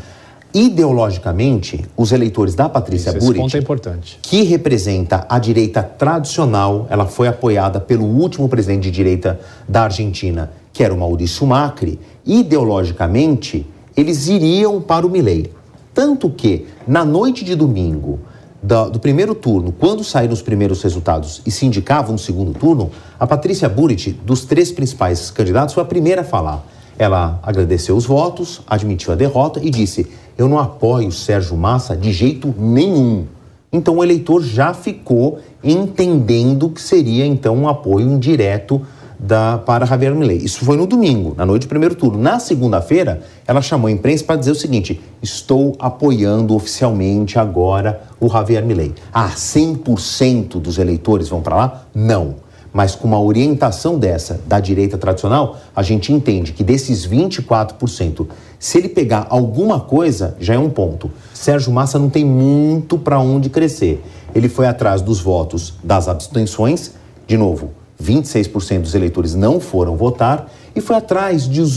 Ideologicamente, os eleitores da Patrícia Isso, Burit, é importante. que representa a direita tradicional, ela foi apoiada pelo último presidente de direita da Argentina, que era o Maurício Macri, ideologicamente, eles iriam para o Milei. Tanto que, na noite de domingo, do, do, primeiro turno, quando saíram os primeiros resultados e se indicava um segundo turno, a Patrícia Burit, dos três principais candidatos, foi a primeira a falar. Ela agradeceu os votos, admitiu a derrota e disse: eu não apoio Sérgio Massa de jeito nenhum. Então o eleitor já ficou entendendo que seria então um apoio indireto da, para Javier Milei. Isso foi no domingo, na noite do primeiro turno. Na segunda-feira, ela chamou a imprensa para dizer o seguinte: estou apoiando oficialmente agora o Javier Milei. Ah, 100% dos eleitores vão para lá? Não. Mas com uma orientação dessa da direita tradicional, a gente entende que desses 24%, se ele pegar alguma coisa, já é um ponto. Sérgio Massa não tem muito para onde crescer. Ele foi atrás dos votos das abstenções, de novo, 26% dos eleitores não foram votar e foi atrás dos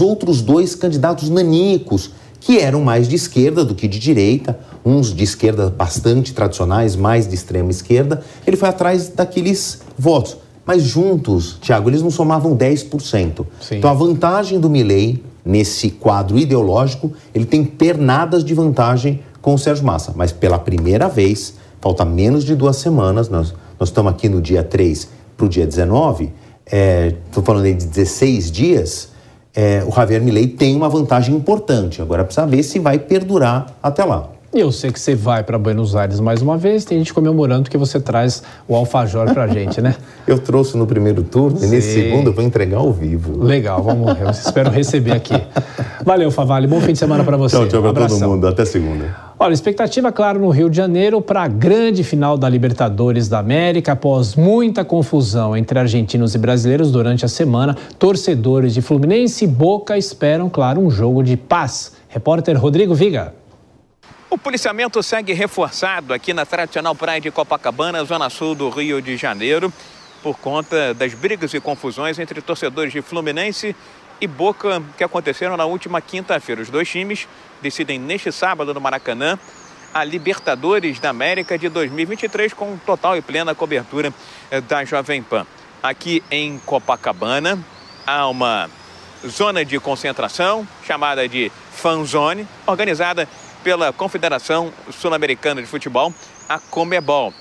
outros dois candidatos nanicos, que eram mais de esquerda do que de direita, uns de esquerda bastante tradicionais, mais de extrema esquerda. Ele foi atrás daqueles votos. Mas juntos, Tiago, eles não somavam 10%. Sim. Então a vantagem do Milley nesse quadro ideológico, ele tem pernadas de vantagem com o Sérgio Massa. Mas pela primeira vez, falta menos de duas semanas, nós, nós estamos aqui no dia 3 para o dia 19, estou é, falando aí de 16 dias, é, o Javier Milei tem uma vantagem importante. Agora precisa ver se vai perdurar até lá. E eu sei que você vai para Buenos Aires mais uma vez, tem gente comemorando que você traz o alfajor para a gente, né? eu trouxe no primeiro turno e nesse segundo eu vou entregar ao vivo. Legal, vamos, eu espero receber aqui. Valeu, Favale, bom fim de semana para você. Tchau, tchau para todo mundo, até segunda. Olha, expectativa, claro, no Rio de Janeiro para a grande final da Libertadores da América. Após muita confusão entre argentinos e brasileiros durante a semana, torcedores de Fluminense e Boca esperam, claro, um jogo de paz. Repórter Rodrigo Viga. O policiamento segue reforçado aqui na tradicional praia de Copacabana, zona sul do Rio de Janeiro, por conta das brigas e confusões entre torcedores de Fluminense e Boca que aconteceram na última quinta-feira. Os dois times decidem neste sábado no Maracanã a Libertadores da América de 2023 com total e plena cobertura eh, da Jovem Pan. Aqui em Copacabana há uma zona de concentração chamada de Fan Zone, organizada pela Confederação Sul-Americana de Futebol, a Comebol.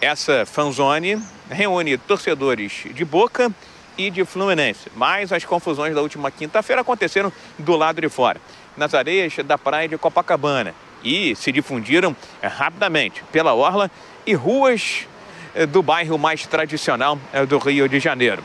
Essa fanzone reúne torcedores de Boca e de Fluminense, mas as confusões da última quinta-feira aconteceram do lado de fora nas areias da praia de Copacabana e se difundiram rapidamente pela orla e ruas eh, do bairro mais tradicional eh, do Rio de Janeiro.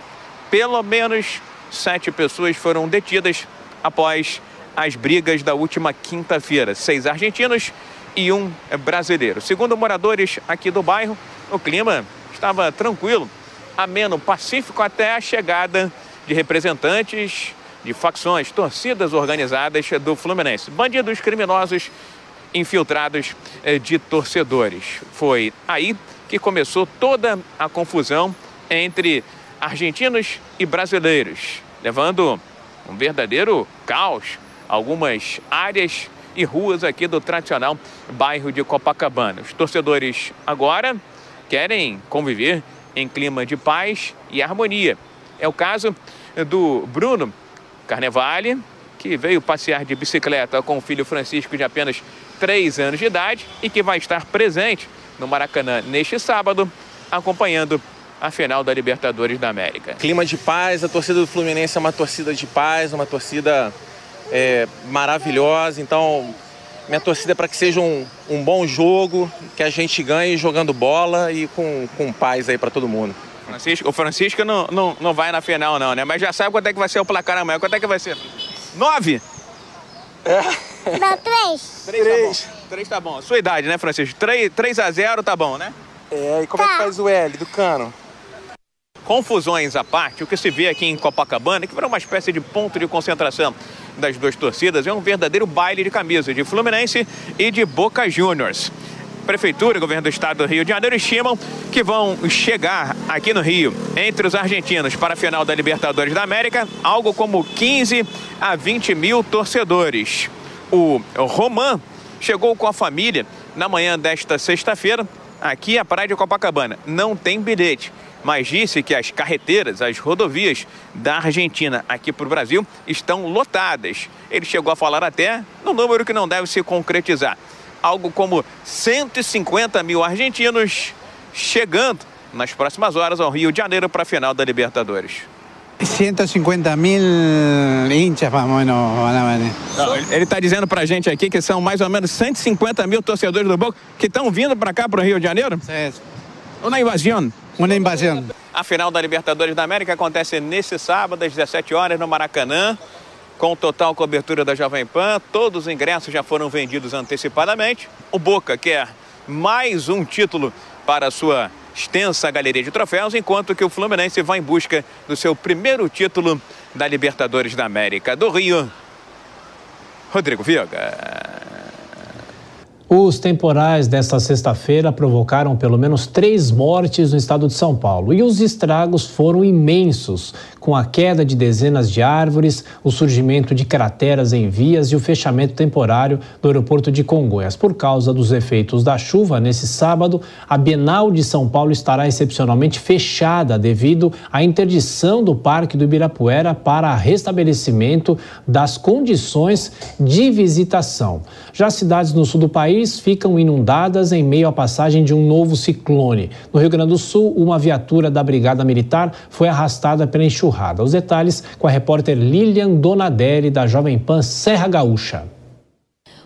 Pelo menos sete pessoas foram detidas após as brigas da última quinta-feira. Seis argentinos e um brasileiro. Segundo moradores aqui do bairro, o clima estava tranquilo, ameno, pacífico até a chegada de representantes de facções, torcidas organizadas do Fluminense. Bandidos criminosos infiltrados eh, de torcedores. Foi aí que começou toda a confusão entre argentinos e brasileiros, levando um verdadeiro caos algumas áreas e ruas aqui do tradicional bairro de Copacabana. Os torcedores agora querem conviver em clima de paz e harmonia. É o caso do Bruno, Carnevale, que veio passear de bicicleta com o filho Francisco de apenas 3 anos de idade e que vai estar presente no Maracanã neste sábado, acompanhando a final da Libertadores da América. Clima de paz, a torcida do Fluminense é uma torcida de paz, uma torcida é, maravilhosa. Então, minha torcida é para que seja um, um bom jogo, que a gente ganhe jogando bola e com, com paz aí para todo mundo. Francisco, o Francisco não, não, não vai na final, não, né? Mas já sabe quanto é que vai ser o placar amanhã. Quanto é que vai ser? Nove? É. Não, três. Três, três. tá bom. Três tá bom. Sua idade, né, Francisco? Três, três a zero tá bom, né? É, e como tá. é que tá. faz o L do cano? Confusões à parte, o que se vê aqui em Copacabana, que virou uma espécie de ponto de concentração das duas torcidas, é um verdadeiro baile de camisa de Fluminense e de Boca Juniors. Prefeitura e Governo do Estado do Rio de Janeiro estimam que vão chegar aqui no Rio, entre os argentinos, para a final da Libertadores da América, algo como 15 a 20 mil torcedores. O Roman chegou com a família na manhã desta sexta-feira, aqui à Praia de Copacabana. Não tem bilhete, mas disse que as carreteiras, as rodovias da Argentina aqui para o Brasil estão lotadas. Ele chegou a falar até no número que não deve se concretizar algo como 150 mil argentinos chegando nas próximas horas ao Rio de Janeiro para a final da Libertadores. 150 mil hinchas, mais ou menos. Ele está dizendo para a gente aqui que são mais ou menos 150 mil torcedores do Boca que estão vindo para cá, para o Rio de Janeiro? Sim. Uma invasão. Uma invasão. A final da Libertadores da América acontece nesse sábado, às 17 horas, no Maracanã, com total cobertura da Jovem Pan. Todos os ingressos já foram vendidos antecipadamente. O Boca quer mais um título para a sua extensa galeria de troféus, enquanto que o Fluminense vai em busca do seu primeiro título da Libertadores da América. Do Rio, Rodrigo Viega. Os temporais desta sexta-feira provocaram pelo menos três mortes no estado de São Paulo e os estragos foram imensos, com a queda de dezenas de árvores, o surgimento de crateras em vias e o fechamento temporário do aeroporto de Congonhas. Por causa dos efeitos da chuva, nesse sábado, a Bienal de São Paulo estará excepcionalmente fechada devido à interdição do Parque do Ibirapuera para restabelecimento das condições de visitação. Já cidades no sul do país ficam inundadas em meio à passagem de um novo ciclone. No Rio Grande do Sul, uma viatura da Brigada Militar foi arrastada pela enxurrada. Os detalhes com a repórter Lilian Donadelli, da Jovem Pan Serra Gaúcha.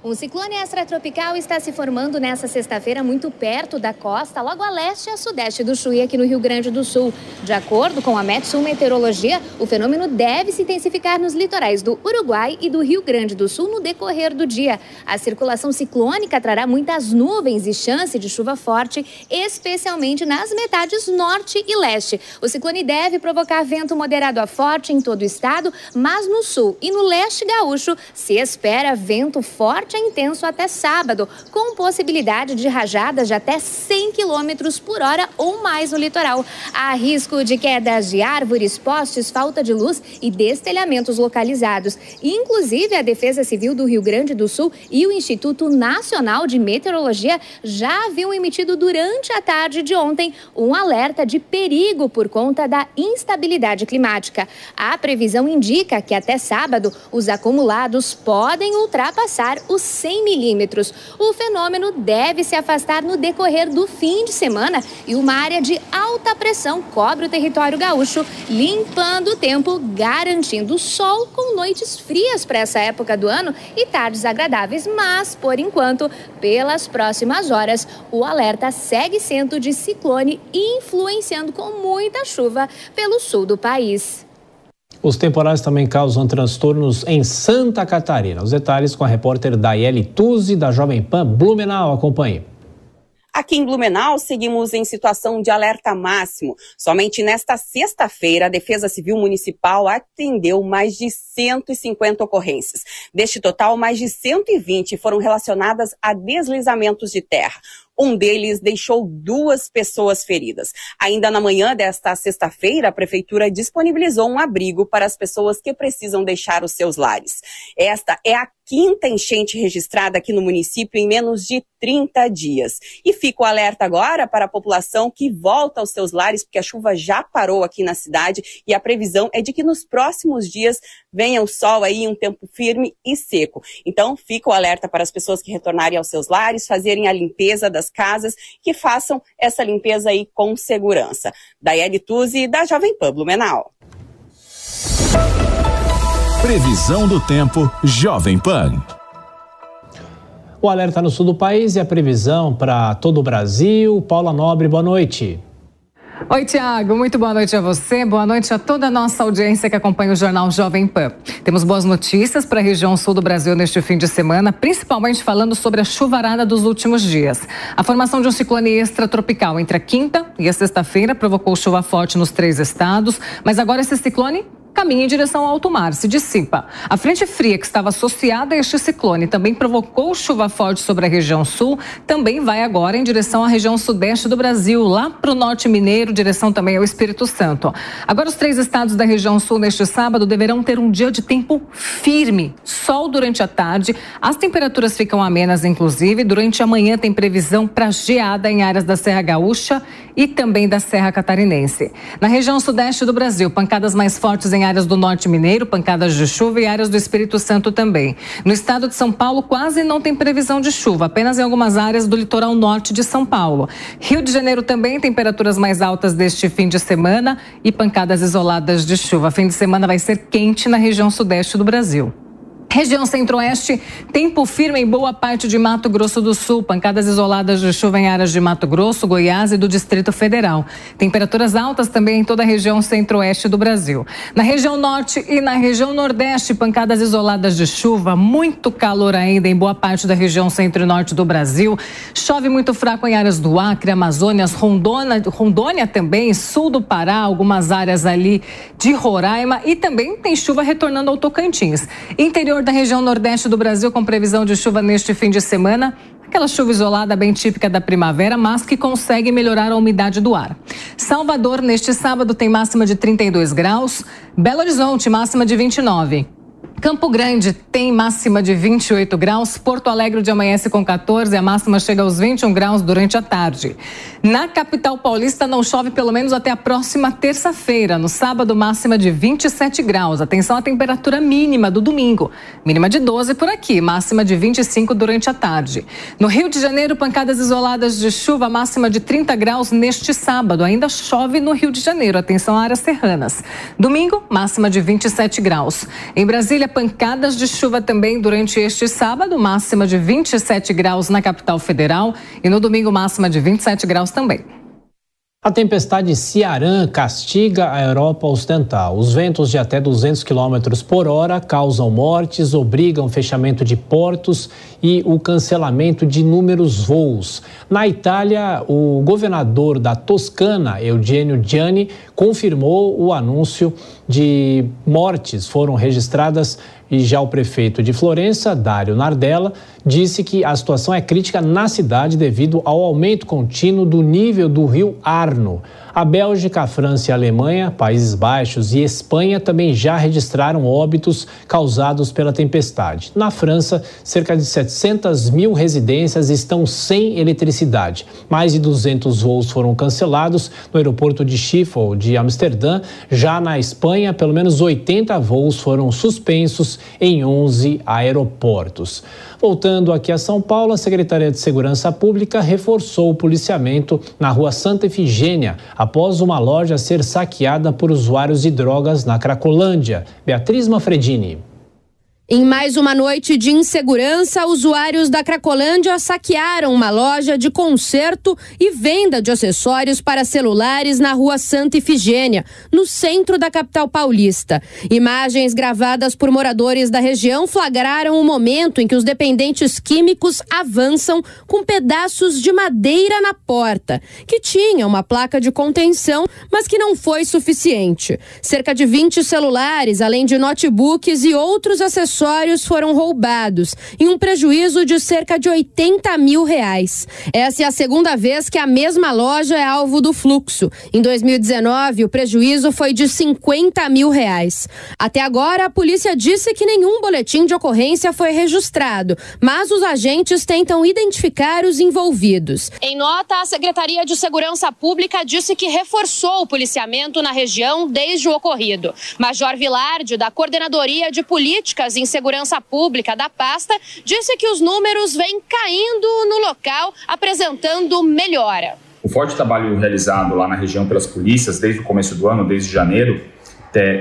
Um ciclone extratropical está se formando nesta sexta-feira muito perto da costa, logo a leste e a sudeste do Chuí, aqui no Rio Grande do Sul. De acordo com a Metsul Meteorologia, o fenômeno deve se intensificar nos litorais do Uruguai e do Rio Grande do Sul no decorrer do dia. A circulação ciclônica trará muitas nuvens e chance de chuva forte, especialmente nas metades norte e leste. O ciclone deve provocar vento moderado a forte em todo o estado, mas no sul e no leste gaúcho se espera vento forte forte a intenso até sábado, com possibilidade de rajadas de até 100 km por hora ou mais no litoral. Há risco de quedas de árvores, postes, falta de luz e destelhamentos localizados. Inclusive, a Defesa Civil do Rio Grande do Sul e o Instituto Nacional de Meteorologia já haviam emitido durante a tarde de ontem um alerta de perigo por conta da instabilidade climática. A previsão indica que até sábado os acumulados podem ultrapassar os 100 milímetros. O fenômeno deve se afastar no decorrer do fim de semana e uma área de alta pressão cobre o território gaúcho, limpando o tempo, garantindo sol com noites frias para essa época do ano e tardes agradáveis. Mas, por enquanto, pelas próximas horas, o alerta segue sendo de ciclone influenciando com muita chuva pelo sul do país. Os temporais também causam transtornos em Santa Catarina. Os detalhes com a repórter Daiele Tuzzi, da Jovem Pan Blumenau. Acompanhe. Aqui em Blumenau, seguimos em situação de alerta máximo. Somente nesta sexta-feira, a Defesa Civil Municipal atendeu mais de 150 ocorrências. Deste total, mais de 120 foram relacionadas a deslizamentos de terra. Um deles deixou duas pessoas feridas. Ainda na manhã desta sexta-feira, a prefeitura disponibilizou um abrigo para as pessoas que precisam deixar os seus lares. Esta é a quinta enchente registrada aqui no município em menos de 30 dias. E fica o alerta agora para a população que volta aos seus lares, porque a chuva já parou aqui na cidade e a previsão é de que nos próximos dias venha o sol aí, um tempo firme e seco. Então, fica o alerta para as pessoas que retornarem aos seus lares, fazerem a limpeza das casas, que façam essa limpeza aí com segurança. Da Tuzzi, da Jovem Pan Blumenau. Previsão do tempo Jovem Pan. O alerta no sul do país e a previsão para todo o Brasil. Paula Nobre, boa noite. Oi, Tiago. Muito boa noite a você. Boa noite a toda a nossa audiência que acompanha o Jornal Jovem Pan. Temos boas notícias para a região sul do Brasil neste fim de semana, principalmente falando sobre a chuvarada dos últimos dias. A formação de um ciclone extratropical entre a quinta e a sexta-feira provocou chuva forte nos três estados, mas agora esse ciclone caminha em direção ao alto mar, se dissipa. A frente fria que estava associada a este ciclone também provocou chuva forte sobre a região sul, também vai agora em direção à região sudeste do Brasil, lá para o norte mineiro, direção também ao Espírito Santo. Agora, os três estados da região sul neste sábado deverão ter um dia de tempo firme, sol durante a tarde, as temperaturas ficam amenas, inclusive. Durante a manhã tem previsão para geada em áreas da Serra Gaúcha e também da Serra Catarinense. Na região sudeste do Brasil, pancadas mais fortes em áreas do norte mineiro, pancadas de chuva e áreas do Espírito Santo também. No estado de São Paulo, quase não tem previsão de chuva, apenas em algumas áreas do litoral norte de São Paulo. Rio de Janeiro também, temperaturas mais altas deste fim de semana e pancadas isoladas de chuva. Fim de semana vai ser quente na região sudeste do Brasil. Região Centro-Oeste, tempo firme em boa parte de Mato Grosso do Sul. Pancadas isoladas de chuva em áreas de Mato Grosso, Goiás e do Distrito Federal. Temperaturas altas também em toda a região Centro-Oeste do Brasil. Na região Norte e na região Nordeste, pancadas isoladas de chuva. Muito calor ainda em boa parte da região Centro e Norte do Brasil. Chove muito fraco em áreas do Acre, Amazônia, Rondônia, Rondônia também, sul do Pará, algumas áreas ali de Roraima. E também tem chuva retornando ao Tocantins. Interior da região nordeste do Brasil com previsão de chuva neste fim de semana. Aquela chuva isolada bem típica da primavera, mas que consegue melhorar a umidade do ar. Salvador, neste sábado, tem máxima de 32 graus. Belo Horizonte, máxima de 29. Campo Grande tem máxima de 28 graus. Porto Alegre de amanhece com 14, a máxima chega aos 21 graus durante a tarde. Na capital paulista não chove pelo menos até a próxima terça-feira. No sábado, máxima de 27 graus. Atenção à temperatura mínima do domingo. Mínima de 12 por aqui, máxima de 25 durante a tarde. No Rio de Janeiro, pancadas isoladas de chuva, máxima de 30 graus neste sábado. Ainda chove no Rio de Janeiro. Atenção a áreas serranas. Domingo, máxima de 27 graus. Em Brasília, pancadas de chuva também durante este sábado, máxima de 27 graus na capital federal e no domingo máxima de 27 graus também. A tempestade Ciarán castiga a Europa Ocidental. Os ventos de até 200 km por hora causam mortes, obrigam fechamento de portos e o cancelamento de inúmeros voos. Na Itália, o governador da Toscana, Eugenio Gianni, confirmou o anúncio de mortes foram registradas e já o prefeito de Florença, Dário Nardella, disse que a situação é crítica na cidade devido ao aumento contínuo do nível do rio Arno. A Bélgica, a França e a Alemanha, Países Baixos e Espanha também já registraram óbitos causados pela tempestade. Na França, cerca de 700 mil residências estão sem eletricidade. Mais de 200 voos foram cancelados no aeroporto de Schiphol, de Amsterdã. Já na Espanha, pelo menos 80 voos foram suspensos em 11 aeroportos. Voltando aqui a São Paulo, a Secretaria de Segurança Pública reforçou o policiamento na rua Santa Efigênia após uma loja ser saqueada por usuários de drogas na Cracolândia. Beatriz Manfredini. Em mais uma noite de insegurança, usuários da Cracolândia saquearam uma loja de conserto e venda de acessórios para celulares na rua Santa Ifigênia, no centro da capital paulista. Imagens gravadas por moradores da região flagraram o momento em que os dependentes químicos avançam com pedaços de madeira na porta, que tinha uma placa de contenção, mas que não foi suficiente. Cerca de 20 celulares, além de notebooks e outros acessórios acessórios foram roubados, em um prejuízo de cerca de 80 mil reais. Essa é a segunda vez que a mesma loja é alvo do fluxo. Em 2019, o prejuízo foi de 50 mil reais. Até agora, a polícia disse que nenhum boletim de ocorrência foi registrado, mas os agentes tentam identificar os envolvidos. Em nota, a Secretaria de Segurança Pública disse que reforçou o policiamento na região desde o ocorrido. Major Vilarde, da Coordenadoria de Políticas em Segurança Pública da pasta, disse que os números vêm caindo no local, apresentando melhora. O forte trabalho realizado lá na região pelas polícias desde o começo do ano, desde janeiro,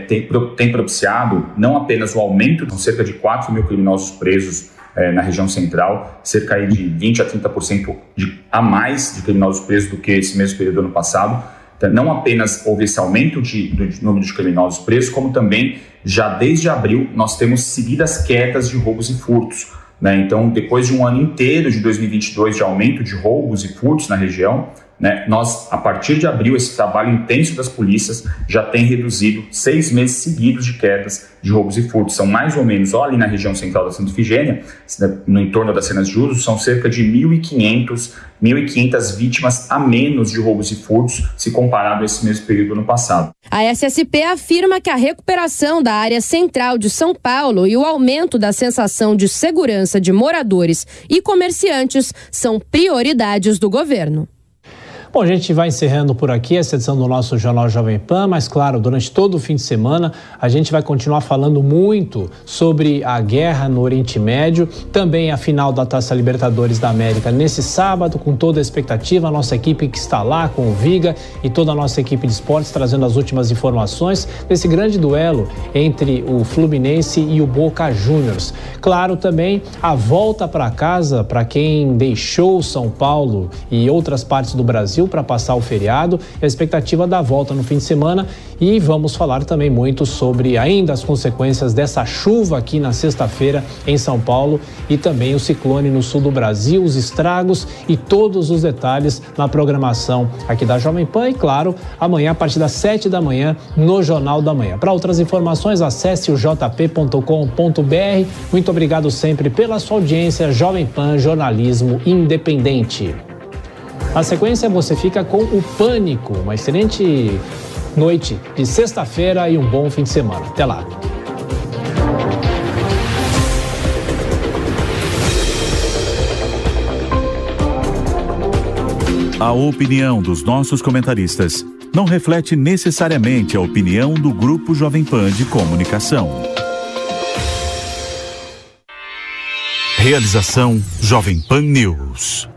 tem, propiciado não apenas o aumento, de cerca de 4 mil criminosos presos é, na região central, cerca de 20 a 30% de, a mais de criminosos presos do que esse mesmo período do ano passado. Não apenas houve esse aumento de, do de número de criminosos presos, como também já desde abril nós temos seguidas quedas de roubos e furtos. Né? Então, depois de um ano inteiro de 2022 de aumento de roubos e furtos na região, né, nós, a partir de abril, esse trabalho intenso das polícias já tem reduzido seis meses seguidos de quedas de roubos e furtos. São mais ou menos, olha ali na região central da Santa Figênia, no entorno das cenas de uso, são cerca de 1.500 1.500 vítimas a menos de roubos e furtos se comparado a esse mesmo período no passado. A SSP afirma que a recuperação da área central de São Paulo e o aumento da sensação de segurança de moradores e comerciantes são prioridades do governo. Bom, a gente vai encerrando por aqui essa edição do nosso Jornal Jovem Pan, mas claro, durante todo o fim de semana a gente vai continuar falando muito sobre a guerra no Oriente Médio, também a final da Taça Libertadores da América nesse sábado, com toda a expectativa, a nossa equipe que está lá com o Viga e toda a nossa equipe de esportes trazendo as últimas informações desse grande duelo entre o Fluminense e o Boca Juniors. Claro, também a volta para casa para quem deixou São Paulo e outras partes do Brasil Brasil para passar o feriado a expectativa da volta no fim de semana. E vamos falar também muito sobre ainda as consequências dessa chuva aqui na sexta-feira em São Paulo e também o ciclone no sul do Brasil, os estragos e todos os detalhes na programação aqui da Jovem Pan e, claro, amanhã a partir das sete da manhã no Jornal da Manhã. Para outras informações, acesse o jp.com.br. Muito obrigado sempre pela sua audiência. Jovem Pan Jornalismo Independente. Na sequência, você fica com o Pânico. Uma excelente noite de sexta-feira e um bom fim de semana. Até lá. A opinião dos nossos comentaristas não reflete necessariamente a opinião do Grupo Jovem Pan de Comunicação. Realização Jovem Pan News.